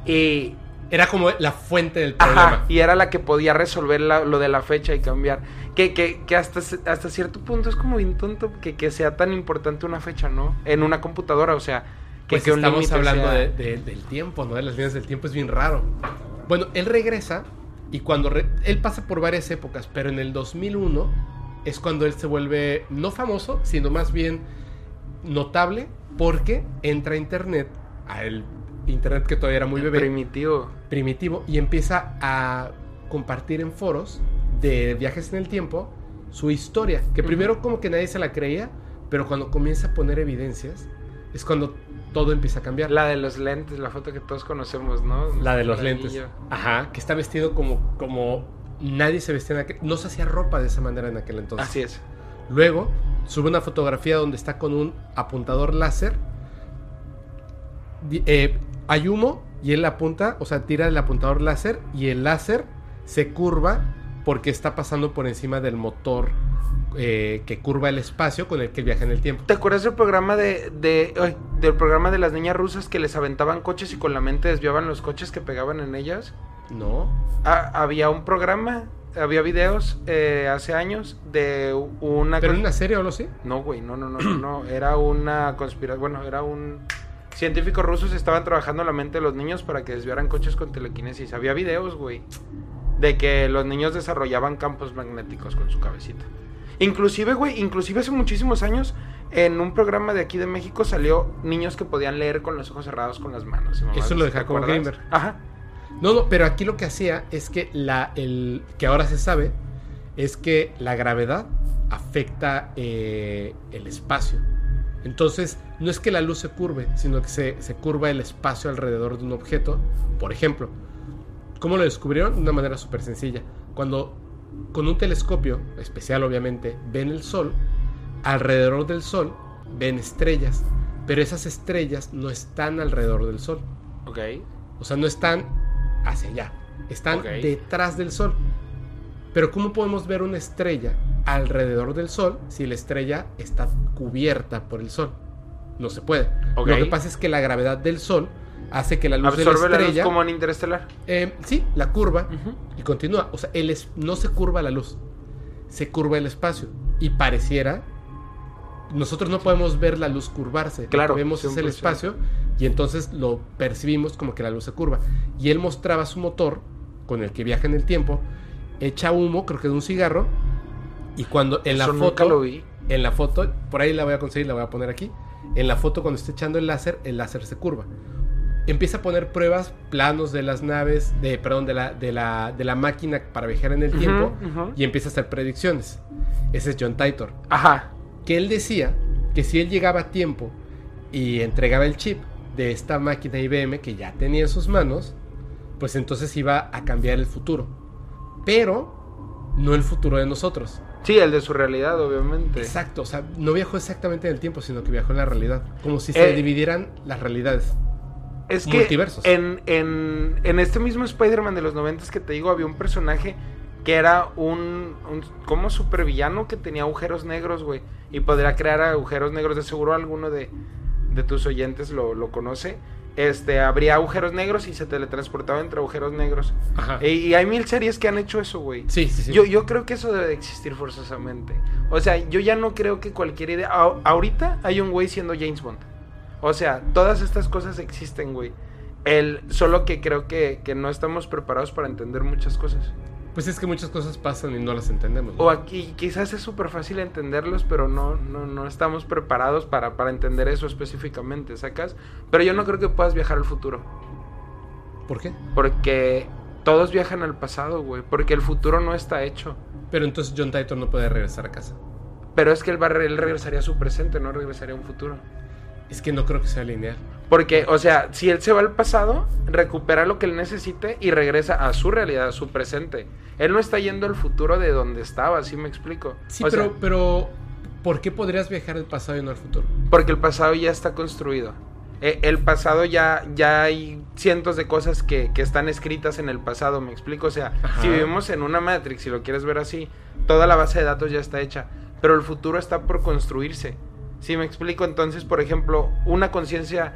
Y... Era como la fuente del Ajá, problema. y era la que podía resolver la- lo de la fecha y cambiar. Que, que, que hasta, hasta cierto punto es como bien tonto que, que sea tan importante una fecha, ¿no? En una computadora, o sea... Que, Pues que un estamos hablando sea- de- de- del tiempo, ¿no? De las líneas del tiempo es bien raro. Bueno, él regresa y cuando... re- él pasa por varias épocas, pero en el 2001 es cuando él se vuelve no famoso, sino más bien notable porque entra a internet al internet que todavía era muy bebé. Primitivo. Primitivo. Y empieza a compartir en foros de viajes en el tiempo su historia. Que primero como que nadie se la creía, pero cuando comienza a poner evidencias, es cuando todo empieza a cambiar. La de los lentes, la foto que todos conocemos, ¿no? La de los lentes. Ajá, que está vestido como, como nadie se vestía en aquel... No se hacía ropa de esa manera en aquel entonces. Así es. Luego sube una fotografía donde está con un apuntador láser. Eh, hay humo y él apunta, o sea, tira el apuntador láser y el láser se curva porque está pasando por encima del motor eh, que curva el espacio con el que viaja en el tiempo. ¿Te acuerdas del programa de, del programa de las niñas rusas que les aventaban coches y con la mente desviaban los coches que pegaban en ellas? No. Ah, había un programa, había videos eh, hace años de una... ¿Pero en una serie o lo sé? No, güey, no, no, no, no, no. Era una conspiración, bueno, era un... Científicos rusos estaban trabajando la mente de los niños para que desviaran coches con telequinesis. Había videos, güey, de que los niños desarrollaban campos magnéticos con su cabecita. Inclusive, güey, inclusive hace muchísimos años, en un programa de aquí de México salió niños que podían leer con los ojos cerrados con las manos. Eso lo de Jacob Gamer. Ajá. No, no, pero aquí lo que hacía es que la, el, que ahora se sabe, es que la gravedad afecta eh, el espacio. Entonces, no es que la luz se curve, sino que se, se curva el espacio alrededor de un objeto. Por ejemplo, ¿cómo lo descubrieron? De una manera súper sencilla. Cuando con un telescopio, especial obviamente, ven el Sol, alrededor del Sol ven estrellas, pero esas estrellas no están alrededor del Sol. Ok. O sea, no están hacia allá, están detrás del Sol. Pero ¿cómo podemos ver una estrella alrededor del Sol si la estrella está cubierta por el Sol? No se puede. Lo que pasa es que la gravedad del Sol hace que la luz de la estrella. como en interestelar. Eh, sí, la curva y continúa. O sea, el no se curva la luz, se curva el espacio. Y pareciera. Nosotros no podemos ver la luz curvarse. Claro. Lo que vemos es el espacio y entonces lo percibimos como que la luz se curva. Y él mostraba su motor con el que viaja en el tiempo, echa humo, creo que de un cigarro. Y cuando en la foto. lo vi. En la foto, por ahí la voy a conseguir, la voy a poner aquí. En la foto, cuando está echando el láser, el láser se curva empieza a poner pruebas, planos de las naves, de, perdón, de la, de la, de la máquina para viajar en el tiempo y empieza a hacer predicciones. Ese es John Titor. Ajá. Que él decía que si él llegaba a tiempo y entregaba el chip de esta máquina IBM que ya tenía en sus manos, pues entonces iba a cambiar el futuro. Pero no el futuro de nosotros. Sí, el de su realidad, obviamente. Exacto, o sea, no viajó exactamente en el tiempo, sino que viajó en la realidad. Como si se eh, dividieran las realidades es que en, en, en, este mismo Spider-Man de los 90 que te digo, había un personaje que era un, un como supervillano que tenía agujeros negros, güey. Y podría crear agujeros negros. De seguro alguno de, de tus oyentes lo, lo, conoce. Este, habría agujeros negros y se teletransportaba entre agujeros negros. Ajá. Y, hay mil series que han hecho eso, güey. Sí, sí, sí. Yo, yo creo que eso debe de existir forzosamente. O sea, yo ya no creo que cualquier idea... ahorita hay un güey siendo James Bond. O sea, todas estas cosas existen, güey. El, solo que creo que, no estamos preparados para entender muchas cosas. Pues es que muchas cosas pasan y no las entendemos. O aquí quizás es súper fácil entenderlos, pero no, no, no estamos preparados para, para entender eso específicamente, ¿sacas? Pero yo no creo que puedas viajar al futuro. ¿Por qué? Porque todos viajan al pasado, güey. Porque el futuro no está hecho. Pero entonces John Titor no puede regresar a casa. Pero es que él, va, él regresaría a su presente, no regresaría a un futuro. Es que no creo que sea lineal. Porque, o sea, si él se va al pasado, recupera lo que él necesite y regresa a su realidad, a su presente. Él no está yendo al futuro de donde estaba, ¿sí me explico? Sí, pero, pero, ¿por qué podrías viajar al pasado y no al futuro? Porque el pasado ya está construido. E, el pasado ya, ya hay cientos de cosas que, que, están escritas en el pasado, ¿me explico? O sea, si vivimos en una Matrix, si lo quieres ver así, toda la base de datos ya está hecha, pero el futuro está por construirse. Si me explico, entonces, por ejemplo, una conciencia,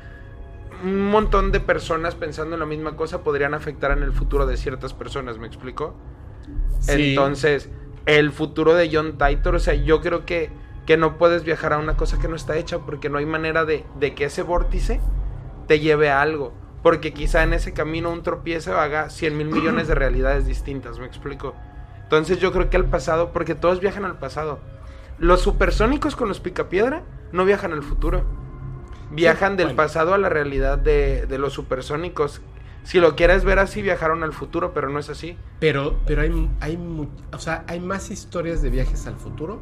un montón de personas pensando en la misma cosa podrían afectar en el futuro de ciertas personas, ¿me explico? Entonces, el futuro de John Titor, o sea, yo creo que, que no puedes viajar a una cosa que no está hecha porque no hay manera de, de que ese vórtice te lleve a algo. Porque quizá en ese camino un tropiezo haga 100 mil millones de realidades distintas, ¿me explico? Entonces yo creo que el pasado, porque todos viajan al pasado. Los supersónicos con los picapiedra no viajan al futuro. Viajan del bueno. pasado a la realidad de, de los supersónicos. Si lo quieres ver así, viajaron al futuro, pero no es así. Pero, pero hay, hay, o sea, hay más historias de viajes al futuro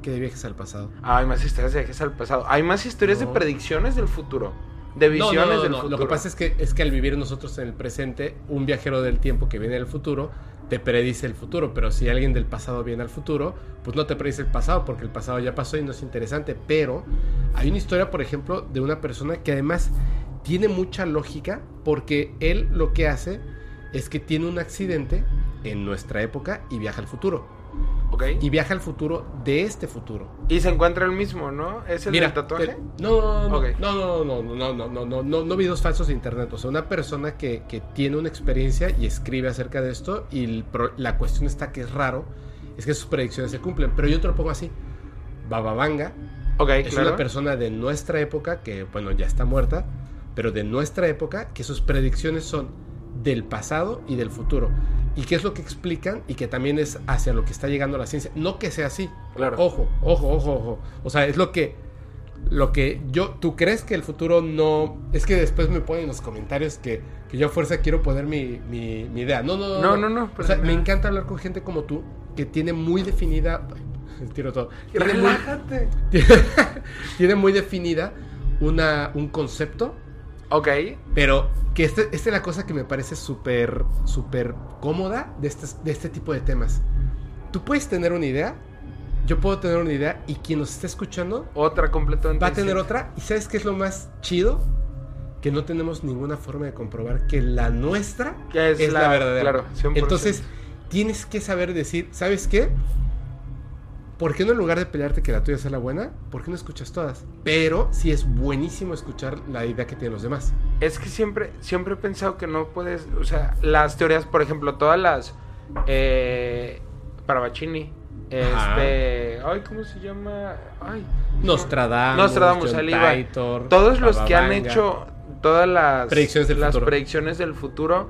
que de viajes al pasado. Ah, hay más historias de viajes al pasado. Hay más historias de predicciones del futuro. De no, visiones no, del futuro. Lo que pasa es que, es que al vivir nosotros en el presente, un viajero del tiempo que viene del futuro te predice el futuro, pero si alguien del pasado viene al futuro, pues no te predice el pasado porque el pasado ya pasó y no es interesante. Pero hay una historia, por ejemplo, de una persona que además tiene mucha lógica porque él lo que hace es que tiene un accidente en nuestra época y viaja al futuro. Ok. Y viaja al futuro de este futuro. Y se encuentra el mismo, ¿no? ¿Es el Mira, del tatuaje? te- no, no, Ok. no, no, no, no, no, no, no, no, no, no videos falsos de internet. O sea, una persona que, que tiene una experiencia y escribe acerca de esto y el la cuestión está que es raro, es que sus predicciones se cumplen. Pero yo te lo pongo así. Bababanga Ok, es claro. una persona de nuestra época que, bueno, ya está muerta, pero de nuestra época que sus predicciones son del pasado y del futuro. ¿Y qué es lo que explican? Y que también es hacia lo que está llegando la ciencia. No que sea así. Claro. Ojo, ojo, ojo, ojo. O sea, es lo que lo que yo, ¿tú crees que el futuro no... Es que después me ponen en los comentarios que, que yo a fuerza quiero poner mi, mi, mi idea. No, no, no. No, no, no, O sea, me encanta hablar con gente como tú que tiene muy definida... Tiro todo. Tiene muy, Relájate. tiene muy definida una, un concepto, Ok. pero que este- esta es la cosa que me parece súper, súper cómoda de este, de este tipo de temas. Tú puedes tener una idea, yo puedo tener una idea y quien nos esté escuchando Otra completamente. va a tener otra. ¿Y sabes qué es lo más chido? Que no tenemos ninguna forma de comprobar que la nuestra es es, la, la- verdadera. claro, 100%. Entonces, tienes que saber decir, ¿sabes qué? ¿Por qué no en lugar de pelearte que la tuya sea la buena? ¿Por qué no escuchas todas? Pero sí es buenísimo escuchar la idea que tienen los demás. Es que siempre, siempre he pensado que no puedes, o sea, las teorías, por ejemplo, todas las eh, Parabachini, Ajá. este, ay, ¿cómo se llama? Ay, Nostradamus, Nostradamus, John. Titor, todos los que han hecho todas las Predicciones del las futuro. predicciones del futuro,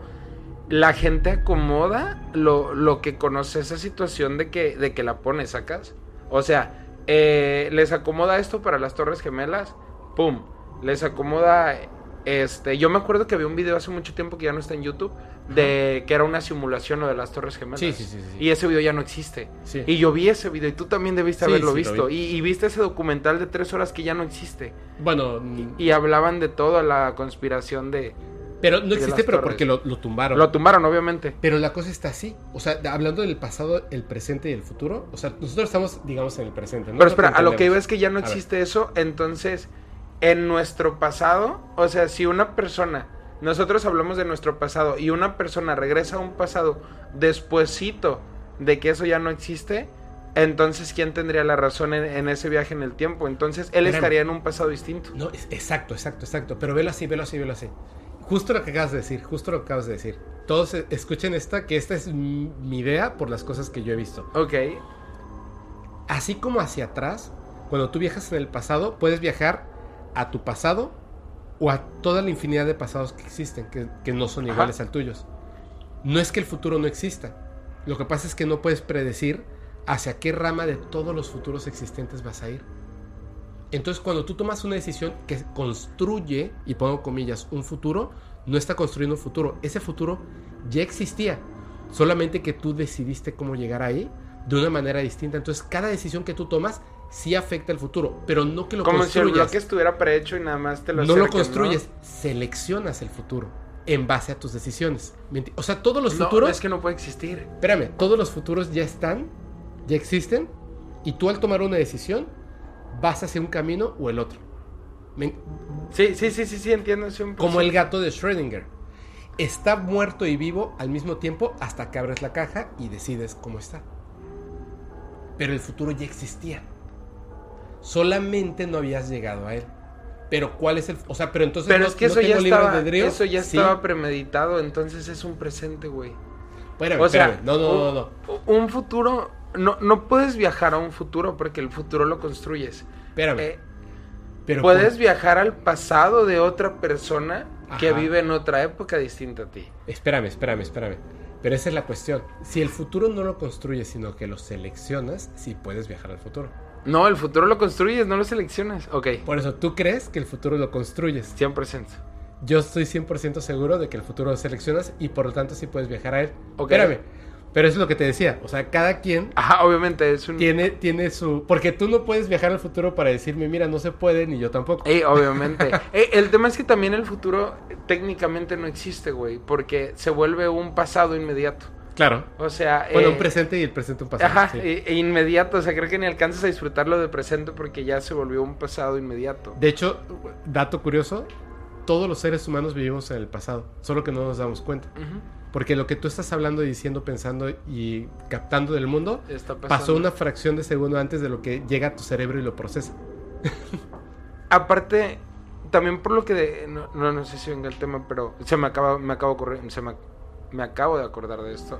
la gente acomoda lo, lo que conoce esa situación de que, de que la pone, ¿sacas? O sea, eh, les acomoda esto para las Torres Gemelas, ¡pum! Les acomoda, este, yo me acuerdo que había un video hace mucho tiempo que ya no está en YouTube, de que era una simulación lo de las Torres Gemelas. Sí, sí, sí, sí. Y ese video ya no existe. Y yo vi ese video y tú también debiste haberlo visto. vi. Y, y viste ese documental de tres horas que ya no existe. Bueno, Y hablaban de toda la conspiración de... pero no existe, pero torres. porque lo, lo tumbaron. Lo tumbaron, obviamente. Pero la cosa está así. O sea, hablando del pasado, el presente y el futuro. O sea, nosotros estamos, digamos, en el presente. ¿no? Pero Es espera, a lo que iba es que ya no existe eso. Entonces, en nuestro pasado, o sea, si una persona, nosotros hablamos de nuestro pasado y una persona regresa a un pasado despuesito de que eso ya no existe, entonces ¿quién tendría la razón en, en ese viaje en el tiempo? Entonces, él Espérame. estaría en un pasado distinto. No, es- exacto, exacto, exacto. Pero velo así, velo así, velo así. Justo lo que acabas de decir, justo lo que acabas de decir. Todos eh, escuchen esta, que esta es mi idea por las cosas que yo he visto. Ok, Así como hacia atrás, cuando tú viajas en el pasado, puedes viajar a tu pasado o a toda la infinidad de pasados que existen, que, que no son Ajá. iguales al tuyos. No es que el futuro no exista. Lo que pasa es que no puedes predecir hacia qué rama de todos los futuros existentes vas a ir. Entonces, cuando tú tomas una decisión que construye, y pongo comillas, un futuro, no está construyendo un futuro. Ese futuro ya existía. Solamente que tú decidiste cómo llegar ahí de una manera distinta. Entonces, cada decisión que tú tomas sí afecta el futuro, pero no que lo como si el construyas. bloque estuviera prehecho y nada más te lo no lo construyes, seleccionas el futuro en base a tus decisiones. O sea, todos los No, futuros... es que no puede existir. Espérame, todos los futuros ya están, ya existen, y tú al tomar una decisión vas hacia un camino o el otro. Me- Sí, sí, sí, sí, sí, entiendo. 100%. como el gato de Schrödinger. Está muerto y vivo al mismo tiempo hasta que abres la caja y decides cómo está. Pero el futuro ya existía. Solamente no habías llegado a él. Pero cuál es el, o sea, pero entonces Pero no- es que no eso ya tengo estaba, albedrío. eso ya Sí. estaba premeditado, entonces es un presente, güey. Espérame, O sea, no, no, no, no. un futuro, no, no puedes viajar a un futuro porque el futuro lo construyes. Espérame. Eh, pero puedes viajar al pasado de otra persona que vive en otra época distinta a ti. Espérame, espérame, espérame. Pero esa es la cuestión. Si el futuro no lo construyes, sino que lo seleccionas, sí puedes viajar al futuro. No, el futuro lo construyes, no lo seleccionas. Ok, Por eso, tú crees que el futuro lo construyes. 100%. Yo estoy 100% seguro de que el futuro lo seleccionas y por lo tanto sí puedes viajar a él. Ok. Espérame. Pero eso es lo que te decía. O sea, cada quien Ajá, obviamente es un... tiene, tiene su... Porque tú no puedes viajar al futuro para decirme, mira, no se puede, ni yo tampoco. Eh, obviamente. Eh, el tema es que también el futuro eh, técnicamente no existe, güey, porque se vuelve un pasado inmediato. Claro. O sea... Bueno, eh, un presente y el presente un pasado. Ajá, sí. e- e inmediato, o sea, creo que ni alcanzas a disfrutarlo de presente porque ya se volvió un pasado inmediato. De hecho, dato curioso, todos los seres humanos vivimos en el pasado, solo que no nos damos cuenta. Ujú, Porque lo que tú estás hablando, diciendo, pensando y captando del mundo, pasó una fracción de segundo antes de lo que llega a tu cerebro y lo procesa. Aparte, también por lo que... de- no, no, no sé si venga el tema, pero se me acaba, me acabo de ocurrir- se me, me acabo de acordar de esto.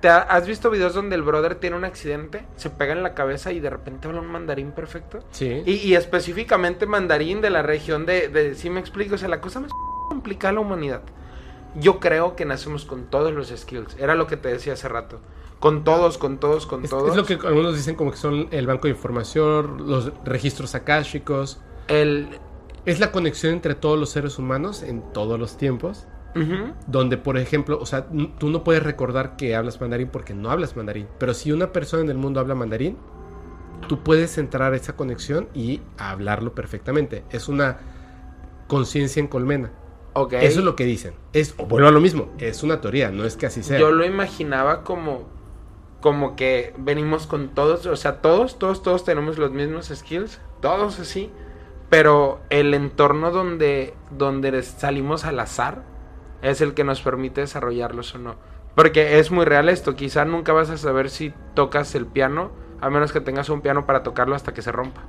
¿Te ha- has visto videos donde el brother tiene un accidente, se pega en la cabeza y de repente habla un mandarín perfecto? Sí. Y, y específicamente mandarín de la región de, de... ¿Sí me explico? O sea, la cosa más complicada la humanidad. Yo creo que nacemos con todos los skills. Era lo que te decía hace rato. Con todos, con todos, con Es, todos. es lo que algunos dicen como que son el banco de información, los registros akáshicos. El... Es la conexión entre todos los seres humanos en todos los tiempos. Ujú. Donde, por ejemplo, o sea, tú no puedes recordar que hablas mandarín porque no hablas mandarín. Pero si una persona en el mundo habla mandarín, tú puedes entrar a esa conexión y hablarlo perfectamente. Es una conciencia en colmena. Eso es lo que dicen. Es, vuelvo a lo mismo, es una teoría, no es que así sea. Yo lo imaginaba como... Como que venimos con todos, o sea, todos, todos, todos tenemos los mismos skills, todos así, pero el entorno donde, donde salimos al azar es el que nos permite desarrollarlos o no. Porque es muy real esto, quizá nunca vas a saber si tocas el piano, a menos que tengas un piano para tocarlo hasta que se rompa.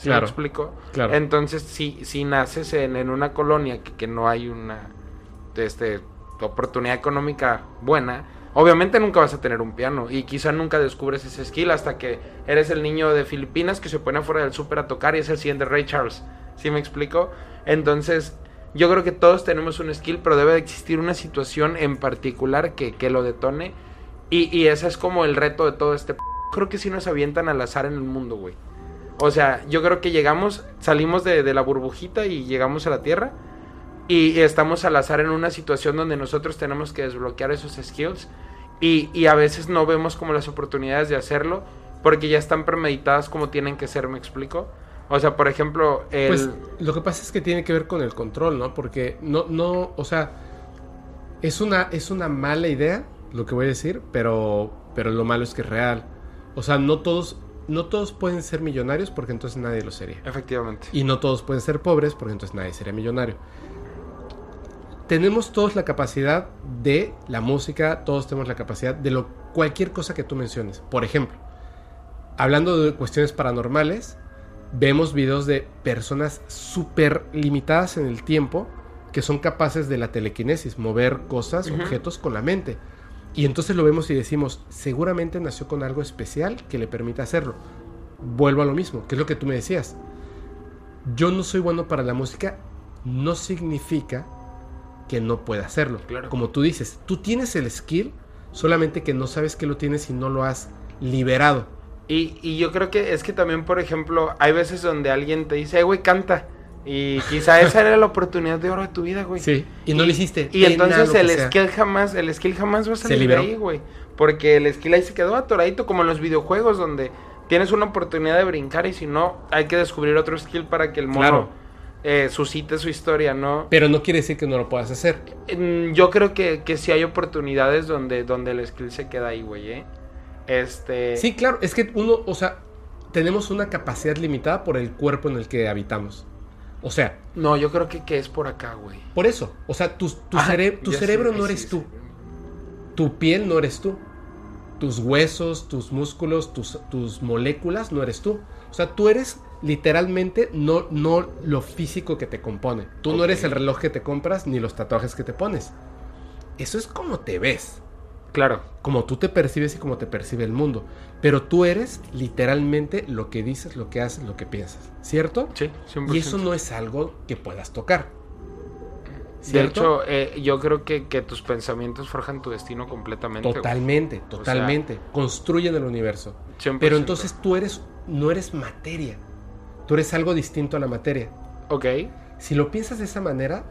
¿Sí Claro. me explico? Claro. Entonces, si, si naces en, en una colonia que, que no hay una este, oportunidad económica buena, obviamente nunca vas a tener un piano y quizá nunca descubres ese skill hasta que eres el niño de Filipinas que se pone afuera del súper a tocar y es el siguiente Ray Charles. ¿Sí me explico? Entonces, yo creo que todos tenemos un skill, pero debe de existir una situación en particular que, que lo detone y, y ese es como el reto de todo este... p- Creo que sí nos avientan al azar en el mundo, güey. O sea, yo creo que llegamos, salimos de, la burbujita y llegamos a la Tierra y estamos al azar en una situación donde nosotros tenemos que desbloquear esos skills y, y a veces no vemos como las oportunidades de hacerlo porque ya están premeditadas como tienen que ser, ¿me explico? O sea, por ejemplo, el... Pues lo que pasa es que tiene que ver con el control, ¿no? Porque no, no, o sea, es una, es una mala idea lo que voy a decir, pero, pero lo malo es que es real. O sea, no todos, no todos pueden ser millonarios porque entonces nadie lo sería. Efectivamente. Y no todos pueden ser pobres porque entonces nadie sería millonario. Tenemos todos la capacidad de la música, todos tenemos la capacidad de lo, cualquier cosa que tú menciones. Por ejemplo, hablando de cuestiones paranormales, vemos videos de personas súper limitadas en el tiempo que son capaces de la telequinesis, mover cosas, objetos con la mente. Y entonces lo vemos y decimos, seguramente nació con algo especial que le permita hacerlo. Vuelvo a lo mismo, que es lo que tú me decías. Yo no soy bueno para la música, no significa que no pueda hacerlo. Claro. Como tú dices, tú tienes el skill, solamente que no sabes que lo tienes y no lo has liberado. Y, y yo creo que es que también, por ejemplo, hay veces donde alguien te dice, "Eh, güey, canta. Y quizá esa era la oportunidad de oro de tu vida, güey. Sí, y no lo hiciste. Y entonces el skill jamás, el skill jamás va a salir de ahí, güey. Porque el skill ahí se quedó atoradito, como en los videojuegos, donde tienes una oportunidad de brincar y si no, hay que descubrir otro skill para que el mono Claro. eh, suscite su historia, ¿no? Pero no quiere decir que no lo puedas hacer. Yo creo que, que sí hay oportunidades donde, donde el skill se queda ahí, güey, ¿eh? Este... Sí, claro, es que uno, o sea, tenemos una capacidad limitada por el cuerpo en el que habitamos. O sea, No, yo creo que, que es por acá, güey. por eso, o sea, tu, tu, Ah, cere- tu cerebro no eres sí. tú, tu piel no eres tú, tus huesos, tus músculos, tus, tus moléculas no eres tú. O sea, tú eres literalmente no, no lo físico que te compone. Tú no eres el reloj que te compras ni los tatuajes que te pones. Eso es como te ves. Claro. como tú te percibes y como te percibe el mundo. Pero tú eres literalmente lo que dices, lo que haces, lo que piensas, ¿cierto? Sí, 100%. Y eso no es algo que puedas tocar. De ¿cierto? hecho, eh, yo creo que, que tus pensamientos forjan tu destino completamente. güey. totalmente, totalmente. Construyen el universo. 100%. Pero entonces tú eres no eres materia. Tú eres algo distinto a la materia. Ok. Si lo piensas de esa manera,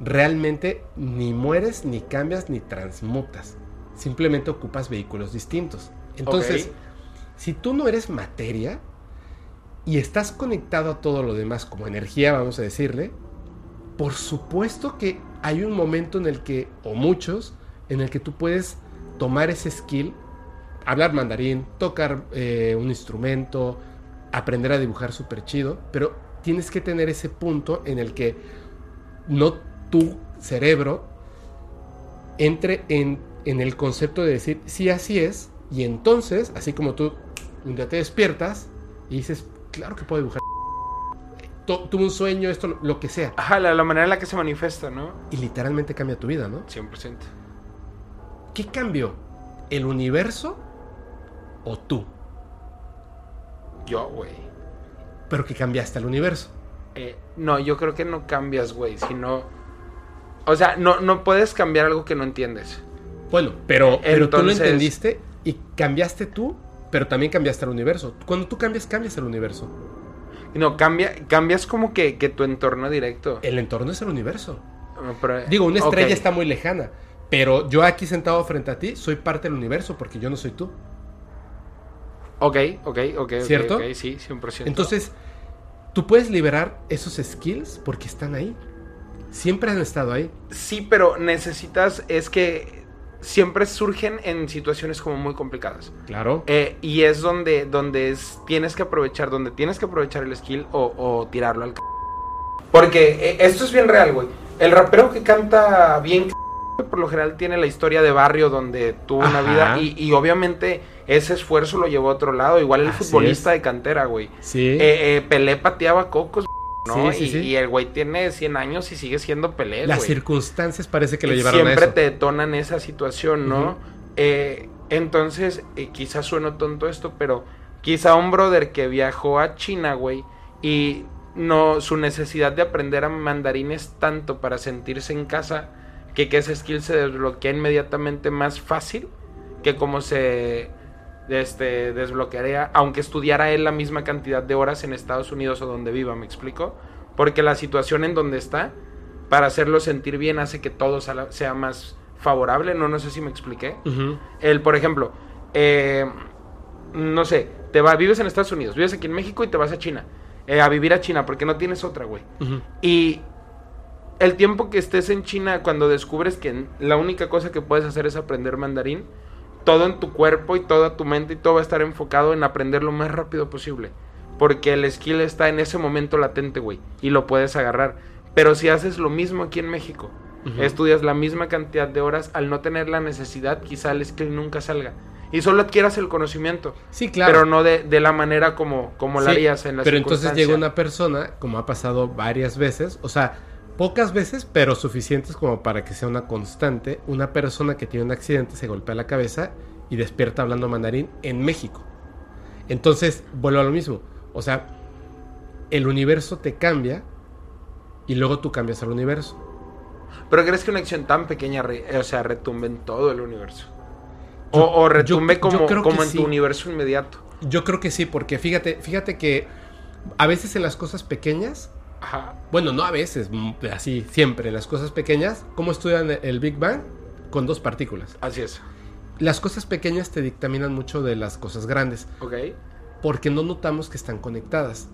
realmente ni mueres, ni cambias, ni transmutas. Simplemente ocupas vehículos distintos. Entonces, si tú no eres materia y estás conectado a todo lo demás como energía, vamos a decirle, por supuesto que hay un momento en el que, o muchos, en el que tú puedes tomar ese skill, hablar mandarín, tocar eh, un instrumento, aprender a dibujar súper chido, pero tienes que tener ese punto en el que no tu cerebro entre en, en el concepto de decir, sí, así es, y entonces, así como tú un día te despiertas y dices, claro que puedo dibujar. Tu- Tuve un sueño, esto, lo- lo que sea. Ajá, la, la manera en la que se manifiesta, ¿no? Y literalmente cambia tu vida, ¿no? 100%. ¿Qué cambió? ¿El universo o tú? Yo, güey. Pero que cambiaste al universo. Eh, no, yo creo que no cambias, güey, sino... O sea, no, no puedes cambiar algo que no entiendes. Bueno, pero, pero tú lo entendiste y cambiaste tú, pero también cambiaste al universo. Cuando tú cambias, cambias el universo. No, cambia, cambias como que, que tu entorno directo. El entorno es el universo. No, pero- Digo, una estrella está muy lejana, pero yo aquí sentado frente a ti soy parte del universo porque yo no soy tú. Ok, ok, ok. ¿Cierto? ok, sí, 100%. Entonces, tú puedes liberar esos skills porque están ahí. Siempre han estado ahí. Sí, pero necesitas, es que siempre surgen en situaciones como muy complicadas. Claro. Eh, y es donde, donde es, tienes que aprovechar, donde tienes que aprovechar el skill o, o tirarlo al c... Porque eh, esto es bien real, güey. El rapero que canta bien c- por lo general tiene la historia de barrio donde tuvo una vida y, y obviamente ese esfuerzo lo llevó a otro lado. Igual el Así futbolista es. de cantera, güey. Sí. Eh, eh, Pelé pateaba cocos, ¿no? Sí, sí, y, sí. y el güey tiene 100 años y sigue siendo Pelé, Las güey. circunstancias parece que lo Y llevaron a siempre eso. te detonan esa situación, ¿no? Eh, entonces, eh, quizás sueno tonto esto, pero quizá un brother que viajó a China, güey, y no su necesidad de aprender a mandarín es tanto para sentirse en casa que que ese skill se desbloquea inmediatamente más fácil que como se este desbloquearía aunque estudiara él la misma cantidad de horas en Estados Unidos o donde viva, ¿me explico? Porque la situación en donde está para hacerlo sentir bien hace que todo sea más favorable, no no sé si me expliqué. Ujú. El, por ejemplo, eh, no sé, te va, vives en Estados Unidos, vives aquí en México y te vas a China, eh, a vivir a China, porque no tienes otra, güey. Y el tiempo que estés en China, cuando descubres que la única cosa que puedes hacer es aprender mandarín, todo en tu cuerpo y toda tu mente y todo va a estar enfocado en aprender lo más rápido posible. Porque el skill está en ese momento latente, güey, y lo puedes agarrar. Pero si haces lo mismo aquí en México, estudias la misma cantidad de horas, al no tener la necesidad, quizá el skill nunca salga. Y solo adquieras el conocimiento, Sí, claro. pero no de, de la manera como, como la harías en la Pero entonces llega una persona, como ha pasado varias veces, o sea, pocas veces, pero suficientes como para que sea una constante, una persona que tiene un accidente se golpea la cabeza y despierta hablando mandarín en México. Entonces, vuelvo a lo mismo. O sea, el universo te cambia y luego tú cambias al universo. Pero crees que una acción tan pequeña, o sea, retumbe en todo el universo. O, o retumbe yo como, en sí. tu universo inmediato. Yo creo que sí, porque fíjate, fíjate que a veces en las cosas pequeñas Ajá. Bueno, no a veces, mm, así siempre, las cosas pequeñas, ¿cómo estudian el Big Bang? Con dos partículas. Así es. Las cosas pequeñas te dictaminan mucho de las cosas grandes, Ok. porque no notamos que están conectadas.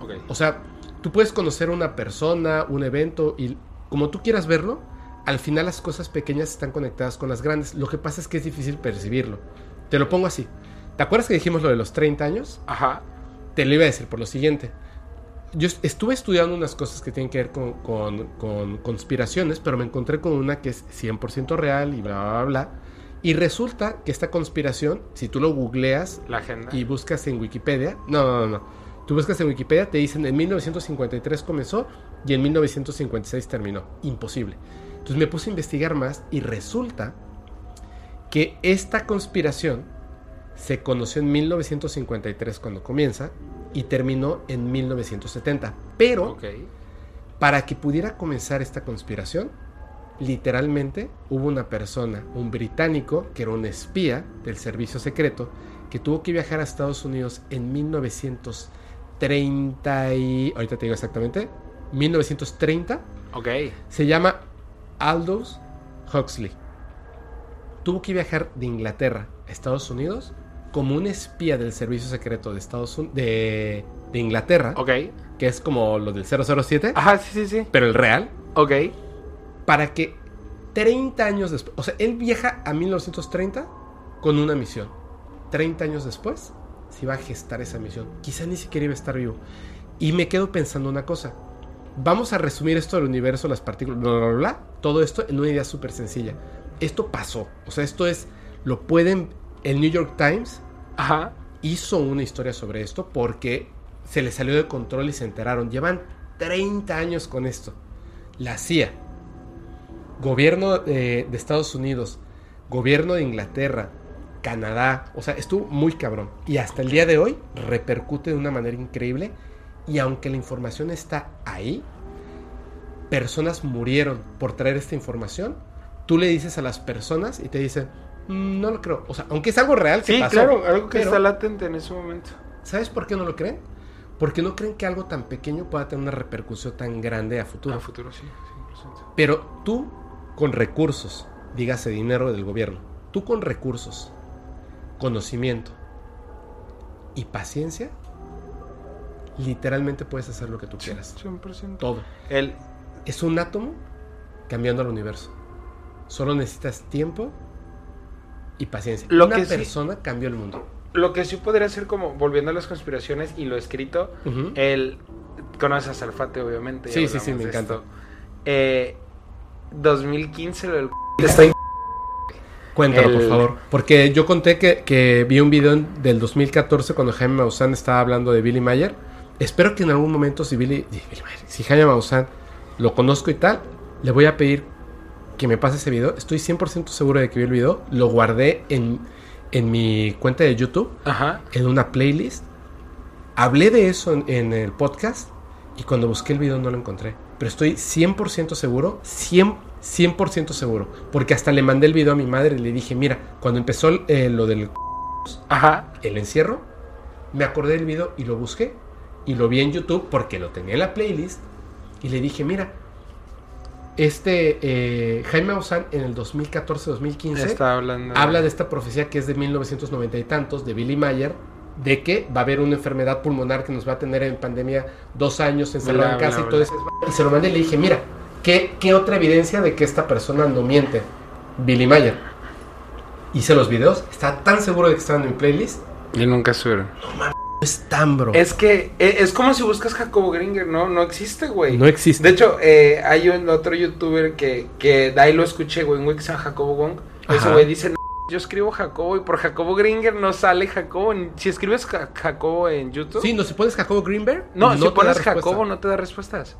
Ok. O sea, tú puedes conocer una persona, un evento, y como tú quieras verlo, al final las cosas pequeñas están conectadas con las grandes. Lo que pasa es que es difícil percibirlo. Te lo pongo así. ¿Te acuerdas que dijimos lo de los 30 años? Ajá. Te lo iba a decir por lo siguiente. Yo est- estuve estudiando unas cosas que tienen que ver con, con- con conspiraciones, pero me encontré con una que es 100% real y bla, bla, bla. Y resulta que esta conspiración, si tú lo googleas La agenda. y buscas en Wikipedia, no, no, no, no. Tú buscas en Wikipedia, te dicen en 1953 comenzó y en 1956 terminó. Imposible. Entonces me puse a investigar más y resulta que esta conspiración se conoció en 1953 cuando comienza y terminó en 1970. Pero para que pudiera comenzar esta conspiración, literalmente hubo una persona, un británico, que era un espía del servicio secreto, que tuvo que viajar a Estados Unidos en 1930 y... Ahorita te digo exactamente. 1930. Ok. Se llama Aldous Huxley. Tuvo que viajar de Inglaterra a Estados Unidos como un espía del servicio secreto de Estados Unidos de, de Inglaterra, Ok. que es como lo del 007, Ajá, sí, sí, sí. pero el real, Ok. para que 30 años después, o sea, él viaja a 1930 con una misión. 30 años después se iba a gestar esa misión. Quizá ni siquiera iba a estar vivo. Y me quedo pensando una cosa. Vamos a resumir esto del universo, las partículas, bla, bla, bla, bla, todo esto en una idea súper sencilla. Esto pasó. O sea, esto es, lo pueden, el New York Times Ajá. hizo una historia sobre esto porque se le salió de control y se enteraron. Llevan 30 años con esto. La CIA, gobierno de, de Estados Unidos, gobierno de Inglaterra, Canadá, o sea, estuvo muy cabrón. Y hasta el día de hoy repercute de una manera increíble. Y aunque la información está ahí, personas murieron por traer esta información. Tú le dices a las personas y te dicen, "Mm, no lo creo. O sea, aunque es algo real que Sí, pasó, claro, algo que pero- está latente en ese momento. ¿Sabes por qué no lo creen? Porque no creen que algo tan pequeño pueda tener una repercusión tan grande a futuro. A futuro, sí, 100%. Pero tú, con recursos, dígase dinero del gobierno, tú con recursos, conocimiento y paciencia, literalmente puedes hacer lo que tú quieras. 100%. Todo. El, Es un átomo cambiando al universo. Solo necesitas tiempo y paciencia. Lo Una que sí- persona cambió el mundo. lo que sí podría ser como, volviendo a las conspiraciones y lo escrito, Ujú. el... Conoces a Salfate, obviamente. Sí, sí, sí, me encanta. Eh, 2015, lo del... Está in- Cuéntalo, El- por favor. Porque yo conté que, que vi un video del 2014 cuando Jaime Maussan estaba hablando de Billy Mayer. Espero que en algún momento, si Billy, si Billy Mayer, si Jaime Maussan lo conozco y tal, le voy a pedir que me pase ese video. Estoy 100% seguro de que vi el video. Lo guardé en, en mi cuenta de YouTube, Ajá. en una playlist. Hablé de eso en, en el podcast y cuando busqué el video no lo encontré. Pero estoy 100% seguro, 100, 100% seguro. Porque hasta le mandé el video a mi madre y le dije, mira, cuando empezó eh, lo del Ajá. el encierro, me acordé del video y lo busqué. Y lo vi en YouTube porque lo tenía en la playlist. Y le dije, mira, este eh, Jaime Maussan en el 2014-2015 Está hablando... habla de esta profecía que es de 1990 y tantos, de Billy Mayer, de que va a haber una enfermedad pulmonar que nos va a tener en pandemia dos años encerrado en casa bla, y todo eso. Y se lo mandé y le dije, mira, ¿qué, ¿qué otra evidencia de que esta persona no miente? Billy Mayer. Hice los videos, estaba tan seguro de que estaban en mi playlist. Y nunca subieron. No es tan bro. Es que eh, es como si buscas Jacobo Gringer, ¿no? No existe, güey. no existe. De hecho, eh, hay un otro youtuber que, que de ahí lo escuché, güey, un que se llama Jacobo Wong. Ese güey dice, "No, yo escribo Jacobo y por Jacobo Gringer no sale Jacobo. Si escribes Ja- Jacobo en YouTube... sí, no, si pones Jacobo Greenberg, no, si pones respuesta. Jacobo no te da respuestas.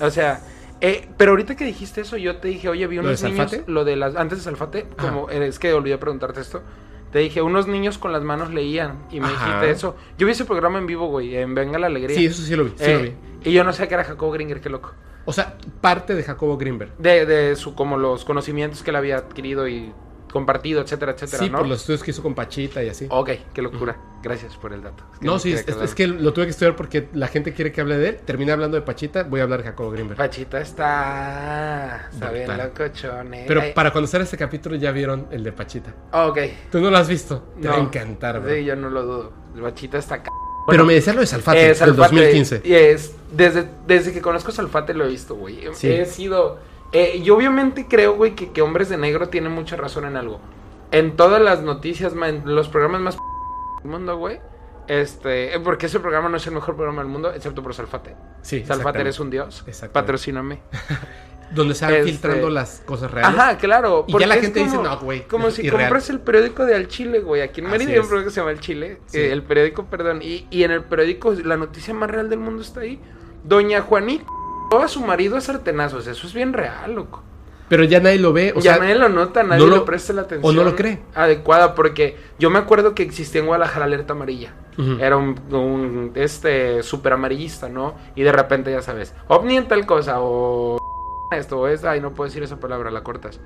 O sea... eh, pero ahorita que dijiste eso, yo te dije, oye, vi ¿Lo unos niños, Salfate? lo de las, antes de Salfate, Ajá. como, eh, es que olvidé preguntarte esto, te dije, unos niños con las manos leían, y me Ajá. dijiste eso. Yo vi ese programa en vivo, güey, en Venga la Alegría. Sí, eso sí lo vi, sí Eh, lo vi. Y yo no sé que era Jacobo Gringer, qué loco. O sea, parte de Jacobo Greenberg. De, de su, como los conocimientos que él había adquirido y compartido, etcétera, etcétera, Sí, ¿no? por los estudios que hizo con Pachita y así. Ok, qué locura. Gracias por el dato. Es que No, sí, es, que lo tuve que estudiar porque la gente quiere que hable de él. Terminé hablando de Pachita, voy a hablar de Jacobo Greenberg. Pachita está... Está bien locochón, eh. Pero para conocer este capítulo ya vieron el de Pachita. Ok. Tú no lo has visto. Te va a No. encantar, bro. Sí, yo no lo dudo. El Pachita está... ca- Pero me decía lo de Salfate, eh, del Salfate, 2015. Y es, desde, desde que conozco Salfate lo he visto, güey. Sí. He sido... eh, yo obviamente creo, güey, que, que Hombres de Negro tienen mucha razón en algo. En todas las noticias, en los programas más del mundo, güey. Este, eh, porque ese programa no es el mejor programa del mundo, excepto por Salfate. Sí, Salfate eres un dios. Exactamente. Patrocíname. Donde se van Este- filtrando las cosas reales. Ajá, claro. Y ya la gente dice, como- "No, güey, Como si irreal". compras el periódico de Al Chile, güey. Aquí en Mérida hay un periódico que se llama El Chile. Sí. eh, el periódico, perdón. Y, y en el periódico, la noticia más real del mundo está ahí. Doña Juanita a su marido a sartenazos. Eso es bien real, loco. Pero ya nadie lo ve. O ya sea, nadie lo nota, nadie no le lo- presta la atención. o no lo cree. Adecuada, porque yo me acuerdo que existía en Guadalajara alerta amarilla. Era un, un, este súper amarillista, ¿no? Y de repente ya sabes, ovni en tal cosa, o esto, o es, ay, no puedo decir esa palabra, la cortas.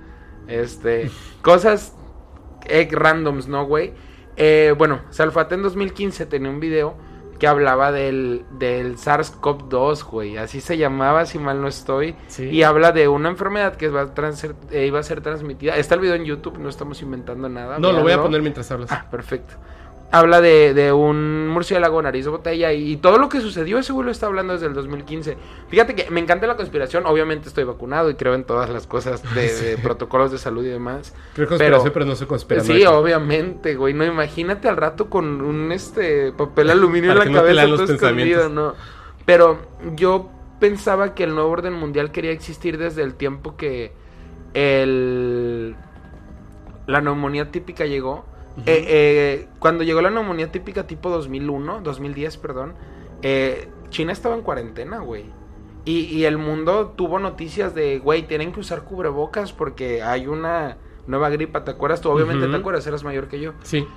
Este, cosas eh, randoms, ¿no, güey? Eh, bueno, Salfate en 2015 tenía un video que hablaba del, del SARS-CoV-2, güey. Así se llamaba, si mal no estoy. Y habla de una enfermedad que va a eh, iba a ser transmitida. Está el video en YouTube, no estamos inventando nada. No, lo voy a poner mientras hablas. Ah, perfecto habla de, de, un murciélago nariz de botella y, todo lo que sucedió, ese güey lo está hablando desde el 2015. Fíjate que me encanta la conspiración, obviamente estoy vacunado y creo en todas las cosas de, protocolos de salud y demás. Creo conspiración, pero, no soy conspiración. Sí, obviamente, güey, no, imagínate al rato con un este papel aluminio en la cabeza todo escondido, no. Pero yo pensaba que el nuevo orden mundial quería existir desde el tiempo que el la neumonía típica llegó eh, eh, cuando llegó la neumonía típica tipo 2001, 2010, perdón, eh, China estaba en cuarentena, güey. Y, el mundo tuvo noticias de, güey, tienen que usar cubrebocas porque hay una nueva gripa, ¿te acuerdas? Tú obviamente te acuerdas, eras mayor que yo. Sí.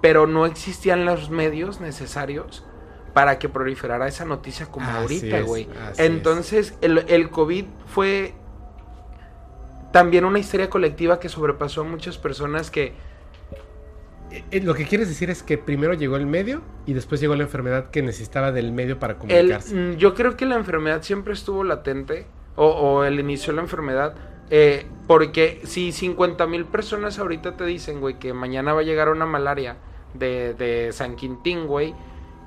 pero no existían los medios necesarios para que proliferara esa noticia como ahorita, güey. Entonces, el, el COVID fue también una historia colectiva que sobrepasó a muchas personas que lo que quieres decir es que primero llegó el medio y después llegó la enfermedad que necesitaba del medio para comunicarse. Mm, yo creo que la enfermedad siempre estuvo latente, o, el inicio de la enfermedad, eh, porque si 50 mil personas ahorita te dicen, güey, que mañana va a llegar una malaria de, de San Quintín, güey,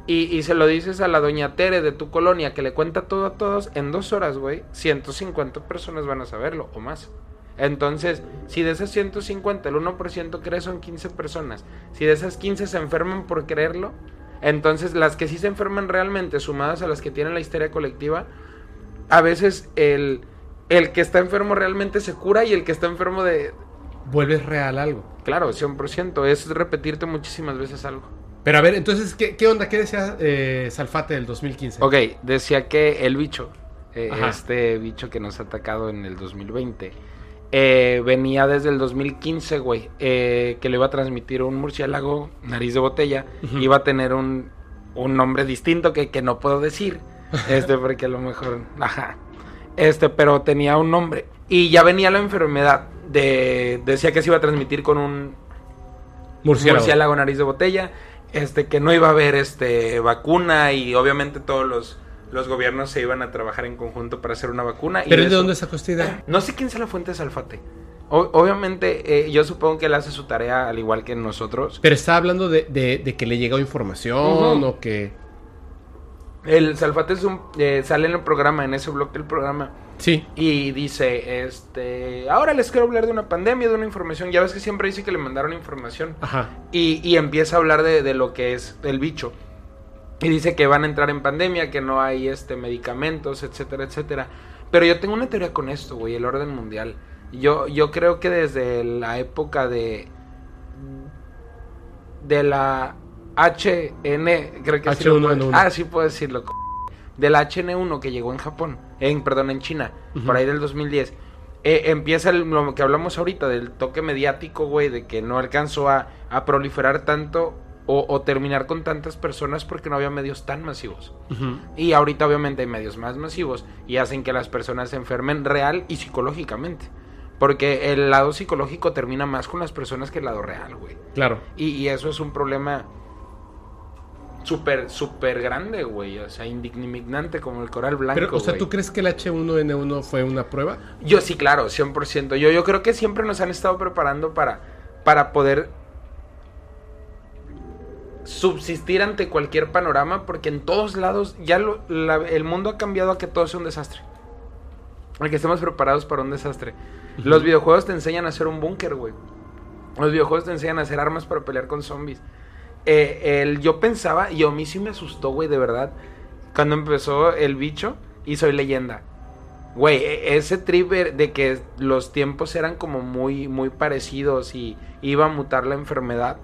y, y, se lo dices a la doña Tere de tu colonia que le cuenta todo a todos, en dos horas, güey, 150 personas van a saberlo o más. Entonces, si de esas 150 el 1% cree son 15 personas, si de esas 15 se enferman por creerlo, entonces las que sí se enferman realmente, sumadas a las que tienen la histeria colectiva, a veces el, el que está enfermo realmente se cura y el que está enfermo de... Vuelves real algo. Claro, 100%, es repetirte muchísimas veces algo. Pero a ver, entonces, ¿qué, qué onda? ¿Qué decía eh, Salfate del 2015? Ok, decía que el bicho, eh, este bicho que nos ha atacado en el 2020, eh, venía desde el 2015, güey, eh, que le iba a transmitir un murciélago, nariz de botella, iba a tener un, un nombre distinto que, que, no puedo decir, este, porque a lo mejor, ajá, este, pero tenía un nombre. Y ya venía la enfermedad, de, decía que se iba a transmitir con un murciélago. murciélago nariz de botella, este, que no iba a haber, este, vacuna y obviamente todos los los gobiernos se iban a trabajar en conjunto para hacer una vacuna. ¿Pero de dónde sacó esta idea? No sé quién es la fuente de Salfate. obviamente, eh, yo supongo que él hace su tarea al igual que nosotros. Pero está hablando de, que le llegó información o que... El Salfate es un, eh, sale en el programa, en ese blog del programa. Sí. Y dice, este, ahora les quiero hablar de una pandemia, de una información. Ya ves que siempre dice que le mandaron información. Ajá. Y, y empieza a hablar de, de, lo que es el bicho. Y dice que van a entrar en pandemia, que no hay este medicamentos, etcétera, etcétera. Pero yo tengo una teoría con esto, güey, el orden mundial. Yo, yo creo que desde la época de. de la HN, creo que H1N1. Ah, sí puedo decirlo. De la HN1 que llegó en Japón, en, perdón, en China, por ahí del 2010. Eh, empieza lo que hablamos ahorita del toque mediático, güey, de que no alcanzó a, a proliferar tanto o, terminar con tantas personas porque no había medios tan masivos. Y ahorita obviamente hay medios más masivos y hacen que las personas se enfermen real y psicológicamente. Porque el lado psicológico termina más con las personas que el lado real, güey. Claro. Y, eso es un problema súper, súper grande, güey. O sea, indignante como el coral blanco. Pero, o sea, ¿tú crees que el H1N1 fue una prueba? Yo sí, claro, 100%. Yo, yo creo que siempre nos han estado preparando para, para poder subsistir ante cualquier panorama porque en todos lados ya el mundo ha cambiado a que todo sea un desastre. A que estemos preparados para un desastre. Los videojuegos te enseñan a hacer un búnker, güey. Los videojuegos te enseñan a hacer armas para pelear con zombies. Eh, el, yo pensaba, y a mí sí me asustó, güey, de verdad, cuando empezó el bicho y soy leyenda. Güey, e, ese trip de que los tiempos eran como muy, muy parecidos y iba a mutar la enfermedad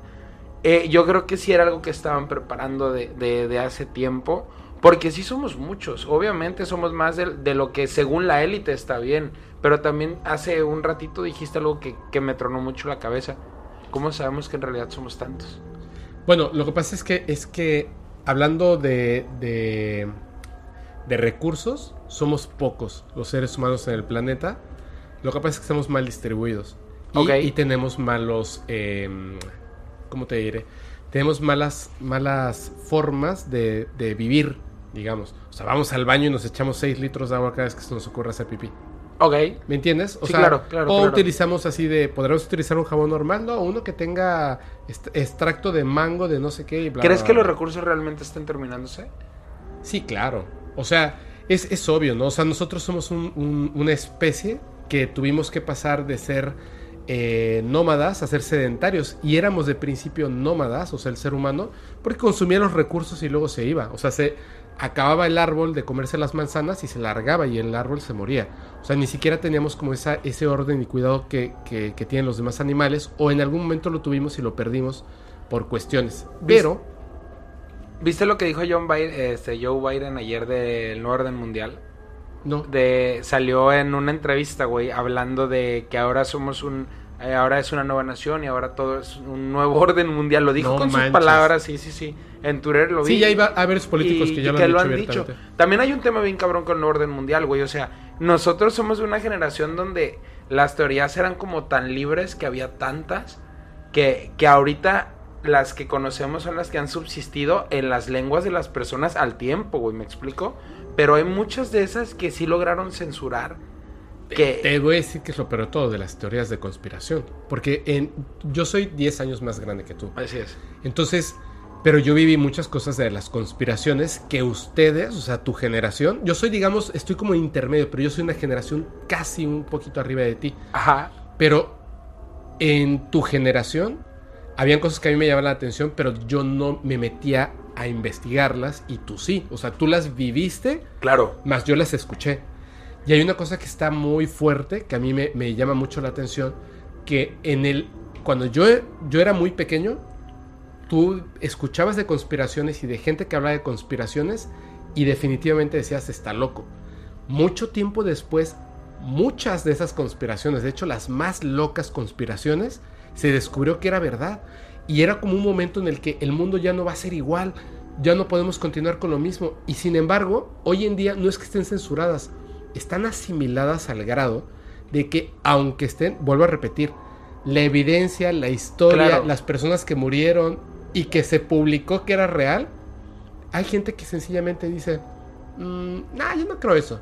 eh, yo creo que sí era algo que estaban preparando de, de, hace tiempo. Porque sí somos muchos, obviamente somos más de, lo que según la élite está bien, pero también hace un ratito dijiste algo que, que, me tronó mucho la cabeza. ¿Cómo sabemos que en realidad somos tantos? Bueno, lo que pasa es que, es que hablando de, de, de recursos, somos pocos los seres humanos en el planeta. Lo que pasa es que estamos mal distribuidos. Y, y tenemos malos... Eh, ¿cómo te diré? Tenemos malas, malas formas de, de vivir, digamos. O sea, vamos al baño y nos echamos 6 litros de agua cada vez que se nos ocurre hacer pipí. Ok. ¿Me entiendes? O Sí, sea, claro, claro, o claro. utilizamos así de, podremos utilizar un jabón normal, no, uno que tenga extracto de mango, de no sé qué. Y bla, ¿Crees bla, que los recursos realmente están terminándose? Sí, claro. O sea, es, es obvio, ¿no? O sea, nosotros somos un- un- una especie que tuvimos que pasar de ser eh, nómadas a ser sedentarios. Y éramos de principio nómadas, o sea, el ser humano, porque consumía los recursos y luego se iba. O sea, se acababa el árbol de comerse las manzanas y se largaba y el árbol se moría. O sea, ni siquiera teníamos como esa, ese orden y cuidado que, que- que tienen los demás animales, o en algún momento lo tuvimos y lo perdimos por cuestiones. Pero... ¿Viste lo que dijo John Biden, este, Joe Biden ayer del nuevo orden mundial? No, De, salió en una entrevista, güey, hablando de que ahora somos un... eh, ahora es una nueva nación y ahora todo es un nuevo orden mundial. Lo dijo No con manches. sus palabras, sí, sí, sí. En Twitter lo vi. Sí, ya iba a haber políticos y- que ya lo que han lo dicho han dicho. abiertamente. También hay un tema bien cabrón con el orden mundial, güey. O sea, nosotros somos de una generación donde las teorías eran como tan libres que había tantas que, que ahorita las que conocemos son las que han subsistido en las lenguas de las personas al tiempo, güey. ¿Me explico? Pero hay muchas de esas que sí lograron censurar. Que, Te voy a decir que es lo peor de todo de las teorías de conspiración. Porque en, yo soy 10 años más grande que tú. Así es. Entonces, pero yo viví muchas cosas de las conspiraciones que ustedes, o sea, tu generación, yo soy, digamos, estoy como intermedio, pero yo soy una generación casi un poquito arriba de ti. Ajá. Pero en tu generación, habían cosas que a mí me llamaban la atención, pero yo no me metía a investigarlas y tú sí. O sea, tú las viviste Claro. más yo las escuché. Y hay una cosa que está muy fuerte, que a mí me, me llama mucho la atención, que en el, cuando yo, yo era muy pequeño, tú escuchabas de conspiraciones y de gente que hablaba de conspiraciones y definitivamente decías, está loco. Mucho tiempo después, muchas de esas conspiraciones, de hecho las más locas conspiraciones, se descubrió que era verdad. Y era como un momento en el que el mundo ya no va a ser igual, ya no podemos continuar con lo mismo. Y sin embargo, hoy en día no es que estén censuradas, están asimiladas al grado de que aunque estén, vuelvo a repetir, la evidencia, la historia, Claro. las personas que murieron y que se publicó que era real, hay gente que sencillamente dice, "Mm, nah, yo no creo eso.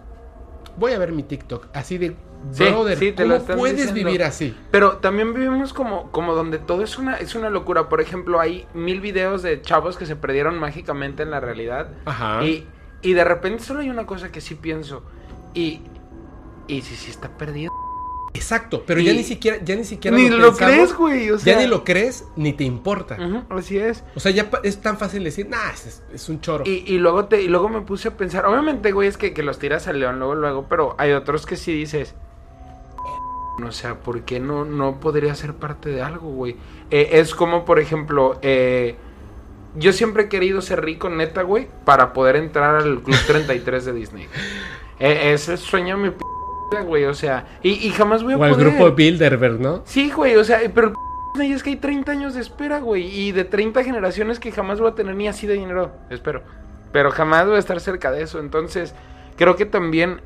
Voy a ver mi TikTok. Así de, Sí, brother, sí, te lo ¿cómo están puedes diciendo. vivir así? Pero también vivimos como, como donde todo es una, es una locura. Por ejemplo, hay mil videos de chavos que se perdieron mágicamente en la realidad. Ajá. Y, y de repente solo hay una cosa que sí pienso. Y, y si sí está perdido. Exacto, pero Y- ya ni siquiera, ya ni siquiera Ni lo crees, güey. O sea, ya ni lo crees, ni te importa. Así es. O sea, ya es tan fácil decir, nah, es, es un choro. Y, y luego te, y luego me puse a pensar, obviamente, güey, es que, que los tiras al león luego, luego, pero hay otros que sí dices. O sea, ¿por qué no, no podría ser parte de algo, güey? Eh, es como, por ejemplo, eh, yo siempre he querido ser rico, neta, güey, para poder entrar al Club 33 de Disney. Eh, ese sueño mi p güey, o sea, y, y jamás voy a o al poder. grupo Bilderberg, ¿no? Sí, güey, o sea, pero el p- Disney es que hay 30 años de espera, güey, y de 30 generaciones que jamás voy a tener ni así de dinero, espero. Pero jamás voy a estar cerca de eso, entonces creo que también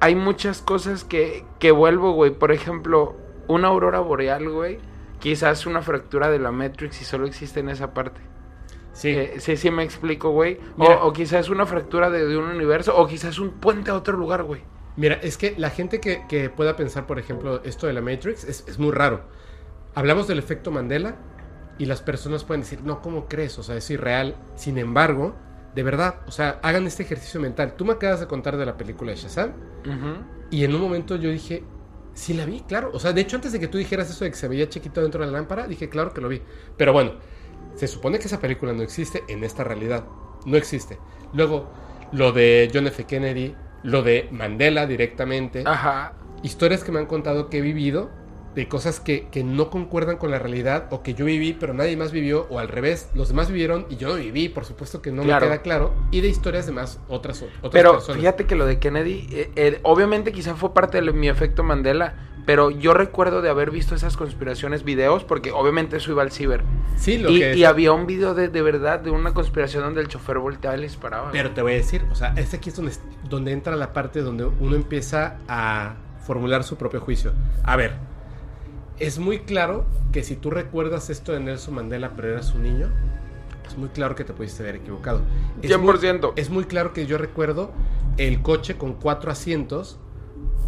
hay muchas cosas que, que vuelvo, güey. Por ejemplo, una aurora boreal, güey, quizás una fractura de la Matrix y solo existe en esa parte. Sí. Eh, sí, sí me explico, güey. O, o quizás una fractura de, de un universo, o quizás un puente a otro lugar, güey. Mira, es que la gente que, que pueda pensar, por ejemplo, esto de la Matrix es, es muy raro. Hablamos del efecto Mandela y las personas pueden decir, no, ¿cómo crees? O sea, es irreal. Sin embargo, de verdad, o sea, hagan este ejercicio mental. Tú me acabas de contar de la película de Shazam y en un momento yo dije, sí la vi, claro. O sea, de hecho, antes de que tú dijeras eso de que se veía chiquito dentro de la lámpara, dije, claro que lo vi. Pero bueno, se supone que esa película no existe en esta realidad. No existe. Luego, lo de John F. Kennedy, lo de Mandela directamente. Ajá. Historias que me han contado que he vivido, de cosas que, que no concuerdan con la realidad, o que yo viví, pero nadie más vivió, o al revés, los demás vivieron y yo no viví, por supuesto que no Claro. me queda claro. Y de historias de más otras, otras Pero personas. fíjate que lo de Kennedy, eh, eh, obviamente quizá fue parte de mi efecto Mandela, pero yo recuerdo de haber visto esas conspiraciones, videos, porque obviamente eso iba al ciber. Sí, lo Y, que y había un video de, de verdad de una conspiración donde el chofer volteaba y le disparaba. Pero te voy a decir, o sea, este aquí es donde, donde entra la parte donde uno empieza a formular su propio juicio. A ver, es muy claro que si tú recuerdas esto de Nelson Mandela, pero eras un niño, es muy claro que te pudiste haber equivocado. Es 100%. Muy, es muy claro que yo recuerdo el coche con cuatro asientos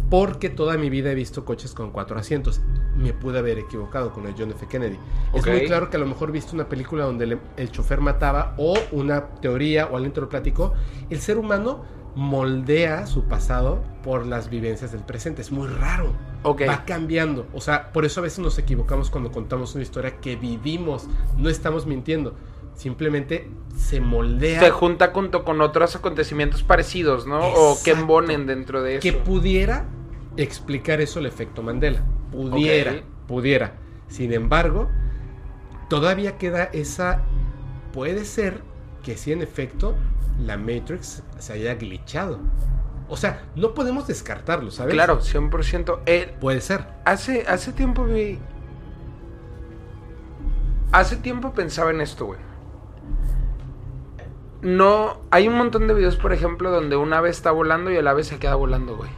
porque toda mi vida he visto coches con cuatro asientos. Me pude haber equivocado con el John F. Kennedy. Es muy claro que a lo mejor he visto una película donde el, chofer mataba o una teoría o alguien te lo platicó. El ser humano moldea su pasado por las vivencias del presente. Es muy raro. Va cambiando. O sea, por eso a veces nos equivocamos cuando contamos una historia que vivimos. No estamos mintiendo simplemente se moldea. Se junta junto con otros acontecimientos parecidos, ¿no? O que embonen dentro de eso. Que pudiera explicar eso el efecto Mandela. Pudiera, pudiera. Sin embargo, todavía queda esa... Puede ser que sí, en efecto, la Matrix se haya glitchado. O sea, no podemos descartarlo, ¿sabes? Claro, 100%. Eh, puede ser. Hace, hace tiempo vi... Hace tiempo pensaba en esto, güey no. Hay un montón de videos, por ejemplo, donde un ave está volando y el ave se queda volando, güey.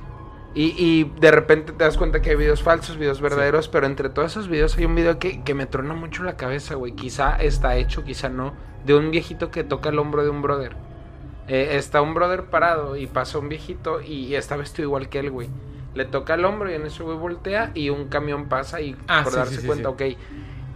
Y, y de repente te das cuenta que hay videos falsos, videos verdaderos, pero entre todos esos videos hay un video que, que me trona mucho la cabeza, güey. Quizá está hecho, quizá no. De un viejito que toca el hombro de un brother. Eh, está un brother parado y pasa un viejito y está vestido igual que él, güey. Le toca el hombro y en eso, güey, voltea y un camión pasa y ah, por darse cuenta, ok.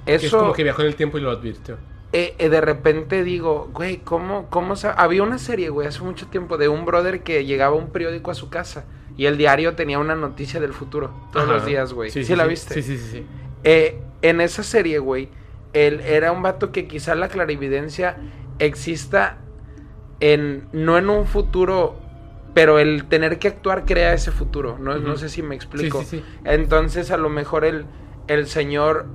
Eso... es como que viajó en el tiempo y lo advirtió. Eh, eh, de repente digo, güey, ¿cómo, cómo Había una serie, güey, hace mucho tiempo de un brother que llegaba un periódico a su casa y el diario tenía una noticia del futuro todos los días, güey. Sí, la viste? Sí, sí, sí. Eh, en esa serie, güey, él era un vato que quizá la clarividencia exista en, no en un futuro, pero el tener que actuar crea ese futuro. No, no sé si me explico. Entonces, a lo mejor el, el señor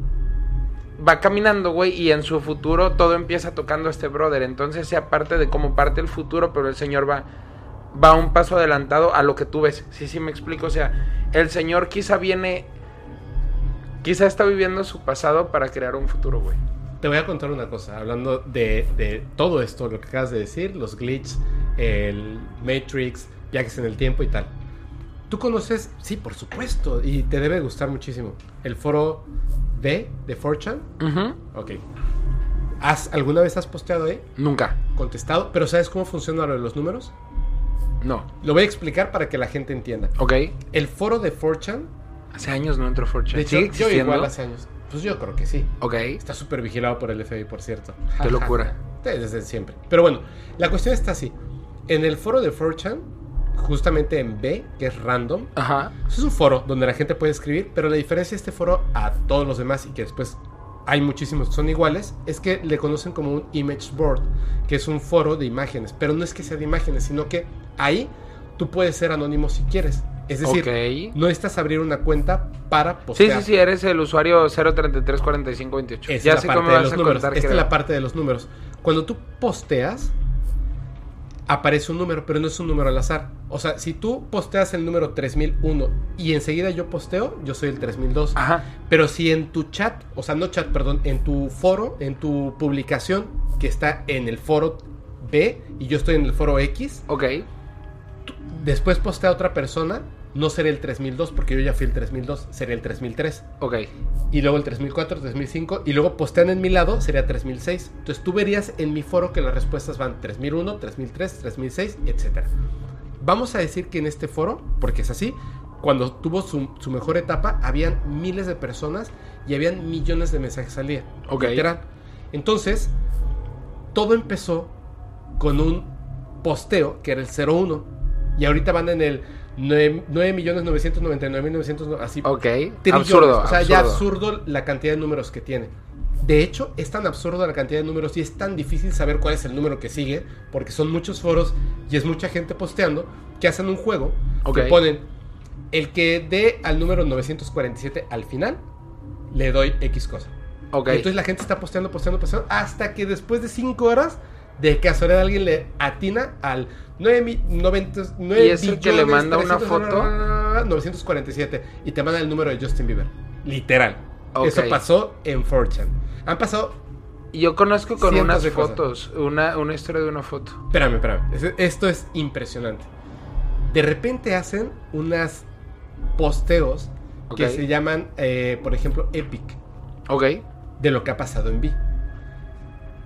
va caminando, güey, y en su futuro todo empieza tocando a este brother. Entonces, sea parte de cómo parte el futuro, pero el Señor va, va un paso adelantado a lo que tú ves. Sí, sí, me explico. O sea, el Señor quizá viene, quizá está viviendo su pasado para crear un futuro, güey. Te voy a contar una cosa, hablando de, de todo esto, lo que acabas de decir, los glitches, el Matrix, viajes en el tiempo y tal. ¿Tú conoces? Sí, por supuesto, y te debe gustar muchísimo. El foro de, de Fortune. Ok. ¿Has, ¿Alguna vez has posteado ahí? Nunca. Contestado. ¿Pero sabes cómo funciona lo de los números? No. Lo voy a explicar para que la gente entienda. Ok. El foro de Fortune. Hace años no entro Fortune. De hecho, yo igual hace años. Pues yo creo que sí. Ok. Está súper vigilado por el FBI, por cierto. Qué locura. Desde siempre. Pero bueno, la cuestión está así. En el foro de Fortune justamente en B, que es random. Ajá. es un foro donde la gente puede escribir, pero la diferencia de este foro a todos los demás y que después hay muchísimos que son iguales, es que le conocen como un image board, que es un foro de imágenes, pero no es que sea de imágenes, sino que ahí tú puedes ser anónimo si quieres. Es decir, no necesitas abrir una cuenta para postear. Sí, sí, sí, eres el usuario 0334528. ya sé cómo vas a números. Esta es la parte de los números. Cuando tú posteas, aparece un número, pero no es un número al azar. O sea, si tú posteas el número 3001 y enseguida yo posteo, yo soy el 3002. Ajá. Pero si en tu chat, o sea, no chat, perdón, en tu foro, en tu publicación que está en el foro B y yo estoy en el foro X. Ok. Después postea otra persona, no seré el 3002 porque yo ya fui el 3002, seré el 3003. Ok. Y luego el 3004, 3005 y luego postean en mi lado sería 3006. Entonces tú verías en mi foro que las respuestas van 3001, 3003, 3006, etc. Vamos a decir que en este foro, porque es así, cuando tuvo su, mejor etapa, habían miles de personas y habían millones de mensajes al día. Ok. Literal. Entonces, todo empezó con un posteo que era el 01 y ahorita van en el 9, millones 999 mil así. Ok. Absurdo. O sea, ya absurdo la cantidad de números que tiene. De hecho, es tan absurdo la cantidad de números y es tan difícil saber cuál es el número que sigue, porque son muchos foros y es mucha gente posteando, que hacen un juego que ponen el que dé al número 947 al final, le doy X cosa. Ok. Entonces la gente está posteando, posteando, posteando, hasta que después de 5 horas, de casualidad alguien le atina al 9, 90, 9 ¿Y es el que le manda una foto? 947 y te manda el número de Justin Bieber. Literal. Eso pasó en Fortune. Han pasado. Yo conozco con unas fotos, una, una historia de una foto. Espérame, espérame. Esto es impresionante. De repente hacen unas posteos que se llaman, eh, por ejemplo, Epic. Ok. De lo que ha pasado en Vi.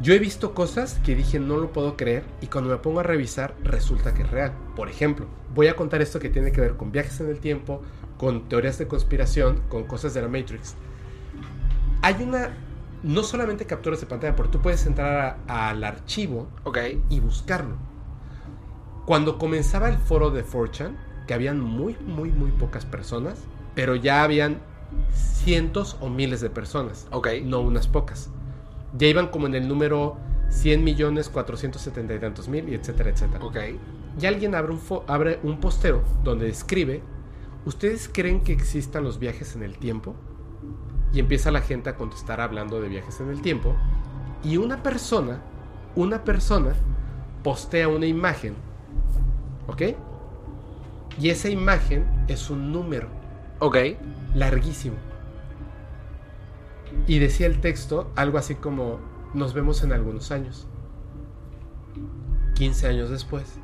Yo he visto cosas que dije no lo puedo creer y cuando me pongo a revisar resulta que es real. Por ejemplo, voy a contar esto que tiene que ver con viajes en el tiempo, con teorías de conspiración, con cosas de la Matrix. Hay una, no solamente capturas de pantalla, pero tú puedes entrar al archivo y buscarlo. Cuando comenzaba el foro de Fortune, que habían muy, muy, muy pocas personas, pero ya habían cientos o miles de personas. Ok. No unas pocas ya iban como en el número 100 millones 470 y tantos mil, y etcétera, etcétera. Ok. Y alguien abre un, abre un postero donde escribe, ¿ustedes creen que existan los viajes en el tiempo? Y empieza la gente a contestar hablando de viajes en el tiempo. Y una persona, una persona, postea una imagen, ¿ok? Y esa imagen es un número. Ok. Larguísimo. Y decía el texto algo así como, nos vemos en algunos años. 15 años después,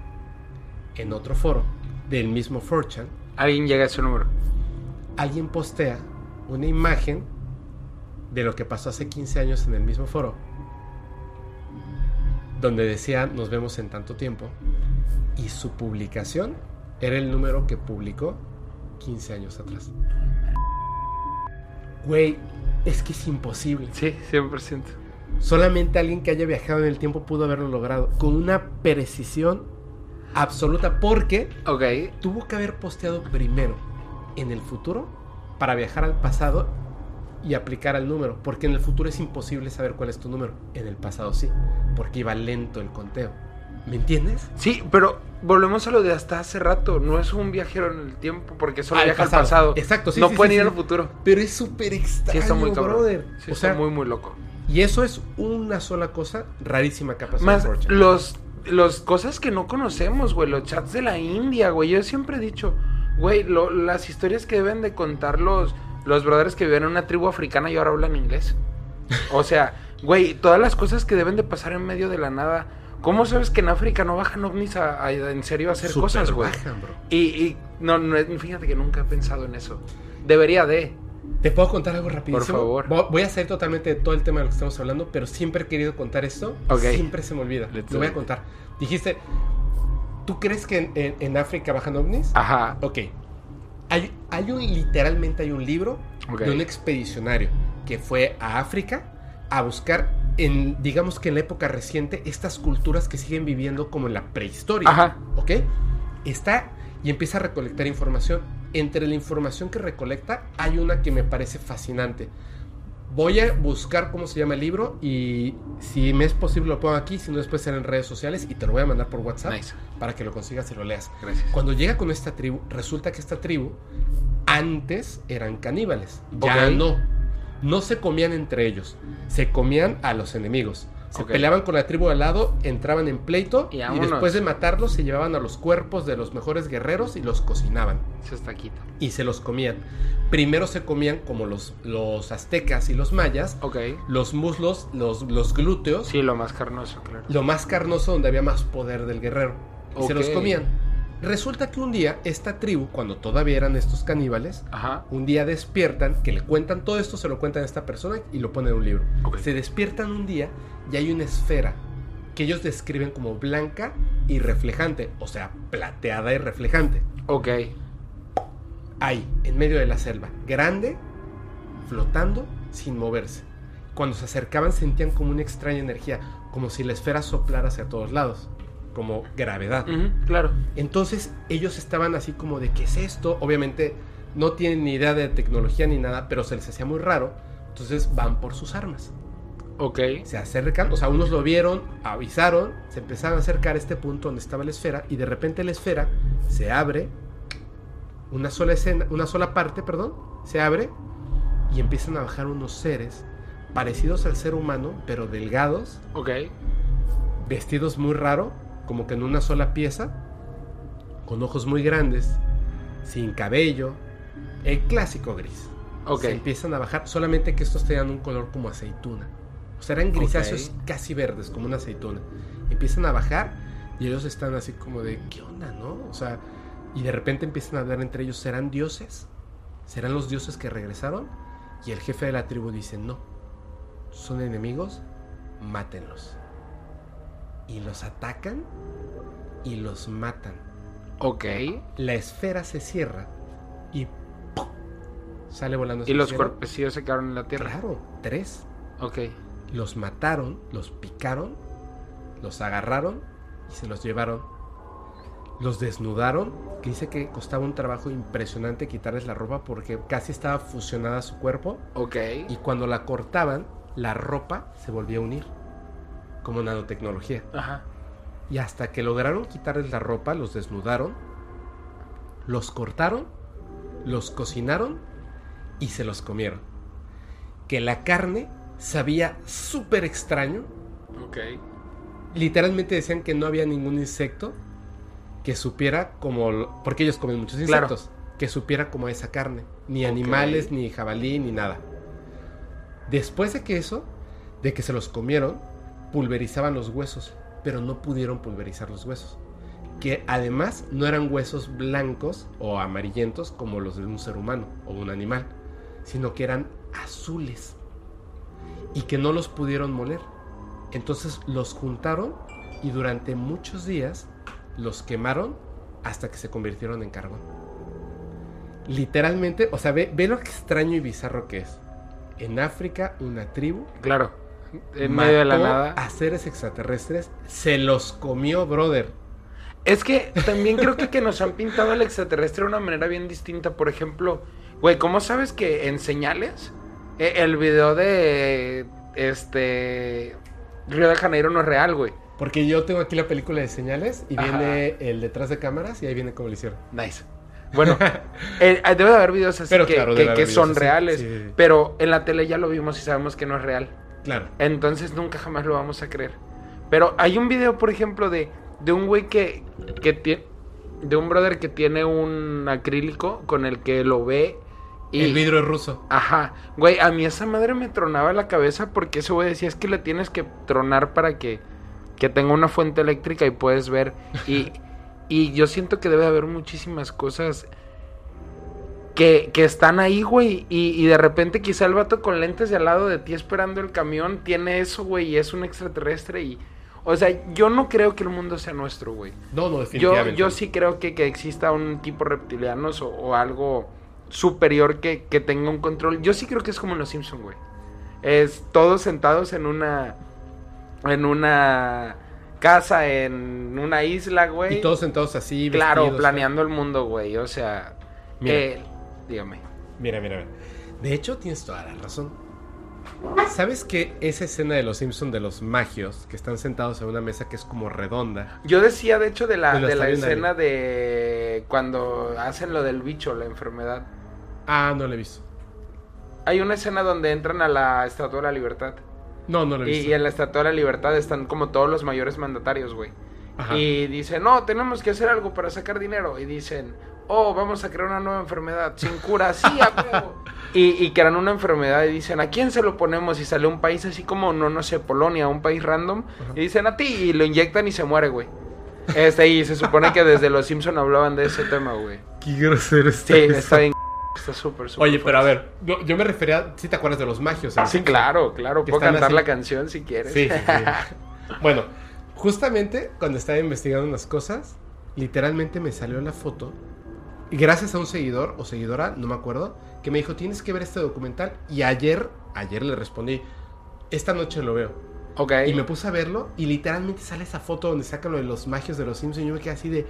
en otro foro del mismo Fortune, alguien llega a ese número. Alguien postea una imagen de lo que pasó hace 15 años en el mismo foro, donde decía nos vemos en tanto tiempo, y su publicación era el número que publicó 15 años atrás. Güey, es que es imposible. Sí, 100%. Solamente alguien que haya viajado en el tiempo pudo haberlo logrado. Con una precisión absoluta. Porque tuvo que haber posteado primero en el futuro para viajar al pasado y aplicar al número. Porque en el futuro es imposible saber cuál es tu número. En el pasado sí. Porque iba lento el conteo. ¿Me entiendes? Sí, pero volvemos a lo de hasta hace rato. No es un viajero en el tiempo porque solo viaja al pasado. Exacto, sí. No pueden ir al futuro. Pero es súper extraño, sí, está muy brother. Sí, o sea, muy, muy loco. Y eso es una sola cosa rarísima que ha pasado. Más los, los cosas que no conocemos, güey. Los chats de la India, güey. Yo siempre he dicho, güey, las historias que deben de contar los, los brothers que viven en una tribu africana y ahora hablan inglés. O sea, güey, todas las cosas que deben de pasar en medio de la nada ¿Cómo sabes que en África no bajan ovnis a, en serio a hacer cosas, güey? Y, y no, no, fíjate que nunca he pensado en eso. Debería de. ¿Te puedo contar algo rapidísimo? Por favor. Voy a hacer totalmente todo el tema de lo que estamos hablando, pero siempre he querido contar esto. Siempre se me olvida. lo voy a contar. Dijiste, ¿tú crees que en, África bajan ovnis? Ajá. Ok. Hay, hay un, literalmente hay un libro de un expedicionario que fue a África a buscar en, digamos que en la época reciente, estas culturas que siguen viviendo como en la prehistoria. Ajá. ¿Ok? Está y empieza a recolectar información. Entre la información que recolecta, hay una que me parece fascinante. Voy a buscar cómo se llama el libro y si me es posible lo pongo aquí, si no después será en redes sociales y te lo voy a mandar por WhatsApp para que lo consigas y lo leas. Gracias. Cuando llega con esta tribu, resulta que esta tribu antes eran caníbales, ya no no se comían entre ellos, se comían a los enemigos. Se peleaban con la tribu al lado, entraban en pleito y, después de matarlos se llevaban a los cuerpos de los mejores guerreros y los cocinaban. Se está. Y se los comían. Primero se comían como los, los aztecas y los mayas. Los muslos, los, los glúteos. Sí, lo más carnoso, claro. Lo más carnoso donde había más poder del guerrero. Y se los comían. Resulta que un día esta tribu, cuando todavía eran estos caníbales, un día despiertan, que le cuentan todo esto, se lo cuentan a esta persona y lo ponen en un libro. Se despiertan un día y hay una esfera que ellos describen como blanca y reflejante, o sea, plateada y reflejante. Ok. Ahí, en medio de la selva, grande, flotando, sin moverse. Cuando se acercaban sentían como una extraña energía, como si la esfera soplara hacia todos lados como gravedad. claro. Entonces ellos estaban así como de qué es esto. Obviamente no tienen ni idea de tecnología ni nada, pero se les hacía muy raro. Entonces van por sus armas. Ok. Se acercan, o sea, unos lo vieron, avisaron, se empezaron a acercar a este punto donde estaba la esfera y de repente la esfera se abre, una sola escena, una sola parte, perdón, se abre y empiezan a bajar unos seres parecidos al ser humano, pero delgados. Ok. Vestidos muy raro, como que en una sola pieza, con ojos muy grandes, sin cabello, el clásico gris. Okay. Se empiezan a bajar, solamente que estos tenían un color como aceituna. O sea, eran grisáceos casi verdes, como una aceituna. Empiezan a bajar y ellos están así como de, ¿qué onda, no? O sea, y de repente empiezan a hablar entre ellos, ¿serán dioses? ¿Serán los dioses que regresaron? Y el jefe de la tribu dice, no, son enemigos, mátenlos. Y los atacan y los matan. Ok. La esfera se cierra y ¡pum! sale volando. ¿Y los cuerpecillos se quedaron en la tierra? Claro, tres. Ok. Los mataron, los picaron, los agarraron y se los llevaron. Los desnudaron, que dice que costaba un trabajo impresionante quitarles la ropa porque casi estaba fusionada a su cuerpo. Ok. Y cuando la cortaban, la ropa se volvía a unir, como nanotecnología. Ajá. Y hasta que lograron quitarles la ropa, los desnudaron, los cortaron, los cocinaron y se los comieron. Que la carne sabía súper extraño. Ok. Literalmente decían que no había ningún insecto que supiera como... Porque ellos comen muchos Claro. insectos. Que supiera como esa carne. Ni animales, ni jabalí, ni nada. Después de que eso, de que se los comieron, pulverizaban los huesos. Pero no pudieron pulverizar los huesos. Que además no eran huesos blancos o amarillentos como los de un ser humano o un animal. Sino que eran azules. Y que no los pudieron moler. Entonces los juntaron y durante muchos días los quemaron hasta que se convirtieron en carbón. Literalmente, o sea, ve, ve lo extraño y bizarro que es. En África, una tribu Claro. En medio de la nada. a seres extraterrestres, se los comió, brother. Es que también creo que, que nos han pintado al extraterrestre de una manera bien distinta. Por ejemplo, güey, ¿cómo sabes que en señales eh, el video de este Río de Janeiro no es real, güey? Porque yo tengo aquí la película de señales y Ajá. viene el detrás de cámaras y ahí viene como lo hicieron. Nice. Bueno, eh, debe de haber videos así Pero que, claro, que- videos son así, reales, sí, sí, sí. pero en la tele ya lo vimos y sabemos que no es real. Claro. Entonces nunca jamás lo vamos a creer. Pero hay un video, por ejemplo, de, de un güey que, que tiene... De un brother que tiene un acrílico con el que lo ve y... El vidrio es ruso. Ajá. Güey, a mí esa madre me tronaba la cabeza porque ese güey decía es que le tienes que tronar para que, que tenga una fuente eléctrica y puedes ver. Y, y yo siento que debe haber muchísimas cosas que, que están ahí, güey. Y, y de repente quizá el vato con lentes de al lado de ti esperando el camión tiene eso, güey, y es un extraterrestre y... O sea, yo no creo que el mundo sea nuestro, güey. No, no, Yo, definitivamente. yo sí creo que, que exista un tipo reptilianos o, o algo superior que, que tenga un control. Yo sí creo que es como en los Simpson, güey. Es todos sentados en una en una casa en una isla, güey. Y todos sentados así. claro, vestidos, planeando el mundo, güey. O sea, Mira. eh, dígame. Mira, mira, mira. De hecho, tienes toda la razón. ¿Sabes que esa escena de los Simpsons de los magios que están sentados en una mesa que es como redonda? Yo decía, de hecho, de la, Pues la de la escena de cuando hacen lo del bicho, la enfermedad. Ah, no lo he visto. Hay una escena donde entran a la Estatua de la Libertad. No, no lo he Y, visto. y en la Estatua de la Libertad están como todos los mayores mandatarios, güey. Ajá. Y dicen, no, tenemos que hacer algo para sacar dinero. Y dicen, oh, vamos a crear una nueva enfermedad sin cura, sí, a huevo. y, y crean una enfermedad y dicen, ¿a quién se lo ponemos? Y sale un país así como, no, no sé, Polonia, un país random. Y dicen, a ti, y lo inyectan y se muere, güey. Este, y se supone que desde los Simpson hablaban de ese tema, güey. Qué grosero Sí, está bien. Está súper, súper. Oye, pero a ver, yo, yo me refería, si te acuerdas de los magios. en Sí, claro, claro. Puedo cantar así. la canción si quieres. Sí, sí, sí. bueno, justamente cuando estaba investigando unas cosas, literalmente me salió la foto. Gracias a un seguidor o seguidora, no me acuerdo, que me dijo, tienes que ver este documental. Y ayer, ayer le respondí, esta noche lo veo. ok. Y me puse a verlo y literalmente sale esa foto donde sacan lo de los magios de los Simpsons y yo me quedé así de,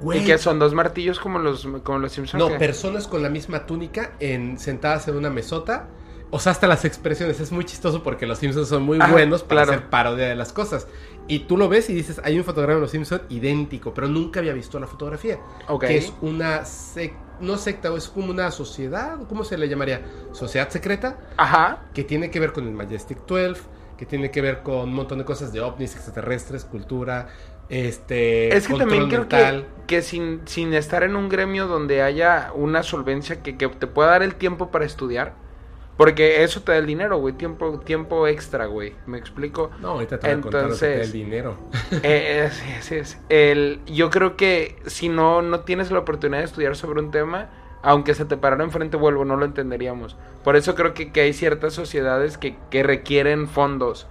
güey. ¿Y que son dos martillos como los, como los Simpsons? No, personas con la misma túnica en, sentadas en una mesota. O sea, hasta las expresiones. Es muy chistoso porque los Simpsons son muy buenos para claro. hacer parodia de las cosas. Y tú lo ves y dices, hay un fotograma de los Simpsons idéntico, pero nunca había visto la fotografía. Ok. Que es una sec- no secta, es como una sociedad, ¿cómo se le llamaría? Sociedad secreta, Ajá. que tiene que ver con el Majestic 12, que tiene que ver con un montón de cosas de ovnis, extraterrestres, cultura, este... Es que también creo que, mental. que sin, sin estar en un gremio donde haya una solvencia que, que te pueda dar el tiempo para estudiar, porque eso te da el dinero, güey, tiempo, tiempo extra, güey, ¿me explico? No, ahorita te voy a contar el Entonces- dinero. Eh, eh, sí, sí, sí. El, yo creo que si no, no tienes la oportunidad de estudiar sobre un tema, aunque se te parara enfrente, vuelvo, no lo entenderíamos. Por eso creo que, que hay ciertas sociedades que, que requieren fondos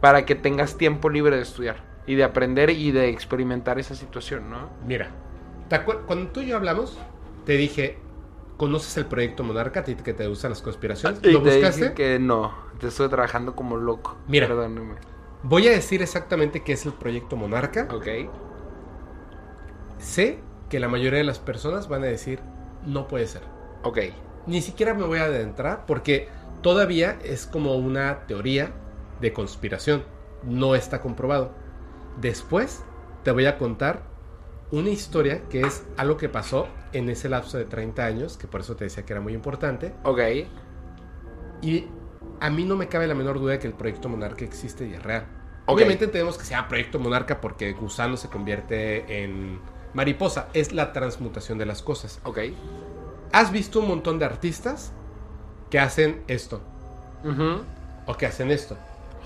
para que tengas tiempo libre de estudiar y de aprender y de experimentar esa situación, ¿no? Mira, ¿te cuando tú y yo hablamos, te dije, ¿conoces el proyecto Monarca? ¿A ti que te gustan las conspiraciones? Y ¿Lo te buscaste? dije que no, te estoy trabajando como loco. Mira. Perdóneme. Voy a decir exactamente qué es el proyecto Monarca. Ok. Sé que la mayoría de las personas van a decir, no puede ser. Ok. Ni siquiera me voy a adentrar porque todavía es como una teoría de conspiración. No está comprobado. Después te voy a contar una historia que es algo que pasó en ese lapso de 30 años, que por eso te decía que era muy importante. Ok. Y a mí no me cabe la menor duda de que el proyecto Monarca existe y es real. Obviamente entendemos que sea proyecto Monarca porque gusano se convierte en mariposa. Es la transmutación de las cosas. Ok. ¿Has visto un montón de artistas que hacen esto? O que hacen esto.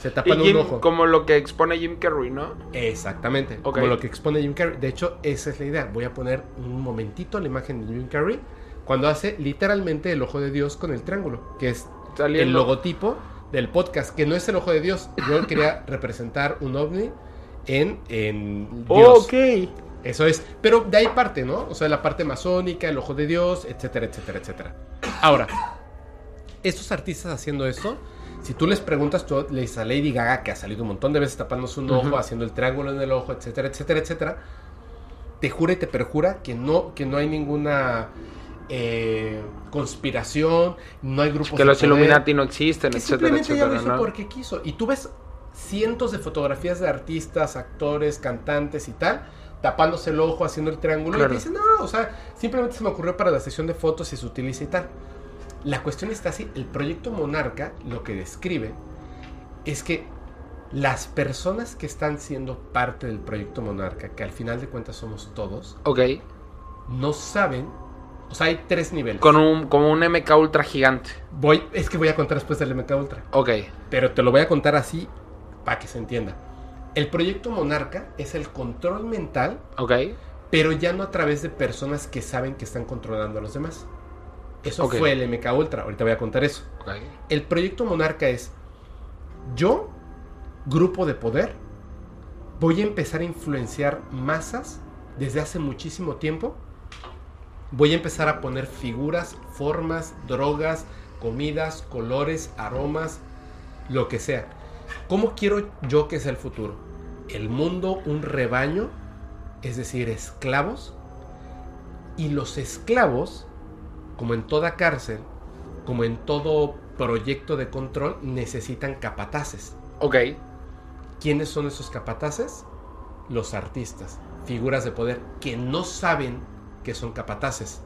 Se tapan Jim- un ojo. como lo que expone Jim Carrey, ¿no? Exactamente. Como lo que expone Jim Carrey. De hecho, esa es la idea. Voy a poner un momentito la imagen de Jim Carrey cuando hace literalmente el ojo de Dios con el triángulo, que es Saliendo. el logotipo del podcast, que no es el ojo de Dios. Yo quería representar un ovni en, en Dios. ok. Eso es. Pero de ahí parte, ¿no? O sea, la parte masónica, el ojo de Dios, etcétera, etcétera, etcétera. Ahora, estos artistas haciendo esto, si tú les preguntas, tú le dices a Lady Gaga, que ha salido un montón de veces tapándose un ojo, haciendo el triángulo en el ojo, etcétera, etcétera, etcétera, te jura y te perjura que no, que no hay ninguna eh, conspiración, no hay grupos Que los poder, Illuminati no existen, que etcétera, simplemente ella lo hizo ¿no? porque quiso. Y tú ves cientos de fotografías de artistas, actores, cantantes y tal, tapándose el ojo, haciendo el triángulo. Claro. Y te dicen, no, o sea, simplemente se me ocurrió para la sesión de fotos y se utiliza y tal. La cuestión está así, el proyecto Monarca lo que describe es que las personas que están siendo parte del proyecto Monarca, que al final de cuentas somos todos, Ok. no saben, o sea, hay tres niveles. Con un, como un MK ultra gigante. Voy, es que voy a contar después del MK Ultra. Ok. Pero te lo voy a contar así para que se entienda. El proyecto Monarca es el control mental, Ok. pero ya no a través de personas que saben que están controlando a los demás. Eso fue el MK Ultra. Ahorita voy a contar eso. El proyecto Monarca es yo, grupo de poder, voy a empezar a influenciar masas desde hace muchísimo tiempo. Voy a empezar a poner figuras, formas, drogas, comidas, colores, aromas, lo que sea. ¿Cómo quiero yo que sea el futuro? El mundo, un rebaño, es decir, esclavos. Y los esclavos, como en toda cárcel, como en todo proyecto de control, necesitan capataces. Ok. ¿Quiénes son esos capataces? Los artistas, figuras de poder que no saben que son capataces.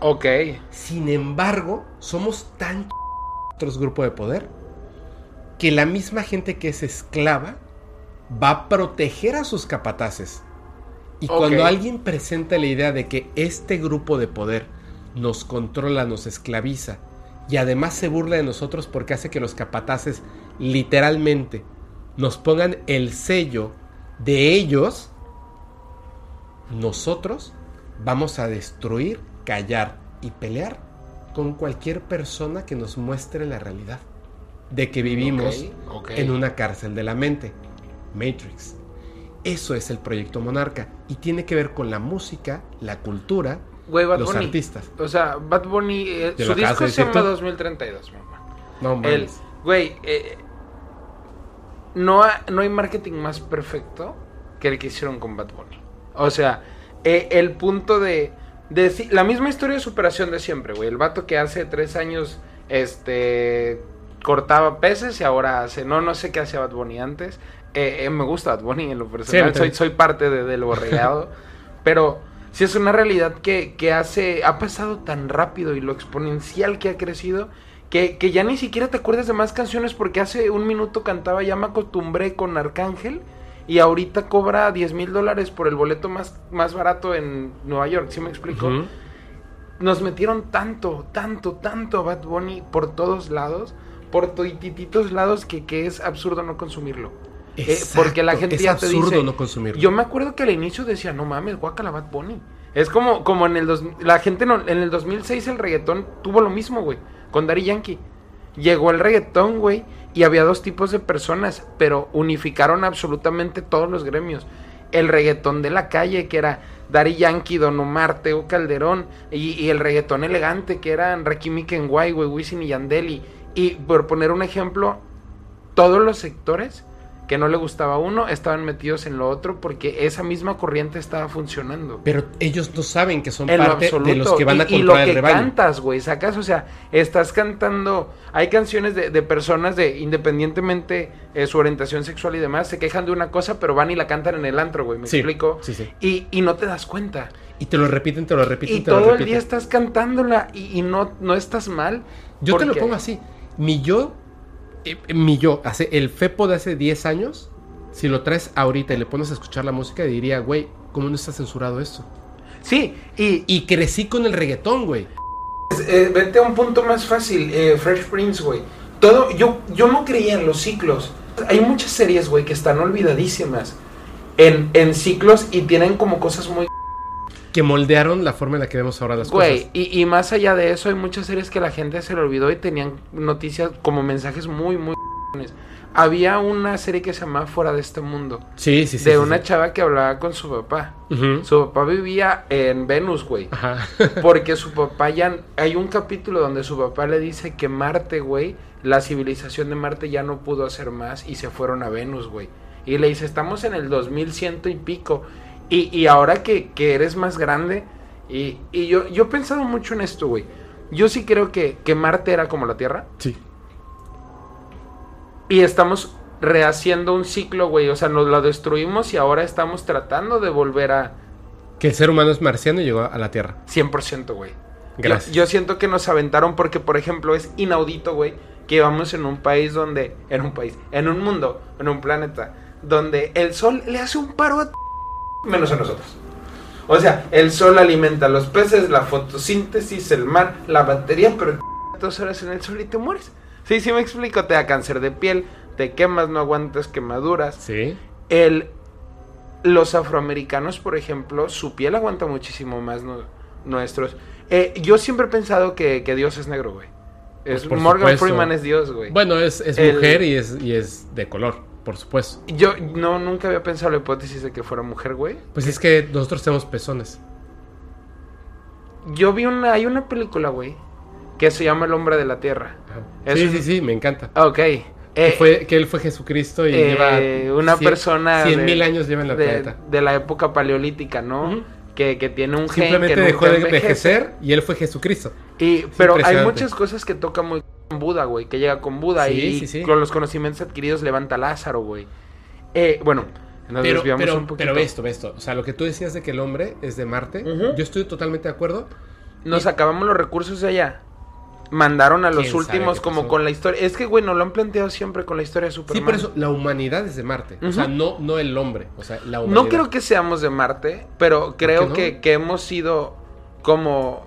Ok. Sin embargo, somos tan otros grupo de poder que la misma gente que es esclava va a proteger a sus capataces. Y cuando alguien presenta la idea de que este grupo de poder nos controla, nos esclaviza y además se burla de nosotros porque hace que los capataces literalmente nos pongan el sello de ellos, nosotros vamos a destruir, callar y pelear con cualquier persona que nos muestre la realidad de que vivimos en una cárcel de la mente, Matrix. Eso es el proyecto Monarca y tiene que ver con la música, la cultura, Güey, Bad los Bunny. artistas. O sea, Bad Bunny. eh, ¿Te su disco se llama tú? 2032, mamá. No El, mames. güey, eh, no, ha- no hay marketing más perfecto que el que hicieron con Bad Bunny. O sea, eh, el punto de, de La misma historia de superación de siempre, güey. El vato que hace tres años este, cortaba peces y ahora hace... No, no sé qué hacía Bad Bunny antes. Me gusta Bad Bunny en lo personal. soy, parte de, del borregado. pero sí es una realidad que, que hace... Ha pasado tan rápido y lo exponencial que ha crecido... Que, que ya ni siquiera te acuerdas de más canciones porque hace un minuto cantaba Ya me acostumbré con Arcángel y ahorita cobra 10 mil dólares por el boleto más, más barato en Nueva York, ¿sí me explico? Nos metieron tanto, tanto, tanto Bad Bunny por todos lados, por toitititos lados que, que es absurdo no consumirlo. Eh, porque la gente es ya te absurdo dice, no consumirlo. Yo me acuerdo que al inicio decía, no mames, guácala Bad Bunny. Es como, como en el... Dos, la gente no, en el 2006 el reggaetón tuvo lo mismo, güey. Con Daddy Yankee. Llegó el reggaetón, güey. Y había dos tipos de personas. Pero unificaron absolutamente todos los gremios. El reggaetón de la calle, que era Daddy Yankee, Don Omar, Teo Calderón. Y, y el reggaetón elegante, que eran Rakimi Kenway, güey, Wisin y Yandel. y por poner un ejemplo, todos los sectores que no le gustaba a uno estaban metidos en lo otro porque esa misma corriente estaba funcionando. Pero ellos no saben que son En parte de los que van a y, y lo controlar el que rebaño. cantas, güey, sacas, o sea, estás cantando. Hay canciones de, de personas de, independientemente de su orientación sexual y demás, se quejan de una cosa, pero van y la cantan en el antro, güey, ¿me Sí, explico? sí, sí. Y, y no te das cuenta. Y te lo repiten, te lo repiten, Y te lo todo el repiten. día estás cantándola y, y no, no estás mal. Yo te lo pongo así. Mi yo, eh, mi yo, hace, el Fepo de hace 10 años, si lo traes ahorita y le pones a escuchar la música, diría, güey, ¿cómo no está censurado esto? Sí, y, Y crecí con el reggaetón, güey. Eh, vete a un punto más fácil, eh, Fresh Prince, güey. Todo, yo, yo no creía en los ciclos. Hay muchas series, güey, que están olvidadísimas en, en ciclos y tienen como cosas muy... Que moldearon la forma en la que vemos ahora las Güey, cosas. y, y más allá de eso, hay muchas series que la gente se le olvidó y tenían noticias como mensajes muy, muy... Había una serie que se llamaba Fuera de este mundo. Sí, sí, sí. de sí, una sí. chava que hablaba con su papá. Su papá vivía en Venus, güey. Ajá. Porque su papá ya. Hay un capítulo donde su papá le dice que Marte, güey, la civilización de Marte ya no pudo hacer más y se fueron a Venus, güey. Y le dice, estamos en el 2100 y pico. Y, y ahora que, que eres más grande. Y, y yo, yo he pensado mucho en esto, güey. Yo sí creo que, que Marte era como la Tierra. sí. Y estamos rehaciendo un ciclo, güey. O sea, nos lo destruimos y ahora estamos tratando de volver a Que el ser humano es marciano y llegó a la Tierra. 100%, güey. Gracias. Yo, yo siento que nos aventaron porque, por ejemplo, es inaudito, güey, que vamos en un país donde, en un país, en un mundo, en un planeta, donde el sol le hace un paro a menos a nosotros. O sea, el sol alimenta a los peces, la fotosíntesis, el mar, la batería, pero dos horas en el sol y te mueres. Sí, sí me explico, te da cáncer de piel, te quemas, no aguantas quemaduras. Sí. El, los afroamericanos, por ejemplo, su piel aguanta muchísimo más no- nuestros. Eh, yo siempre he pensado que, que Dios es negro, güey. Es, Pues Morgan supuesto. Freeman es Dios, güey. Bueno, es, es El- mujer y es, y es de color, por supuesto. Yo no nunca había pensado la hipótesis de que fuera mujer, güey. Pues es que nosotros tenemos pezones. Yo vi una, hay una película, güey, que se llama El hombre de la tierra. Sí, sí, sí, me encanta. Ok. que, Eh, fue, que él fue Jesucristo y eh, lleva una cien- persona cien de- mil años lleva en la de, planeta. de la época paleolítica, ¿no? Ujú. Que, que tiene un gen Simplemente que dejó de envejece. envejecer y él fue Jesucristo. Y, pero hay muchas cosas que toca muy con Buda, güey, que llega con Buda Sí, y sí, sí. con los conocimientos adquiridos levanta a Lázaro, güey. Eh, bueno, nos Pero, desviamos pero, un poquito. pero ve esto, ve esto. O sea, lo que tú decías de que el hombre es de Marte, yo estoy totalmente de acuerdo. Nos acabamos los recursos de allá. Mandaron a los ¿Quién sabe últimos como pasó? con la historia. Es que, güey, nos lo han planteado siempre con la historia de Sí, por eso la humanidad es de Marte. O sea, no, no el hombre. O sea, la humanidad. No creo que seamos de Marte, pero creo no? que, que hemos sido como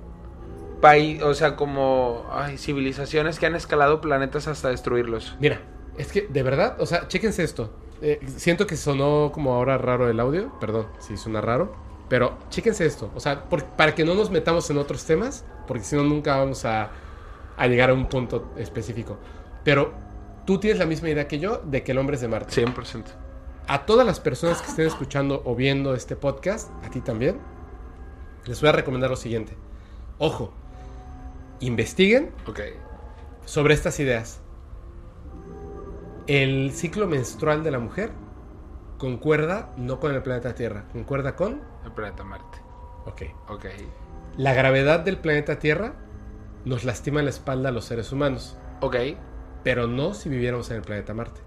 país, o sea, como ay, civilizaciones que han escalado planetas hasta destruirlos. Mira, es que de verdad, o sea, chéquense esto. Eh, siento que sonó como ahora raro el audio. Perdón si suena raro. Pero chéquense esto. O sea, por- para que no nos metamos en otros temas, porque si no nunca vamos a, a llegar a un punto específico. Pero tú tienes la misma idea que yo de que el hombre es de Marte. 100%. A todas las personas que estén escuchando o viendo este podcast, a ti también, les voy a recomendar lo siguiente. Ojo, investiguen sobre estas ideas. El ciclo menstrual de la mujer concuerda no con el planeta Tierra, concuerda con... El planeta Marte. Ok. Ok. La gravedad del planeta Tierra nos lastima la espalda a los seres humanos, Ok. pero no si viviéramos en el planeta Marte.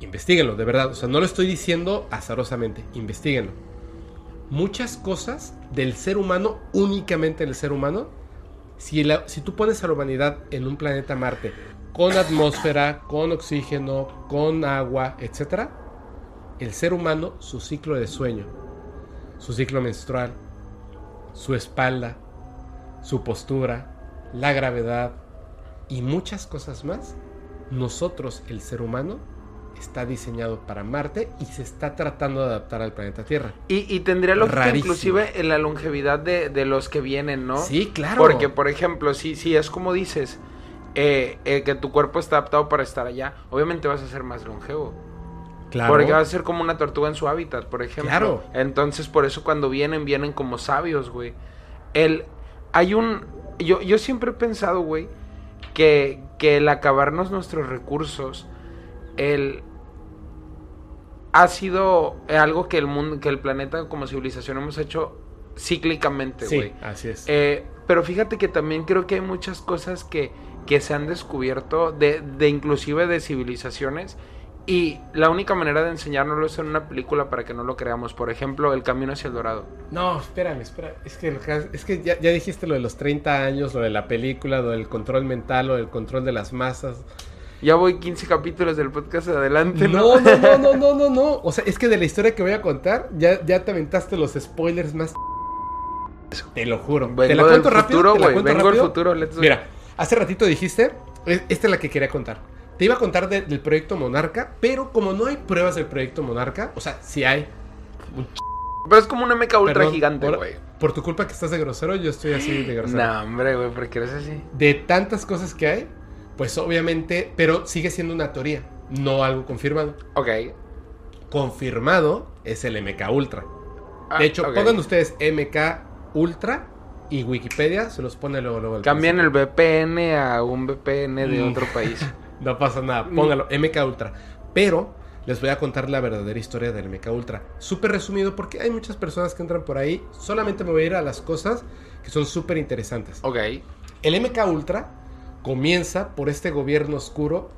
Investíguenlo, de verdad. O sea, no lo estoy diciendo azarosamente, investiguenlo. Muchas cosas del ser humano, únicamente del ser humano, si, la- si tú pones a la humanidad en un planeta Marte con atmósfera, con oxígeno, con agua, etc., el ser humano, su ciclo de sueño, su ciclo menstrual, su espalda, su postura, la gravedad y muchas cosas más, nosotros, el ser humano, está diseñado para Marte y se está tratando de adaptar al planeta Tierra. Y, y tendría lógica Rarísimo. inclusive en la longevidad de, de los que vienen, ¿no? Sí, claro. Porque, por ejemplo, si, si es como dices, eh, eh, que tu cuerpo está adaptado para estar allá, obviamente vas a ser más longevo. claro. Porque vas a ser como una tortuga en su hábitat, por ejemplo. Claro. Entonces, por eso cuando vienen, vienen como sabios, güey. El, hay un... Yo, yo siempre he pensado, güey, que, que el acabarnos nuestros recursos, el... Ha sido algo que el mundo, que el planeta como civilización hemos hecho cíclicamente, güey. Sí, así es. Eh, pero fíjate que también creo que hay muchas cosas que, que se han descubierto de, de inclusive de civilizaciones y la única manera de enseñárnoslo es en una película para que no lo creamos. Por ejemplo, El Camino hacia el Dorado. No, espérame, espera. Es que, es que ya, ya dijiste lo de los 30 años, lo de la película, lo del control mental, lo del control de las masas. Ya voy 15 capítulos del podcast adelante, No, no, no, no, no, no, no. O sea, es que de la historia que voy a contar, ya, ya te aventaste los spoilers más. Te lo juro. Vengo ¿Te la del cuento rápido? futuro, ¿Te la cuento Vengo rápido? futuro. let's go. Mira, hace ratito dijiste, esta es la que quería contar. Te iba a contar de- del proyecto Monarca, pero como no hay pruebas del proyecto Monarca, o sea, sí hay. Pero es como una meca ultra Perdón, gigante, güey. Por tu culpa que estás de grosero, yo estoy así de grosero. No, hombre, güey, ¿por qué eres así? De tantas cosas que hay, pues obviamente, pero sigue siendo una teoría, no algo confirmado. Ok. Confirmado es el MK Ultra. Ah, De hecho, pongan ustedes MK Ultra y Wikipedia se los pone luego. luego Cambian el. VPN a un VPN de Mm. otro país. No pasa nada, póngalo, MK Ultra. Pero les voy a contar la verdadera historia del MK Ultra. Súper resumido porque hay muchas personas que entran por ahí. Solamente me voy a ir a las cosas que son súper interesantes. Ok. El MK Ultra comienza por este gobierno oscuro,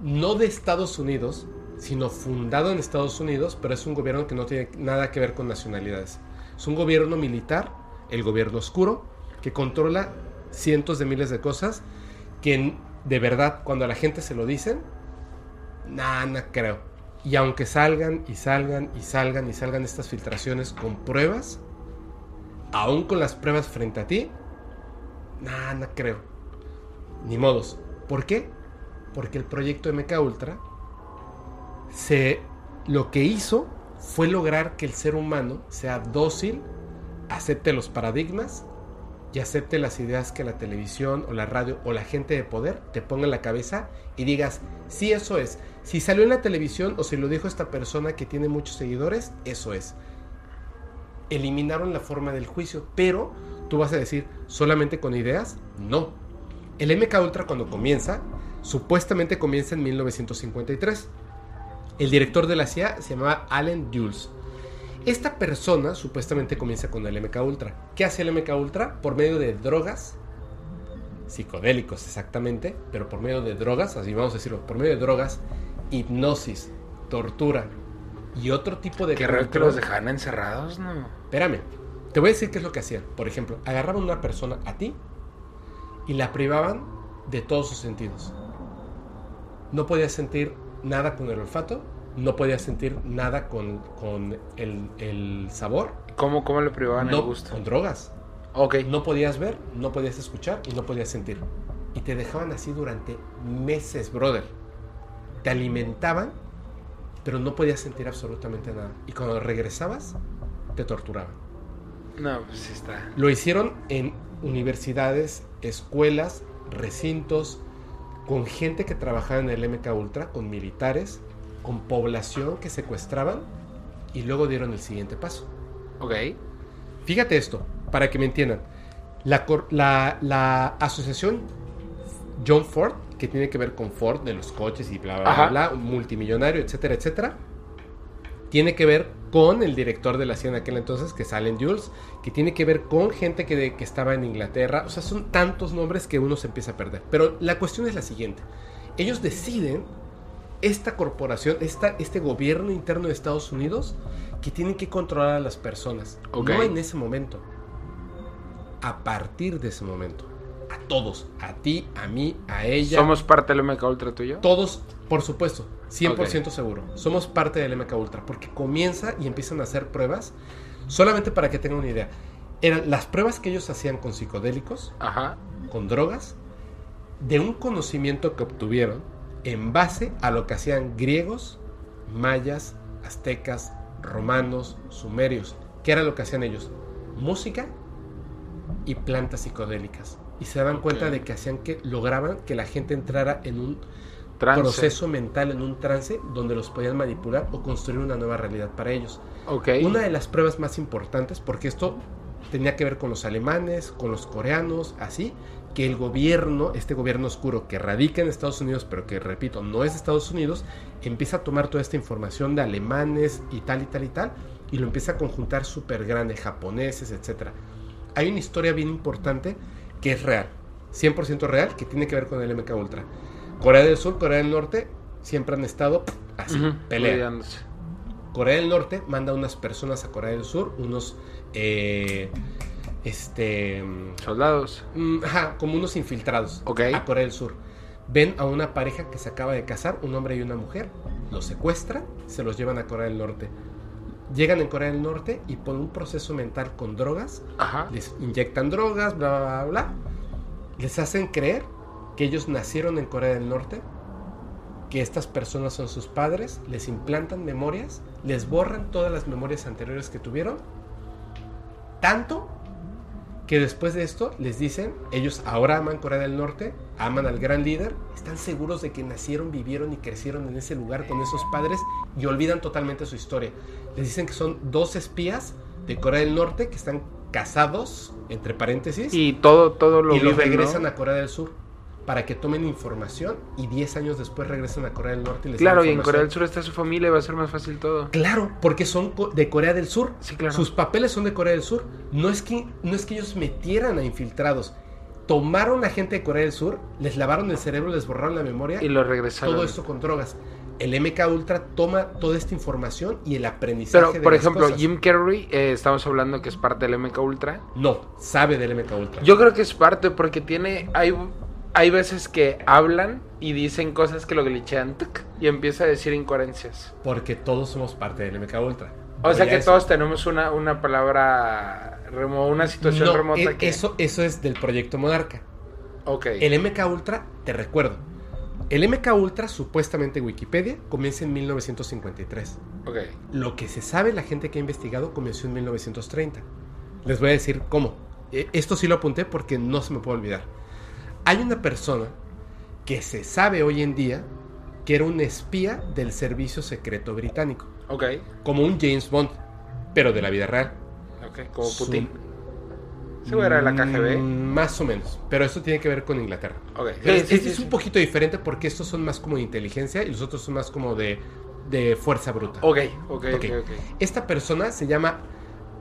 no de Estados Unidos, sino fundado en Estados Unidos, pero es un gobierno que no tiene nada que ver con nacionalidades. Es un gobierno militar, el gobierno oscuro, que controla cientos de miles de cosas que de verdad cuando a la gente se lo dicen, nada, no creo. Y aunque salgan y salgan y salgan y salgan estas filtraciones con pruebas, aún con las pruebas frente a ti, Nah, no creo. Ni modos. ¿Por qué? Porque el proyecto MK Ultra se lo que hizo fue lograr que el ser humano sea dócil, acepte los paradigmas y acepte las ideas que la televisión o la radio o la gente de poder te ponga en la cabeza y digas, sí, eso es. Si salió en la televisión o si lo dijo esta persona que tiene muchos seguidores, eso es. Eliminaron la forma del juicio, pero tú vas a decir, solamente con ideas, no. El MK Ultra cuando comienza, supuestamente comienza en 1953. El director de la CIA se llamaba Allen Dulles. Esta persona supuestamente comienza con el MK Ultra. ¿Qué hace el MK Ultra? Por medio de drogas, psicodélicos exactamente, pero por medio de drogas, así vamos a decirlo, por medio de drogas, hipnosis, tortura y otro tipo de Qué raro que control. los dejaran encerrados, ¿no? Espérame, te voy a decir qué es lo que hacían. Por ejemplo, agarraban a una persona a ti y la privaban de todos sus sentidos. No podías sentir nada con el olfato, no podías sentir nada con, con el, el sabor, ¿Cómo, cómo le privaban no, el gusto? con drogas. Ok. No podías ver, no podías escuchar y no podías sentir. Y te dejaban así durante meses, brother. Te alimentaban, pero no podías sentir absolutamente nada. Y cuando regresabas, te torturaban. No, pues sí está. Lo hicieron en universidades, escuelas, recintos, con gente que trabajaba en el MK Ultra, con militares, con población que secuestraban y luego dieron el siguiente paso. Ok. Fíjate esto, para que me entiendan. La, la- la asociación John Ford, que tiene que ver con Ford, de los coches y bla, bla, Ajá. bla, un multimillonario, etcétera, etcétera, tiene que ver con el director de la CIA en aquel entonces, que es Allen Dulles, que tiene que ver con gente que, de- que estaba en Inglaterra. O sea, son tantos nombres que uno se empieza a perder. Pero la cuestión es la siguiente. Ellos deciden, esta corporación, esta, este gobierno interno de Estados Unidos, que tienen que controlar a las personas. No en ese momento. A partir de ese momento. A todos. A ti, a mí, a ella. ¿Somos parte del MK Ultra tuyo? Todos, por supuesto, 100% seguro. Somos parte del MK Ultra porque comienza y empiezan a hacer pruebas. Solamente para que tengan una idea. Eran las pruebas que ellos hacían con psicodélicos, Ajá. con drogas, de un conocimiento que obtuvieron en base a lo que hacían griegos, mayas, aztecas, romanos, sumerios. ¿Qué era lo que hacían ellos? Música y plantas psicodélicas. Y se daban cuenta de que hacían que lograban que la gente entrara en un proceso mental, en un trance donde los podían manipular o construir una nueva realidad para ellos. Una de las pruebas más importantes, porque esto tenía que ver con los alemanes, con los coreanos, así, que el gobierno, este gobierno oscuro que radica en Estados Unidos, pero que repito, no es Estados Unidos, empieza a tomar toda esta información de alemanes y tal y tal y tal, y lo empieza a conjuntar súper grande, japoneses, etc. Hay una historia bien importante que es real, 100% real, que tiene que ver con el MK Ultra. Corea del Sur, Corea del Norte, siempre han estado así, peleándose. Corea del Norte manda unas personas a Corea del Sur, unos eh, este soldados, mm, ajá, como unos infiltrados a Corea del Sur. Ven a una pareja que se acaba de casar, un hombre y una mujer, los secuestran, se los llevan a Corea del Norte. Llegan en Corea del Norte y por un proceso mental con drogas, les inyectan drogas, bla, bla, bla, bla, les hacen creer que ellos nacieron en Corea del Norte, que estas personas son sus padres, les implantan memorias, les borran todas las memorias anteriores que tuvieron, tanto que después de esto les dicen, ellos ahora aman Corea del Norte, aman al gran líder, están seguros de que nacieron, vivieron y crecieron en ese lugar con esos padres y olvidan totalmente su historia. Les dicen que son dos espías de Corea del Norte que están casados, entre paréntesis, y todo, todo lo y regresan a Corea del Sur para que tomen información y 10 años después regresen a Corea del Norte y les Claro, y en Corea del Sur está su familia, va a ser más fácil todo. Claro, porque son de Corea del Sur. Sí, claro. Sus papeles son de Corea del Sur. No es que, no es que ellos metieran a infiltrados. Tomaron a gente de Corea del Sur, les lavaron el cerebro, les borraron la memoria. Y lo regresaron. Todo esto con drogas. El MK Ultra toma toda esta información y el aprendizaje. Pero, por ejemplo, Jim Carrey, eh, estamos hablando que es parte del MK Ultra. No, sabe del MK Ultra. Yo creo que es parte porque tiene. Hay hay veces que hablan y dicen cosas que lo glitchean y empieza a decir incoherencias. Porque todos somos parte del MK Ultra. O sea que todos tenemos una, una palabra, una situación remota. E que... Eso, eso es del proyecto Monarca. Ok. El MK Ultra, te recuerdo. El MK Ultra, supuestamente en Wikipedia, comienza en 1953. Ok. Lo que se sabe, la gente que ha investigado, comenzó en 1930. Les voy a decir cómo. E, esto sí lo apunté porque no se me puede olvidar. Hay una persona que se sabe hoy en día que era un espía del servicio secreto británico. Ok. Como un James Bond, pero de la vida real. Ok, como Putin. ¿Se era de la KGB? Mm, más o menos, pero eso tiene que ver con Inglaterra. Ok. este es un poquito diferente porque estos son más como de inteligencia y los otros son más como de, de fuerza bruta. Ok, ok, ok. Esta persona se llama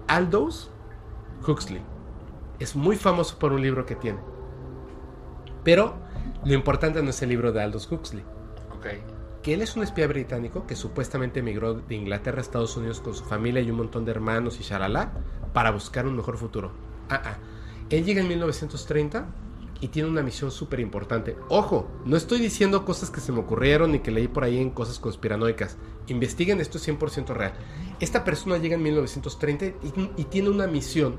Aldous Huxley. Es muy famoso por un libro que tiene. Pero lo importante no es el libro de Aldous Huxley. Que él es un espía británico que supuestamente emigró de Inglaterra a Estados Unidos con su familia y un montón de hermanos y shalala para buscar un mejor futuro. Ah, ah. Él llega en 1930 y tiene una misión súper importante. Ojo, no estoy diciendo cosas que se me ocurrieron ni que leí por ahí en cosas conspiranoicas. Investiguen, esto es 100% real. Esta persona llega en 1930 y tiene una misión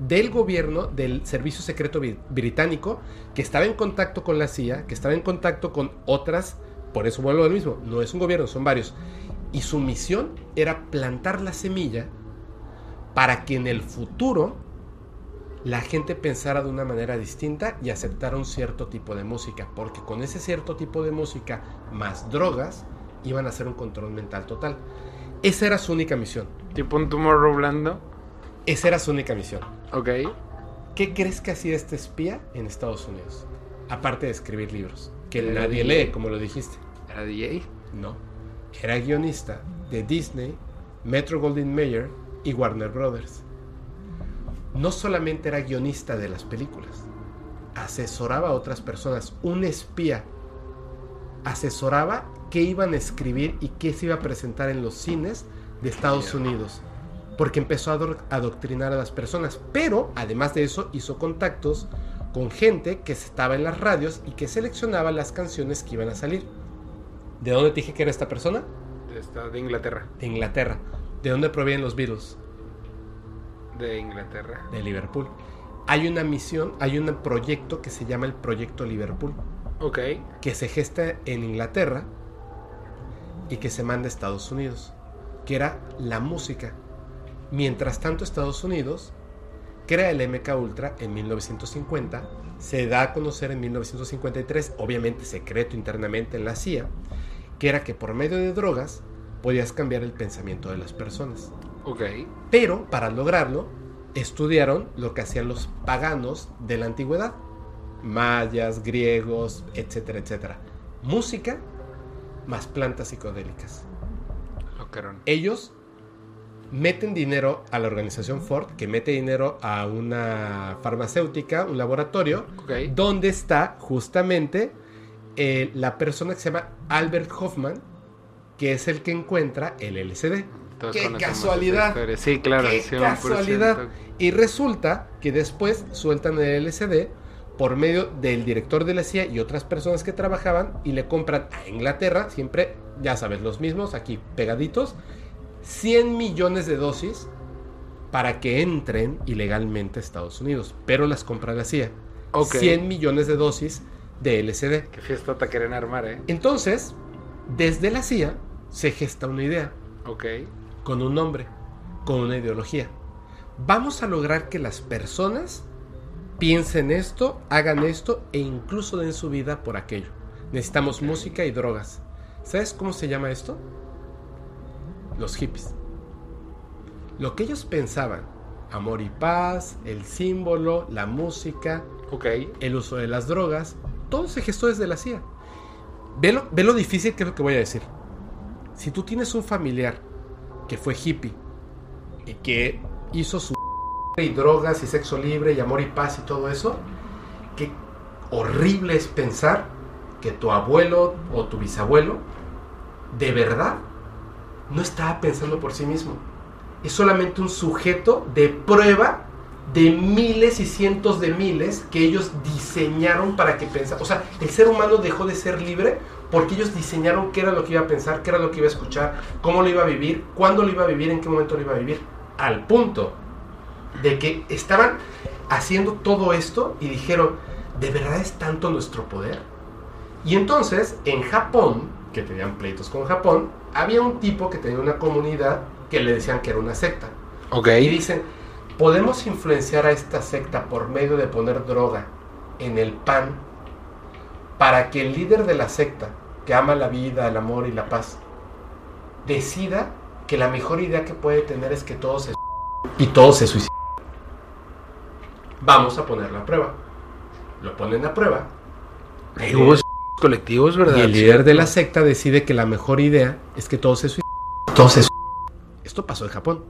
del gobierno, del servicio secreto británico, que estaba en contacto con la CIA, que estaba en contacto con otras, por eso vuelvo lo mismo, no es un gobierno, son varios. Y su misión era plantar la semilla para que en el futuro la gente pensara de una manera distinta y aceptara un cierto tipo de música, porque con ese cierto tipo de música más drogas iban a hacer un control mental total. Esa era su única misión. Tipo un tumor roblando. Esa era su única misión. Ok. ¿Qué crees que hacía este espía en Estados Unidos? Aparte de escribir libros. Que nadie lee, como lo dijiste. ¿Era DJ? No. Era guionista de Disney, Metro Goldwyn Mayer y Warner Brothers. No solamente era guionista de las películas, asesoraba a otras personas. Un espía asesoraba qué iban a escribir y qué se iba a presentar en los cines de Estados Unidos porque empezó a adoctrinar a las personas. Pero, además de eso, hizo contactos con gente que estaba en las radios y que seleccionaba las canciones que iban a salir. ¿De dónde te dije que era esta persona? De, Inglaterra. De Inglaterra. ¿De dónde provienen los Beatles? De Inglaterra. De Liverpool. Hay una misión, hay un proyecto que se llama el Proyecto Liverpool. Ok. que se gesta en Inglaterra y que se manda a Estados Unidos, que era la música. Mientras tanto, Estados Unidos crea el MK Ultra en 1950, se da a conocer en 1953, obviamente secreto internamente en la CIA, que era que por medio de drogas podías cambiar el pensamiento de las personas. Ok. Pero para lograrlo, estudiaron lo que hacían los paganos de la antigüedad, mayas, griegos, etcétera, etcétera. Música más plantas psicodélicas. Ellos meten dinero a la organización Ford, que mete dinero a una farmacéutica, un laboratorio, donde está justamente eh, la persona que se llama Albert Hoffman, que es el que encuentra el LSD. Todos ¡Qué casualidad! Sí, claro. ¡Qué 100%. casualidad! Y resulta que después sueltan el LSD por medio del director de la CIA y otras personas que trabajaban y le compran a Inglaterra, siempre, ya sabes, los mismos, aquí pegaditos, 100 millones de dosis para que entren ilegalmente a Estados Unidos. Pero las compra la CIA. Ok. 100 millones de dosis de LSD. Qué fiestota quieren armar, ¿eh? Entonces, desde la CIA se gesta una idea Ok. con un nombre, con una ideología. Vamos a lograr que las personas piensen esto, hagan esto e incluso den su vida por aquello. Necesitamos música y drogas. ¿Sabes cómo se llama esto? Los hippies. Lo que ellos pensaban, amor y paz, el símbolo, la música, el uso de las drogas, todo se gestó desde la CIA. Ve lo, ve lo difícil que es lo que voy a decir. Si tú tienes un familiar que fue hippie y que hizo su y drogas y sexo libre y amor y paz y todo eso, qué horrible es pensar que tu abuelo o tu bisabuelo de verdad no estaba pensando por sí mismo. Es solamente un sujeto de prueba de miles y cientos de miles que ellos diseñaron para que pensara. O sea, el ser humano dejó de ser libre porque ellos diseñaron qué era lo que iba a pensar, qué era lo que iba a escuchar, cómo lo iba a vivir, cuándo lo iba a vivir, en qué momento lo iba a vivir. Al punto de que estaban haciendo todo esto y dijeron, ¿de verdad es tanto nuestro poder? Y entonces, en Japón, que tenían pleitos con Japón, había un tipo que tenía una comunidad que le decían que era una secta. Ok. Y dicen, podemos influenciar a esta secta por medio de poner droga en el pan para que el líder de la secta, que ama la vida, el amor y la paz, decida que la mejor idea que puede tener es que todos se y todos se suiciden. Vamos a ponerlo a prueba. Lo ponen a prueba. Colectivos, ¿verdad? Y el líder de la secta decide que la mejor idea es que todos se suiciden. Todos se. Esto pasó en Japón.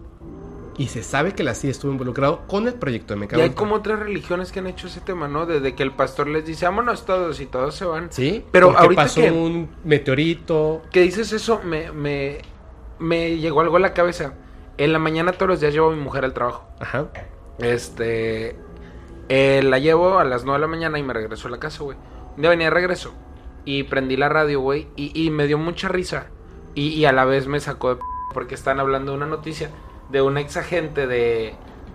Y se sabe que la CIA estuvo involucrado con el proyecto de Y hay como otras religiones que han hecho ese tema, ¿no? Desde que el pastor les dice, vámonos todos y todos se van. Sí, Pero ahorita pasó que- un meteorito. Que dices eso, me, me, me llegó algo a la cabeza. En la mañana todos los días llevo a mi mujer al trabajo. Ajá. Este. eh, la llevo a las 9 de la mañana y me regreso a la casa, güey. Un día venía de regreso. Y prendí la radio, güey. Y, y me dio mucha risa. Y, y a la vez me sacó de p porque están hablando de una noticia de un ex agente de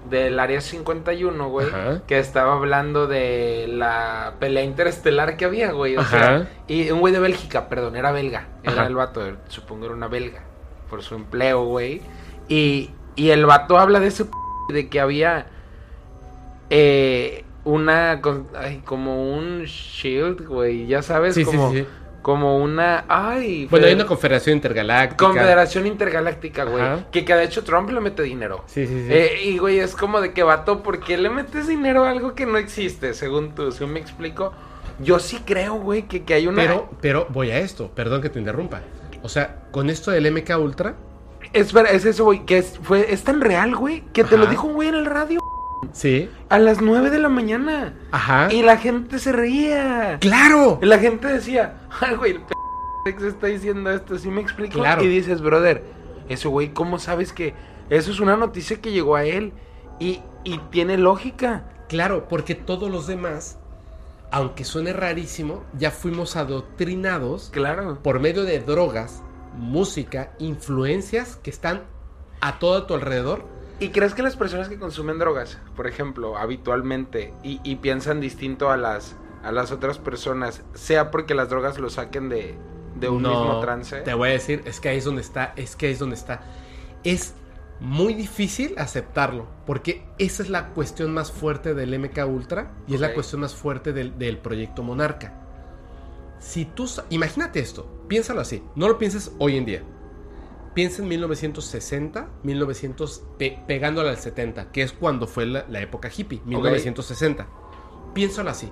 del área 51, güey, Ajá. que estaba hablando de la pelea interestelar que había, güey. O Ajá. sea, y un güey de Bélgica, perdón, era belga. Era Ajá. el vato, supongo era una belga. Por su empleo, güey. Y, y el vato habla de ese p de que había eh, una con- ay, como un shield, güey, ya sabes, Sí, como, sí, sí. como una ay, Bueno, hay una confederación intergaláctica. confederación intergaláctica, güey, que, que de hecho Trump le mete dinero. Sí, sí, sí. Eh, y güey, es como de que vato, ¿por qué le metes dinero a algo que no existe? Según tú, si me explico. Yo sí creo, güey, que, que hay una. Pero, pero voy a esto, perdón que te interrumpa. O sea, con esto del MK Ultra, Es, es eso, güey, que es, fue, es tan real, güey, que te lo dijo un güey en el radio sí. a las 9 de la mañana. Ajá. Y la gente se reía. ¡Claro! Y la gente decía, ay, güey, el p se está diciendo esto, ¿sí me explico? Claro. Y dices, brother, eso, güey, ¿cómo sabes que eso es una noticia que llegó a él? Y, y tiene lógica. Claro, porque todos los demás, aunque suene rarísimo, ya fuimos adoctrinados Claro. por medio de drogas, música, influencias que están a todo a tu alrededor. ¿Y crees que las personas que consumen drogas, por ejemplo, habitualmente, y, y piensan distinto a las, a las otras personas, sea porque las drogas lo saquen de, de un mismo trance. Te voy a decir, es que ahí es donde está, es que ahí es donde está. Es muy difícil aceptarlo, porque esa es la cuestión más fuerte del MK Ultra y es la cuestión más fuerte del, del, proyecto Monarca. Si tú, imagínate esto, piénsalo así, no lo pienses hoy en día. Piensa en 1960, 1900, pegándole al 70, que es cuando fue la, época hippie, 1960. Piénsalo así,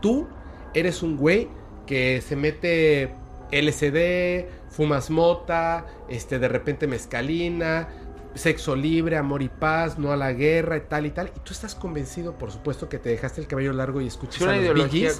tú eres un güey que se mete LCD, fumas mota, este, de repente mezcalina, sexo libre, amor y paz, no a la guerra y tal y tal. Y tú estás convencido, por supuesto, que te dejaste el cabello largo y escuchas a los Bee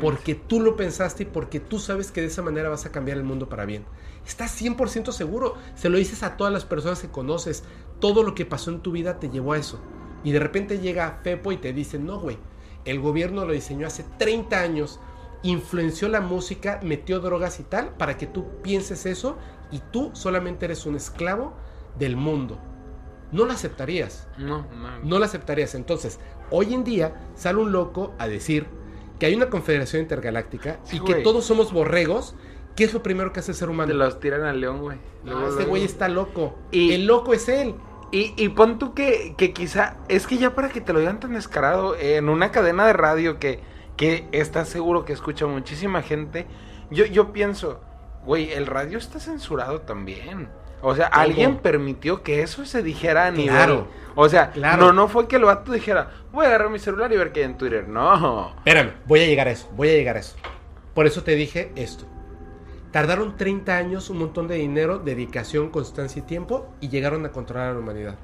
porque tú lo pensaste y porque tú sabes que de esa manera vas a cambiar el mundo para bien. Estás 100% seguro. Se lo dices a todas las personas que conoces. Todo lo que pasó en tu vida te llevó a eso. Y de repente llega Pepo y te dice, no, güey, el gobierno lo diseñó hace 30 años, influenció la música, metió drogas y tal, para que tú pienses eso y tú solamente eres un esclavo del mundo. No lo aceptarías. No, no. No lo aceptarías. Entonces, hoy en día sale un loco a decir que hay una confederación intergaláctica y que todos somos borregos. ¿Qué es lo primero que hace el ser humano? Te los tiran al león, güey. No, este güey está loco. Y, el loco es él. Y, y pon tú que, que, quizá, es que ya para que te lo digan tan descarado, en una cadena de radio que, que estás seguro que escucha muchísima gente, yo, yo pienso, güey, el radio está censurado también. O sea, alguien permitió que eso se dijera a nivel. Claro. O sea, no, no fue que el vato dijera, voy a agarrar mi celular y ver qué hay en Twitter. No. Espérame, voy a llegar a eso, voy a llegar a eso. Por eso te dije esto. Tardaron 30 años, un montón de dinero, dedicación, constancia y tiempo y llegaron a controlar a la humanidad.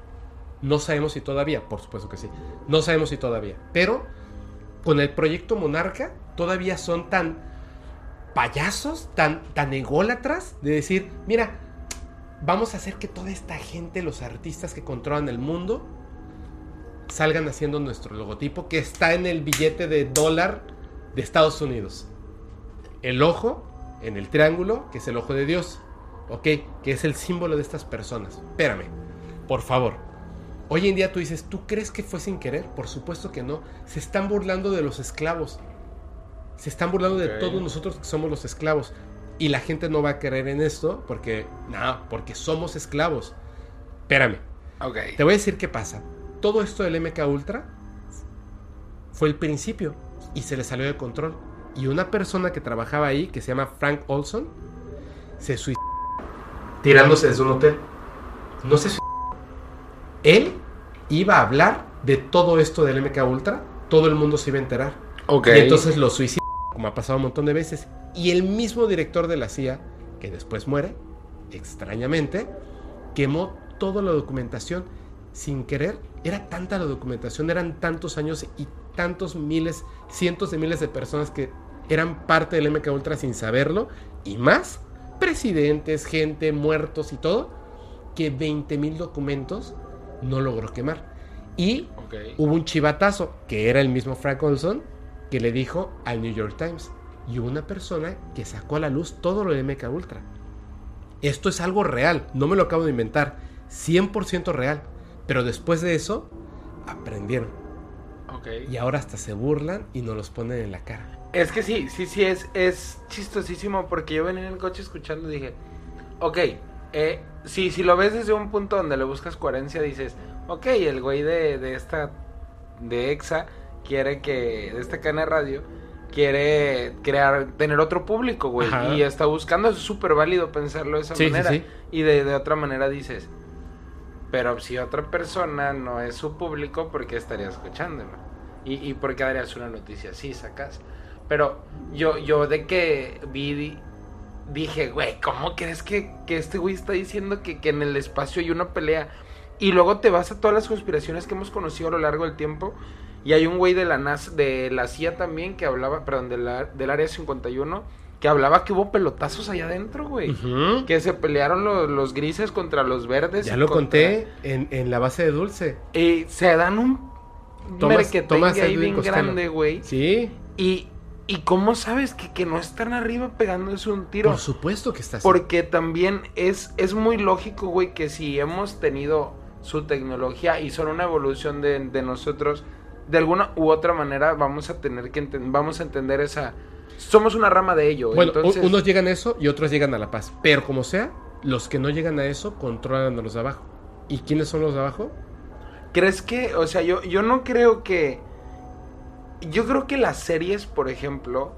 No sabemos si todavía, por supuesto que sí. No sabemos si todavía. Pero con el proyecto Monarca todavía son tan payasos, tan, tan ególatras de decir, mira, vamos a hacer que toda esta gente, los artistas que controlan el mundo, salgan haciendo nuestro logotipo que está en el billete de dólar de Estados Unidos. El ojo en el triángulo, que es el ojo de Dios, ¿ok? Que es el símbolo de estas personas. Espérame, por favor. Hoy en día tú dices, ¿tú crees que fue sin querer? Por supuesto que no. Se están burlando de los esclavos. Se están burlando de todos nosotros que somos los esclavos. Y la gente no va a creer en esto porque, no, porque somos esclavos. Espérame. Okay. Te voy a decir qué pasa. Todo esto del MK Ultra fue el principio y se le salió de control. Y una persona que trabajaba ahí, que se llama Frank Olson, se suicidó tirándose desde un hotel. No se suicidó. Él iba a hablar de todo esto del MK Ultra. Todo el mundo se iba a enterar. Okay. Y entonces lo suicidó, como ha pasado un montón de veces. Y el mismo director de la CIA, que después muere, extrañamente, quemó toda la documentación sin querer. Era tanta la documentación, eran tantos años y tantos miles, cientos de miles de personas que eran parte del MK Ultra sin saberlo, y más, presidentes, gente, muertos y todo, que 20 mil documentos no logró quemar. Y hubo un chivatazo, que era el mismo Frank Olson, que le dijo al New York Times, y una persona que sacó a la luz todo lo de MK Ultra. Esto es algo real, no me lo acabo de inventar, 100% real. Pero después de eso, aprendieron. Y ahora hasta se burlan y nos los ponen en la cara. Es que sí, sí, sí, es, es chistosísimo porque yo venía en el coche escuchando y dije, ok, eh, si, si lo ves desde un punto donde le buscas coherencia, dices, ok, el güey de, de esta, de EXA, quiere que, de esta cana de radio, quiere crear, tener otro público, güey. Y está buscando, es súper válido pensarlo de esa manera. Y de, de, otra manera dices, pero si otra persona no es su público, ¿por qué estaría escuchándolo? Y, y por qué darías una noticia así, sacas. Pero yo, yo de que vi, dije, güey, ¿cómo crees que, que este güey está diciendo que, que en el espacio hay una pelea? Y luego te vas a todas las conspiraciones que hemos conocido a lo largo del tiempo y hay un güey de la NAS, de la CIA también, que hablaba, perdón, de la, del área 51, que hablaba que hubo pelotazos allá adentro, güey. Que se pelearon los, grises contra los verdes. Ya lo conté en, en, la base de Dulce. Y se dan un Tomás, ahí bien grande, güey. Sí. Y, ¿Y cómo sabes que, que no están arriba pegándose un tiro? Por supuesto que está así. Porque también es, es muy lógico, güey, que si hemos tenido su tecnología y son una evolución de, de nosotros de alguna u otra manera vamos a tener que vamos a entender esa somos una rama de ello. Bueno, unos llegan a eso y otros llegan a la paz. Pero como sea, los que no llegan a eso controlan a los de abajo. ¿Y quiénes son los de abajo? ¿Crees que, o sea, yo, yo no creo que... Yo creo que las series, por ejemplo,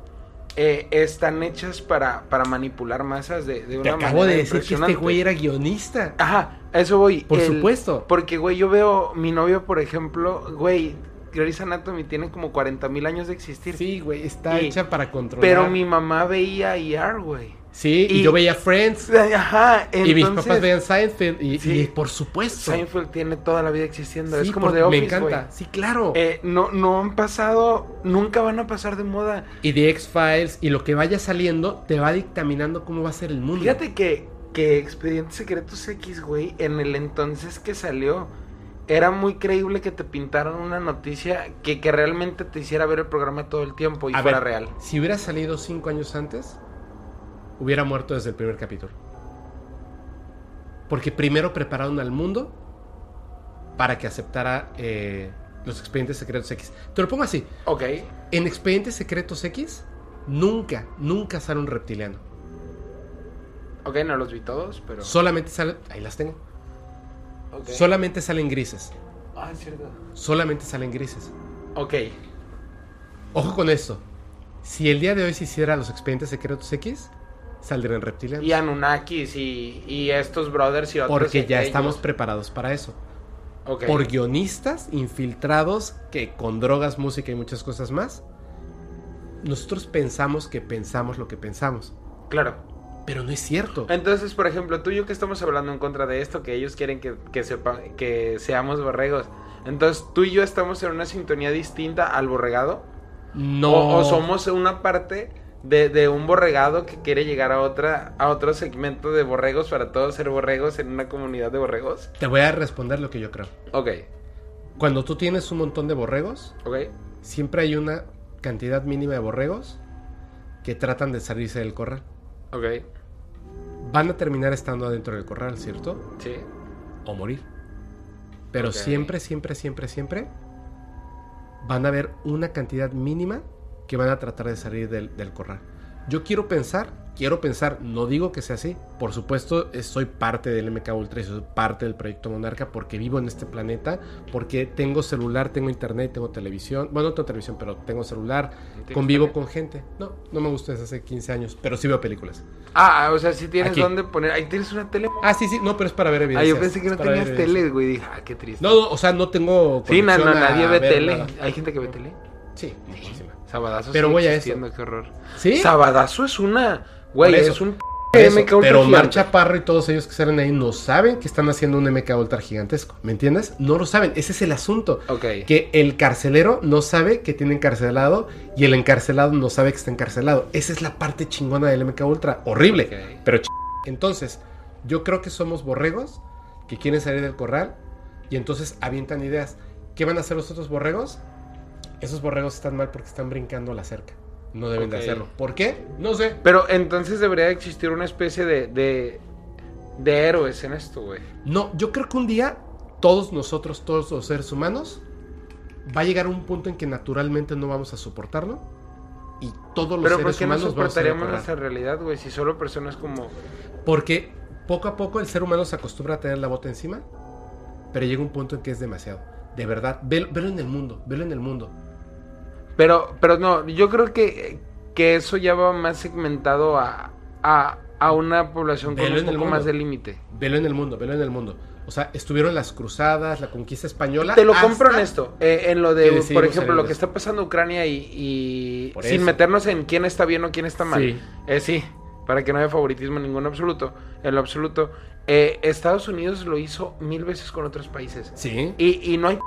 eh, están hechas para, para manipular masas de, de una Te acabo de decir que este güey era guionista. Ajá, eso voy. Por supuesto. Porque, güey, yo veo mi novio, por ejemplo, güey, Grey's Anatomy tiene como 40 mil años de existir. Sí, güey, está hecha para controlar. Pero mi mamá veía ER, güey. Sí, y, yo veía Friends. Ajá, entonces, Y mis papás veían Seinfeld. Y, por supuesto. Seinfeld tiene toda la vida existiendo. es como de Office, Me encanta. Sí, claro. Eh, no, no han pasado, nunca van a pasar de moda. Y de X-Files y lo que vaya saliendo te va dictaminando cómo va a ser el mundo. Fíjate que, que Expedientes Secretos X, güey, en el entonces que salió era muy creíble que te pintaran una noticia que, que, realmente te hiciera ver el programa todo el tiempo y fuera real. Si hubiera salido cinco años antes, hubiera muerto desde el primer capítulo. Porque primero prepararon al mundo para que aceptara eh, los expedientes secretos X. Te lo pongo así. Ok. En expedientes secretos X, nunca, nunca sale un reptiliano. Ok, no los vi todos, pero. Solamente salen. Ahí las tengo. Solamente salen grises. Ah, es cierto. Solamente salen grises. Ok. Ojo con esto. Si el día de hoy se hiciera los expedientes secretos X, saldrían reptilianos. Y Anunnakis y, y estos brothers y otros. Porque ya estamos preparados para eso. Okay. Por guionistas infiltrados que con drogas, música y muchas cosas más, nosotros pensamos que pensamos lo que pensamos. Claro. Pero no es cierto. Entonces, por ejemplo, tú y yo que estamos hablando en contra de esto, que ellos quieren que, que, sepa, que seamos borregos. Entonces, tú y yo estamos en una sintonía distinta al borregado. No. O, somos una parte de, de, un borregado que quiere llegar a otra a otro segmento de borregos para todos ser borregos en una comunidad de borregos. Te voy a responder lo que yo creo. Ok. Cuando tú tienes un montón de borregos, okay. siempre hay una cantidad mínima de borregos que tratan de salirse del corral. Ok. Van a terminar estando adentro del corral, ¿cierto? Sí. O morir. Pero siempre, siempre, siempre, siempre van a haber una cantidad mínima que van a tratar de salir del, del corral. Yo quiero pensar quiero pensar, no digo que sea así, por supuesto soy parte del MK Ultra y soy parte del proyecto Monarca porque vivo en este planeta, porque tengo celular, tengo internet, tengo televisión, bueno, no tengo televisión, pero tengo celular, convivo con gente. No, no me gusta desde hace 15 años, pero sí veo películas. Ah, o sea, si tienes dónde poner, ahí tienes una tele. Ah, sí, sí, no, pero es para ver evidencias. Ah, yo pensé que no tenías tele, güey, dije, ah, qué triste. No, o sea, no tengo Sí, no, no, nadie ve tele. ¿Hay gente que ve tele? Sí, muchísima. Sabadazo Pero voy a eso. Qué horror. ¿Sí? Sabadazo es una Güey, es un pero Marcha Parro y todos ellos que salen ahí no saben que están haciendo un MK Ultra gigantesco. ¿Me entiendes? No lo saben. Ese es el asunto. Que el carcelero no sabe que tiene encarcelado y el encarcelado no sabe que está encarcelado. Esa es la parte chingona del MK Ultra. Horrible. Pero ch... Entonces, yo creo que somos borregos que quieren salir del corral y entonces avientan ideas. ¿Qué van a hacer los otros borregos? Esos borregos están mal porque están brincando la cerca no deben de hacerlo. ¿Por qué? No sé. Pero entonces debería existir una especie de, de, de héroes en esto, güey. No, yo creo que un día todos nosotros, todos los seres humanos, va a llegar un punto en que naturalmente no vamos a soportarlo. Y todos los seres humanos no soportaríamos nuestra realidad, güey? Si solo personas como... Porque poco a poco el ser humano se acostumbra a tener la bota encima, pero llega un punto en que es demasiado. De verdad, velo, velo en el mundo, velo en el mundo. Pero, pero no, yo creo que, que eso ya va más segmentado a, a, a una población con un poco más de límite. Velo en el mundo, velo en el mundo. O sea, estuvieron las cruzadas, la conquista española. Te lo compro en esto. Eh, en lo de, por ejemplo, lo que está pasando en Ucrania y, sin meternos en quién está bien o quién está mal. Sí. Eh, sí, para que no haya favoritismo en ningún absoluto. En lo absoluto. Eh, Estados Unidos lo hizo mil veces con otros países. Sí. Y, y no hay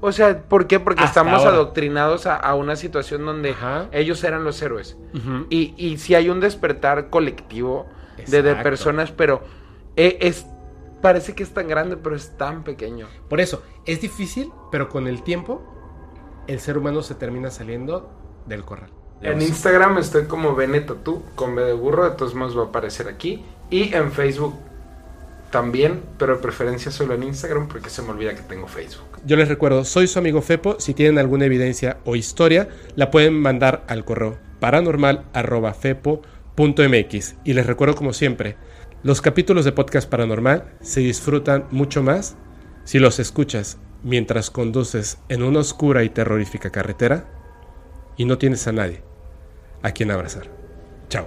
o sea, ¿por qué? Porque estamos adoctrinados a, una situación donde ellos eran los héroes. y, y si hay un despertar colectivo de, personas, pero e, es, parece que es tan grande, pero es tan pequeño. Por eso, es difícil, pero con el tiempo, el ser humano se termina saliendo del corral. En Instagram estoy como Beneto tú, con B de burro, de todos modos va a aparecer aquí. Y en Facebook también, pero de preferencia solo en Instagram porque se me olvida que tengo Facebook. Yo les recuerdo, soy su amigo Fepo. Si tienen alguna evidencia o historia, la pueden mandar al correo paranormal.fepo.mx. Y les recuerdo, como siempre, los capítulos de Podcast Paranormal se disfrutan mucho más si los escuchas mientras conduces en una oscura y terrorífica carretera y no tienes a nadie a quien abrazar. Chao.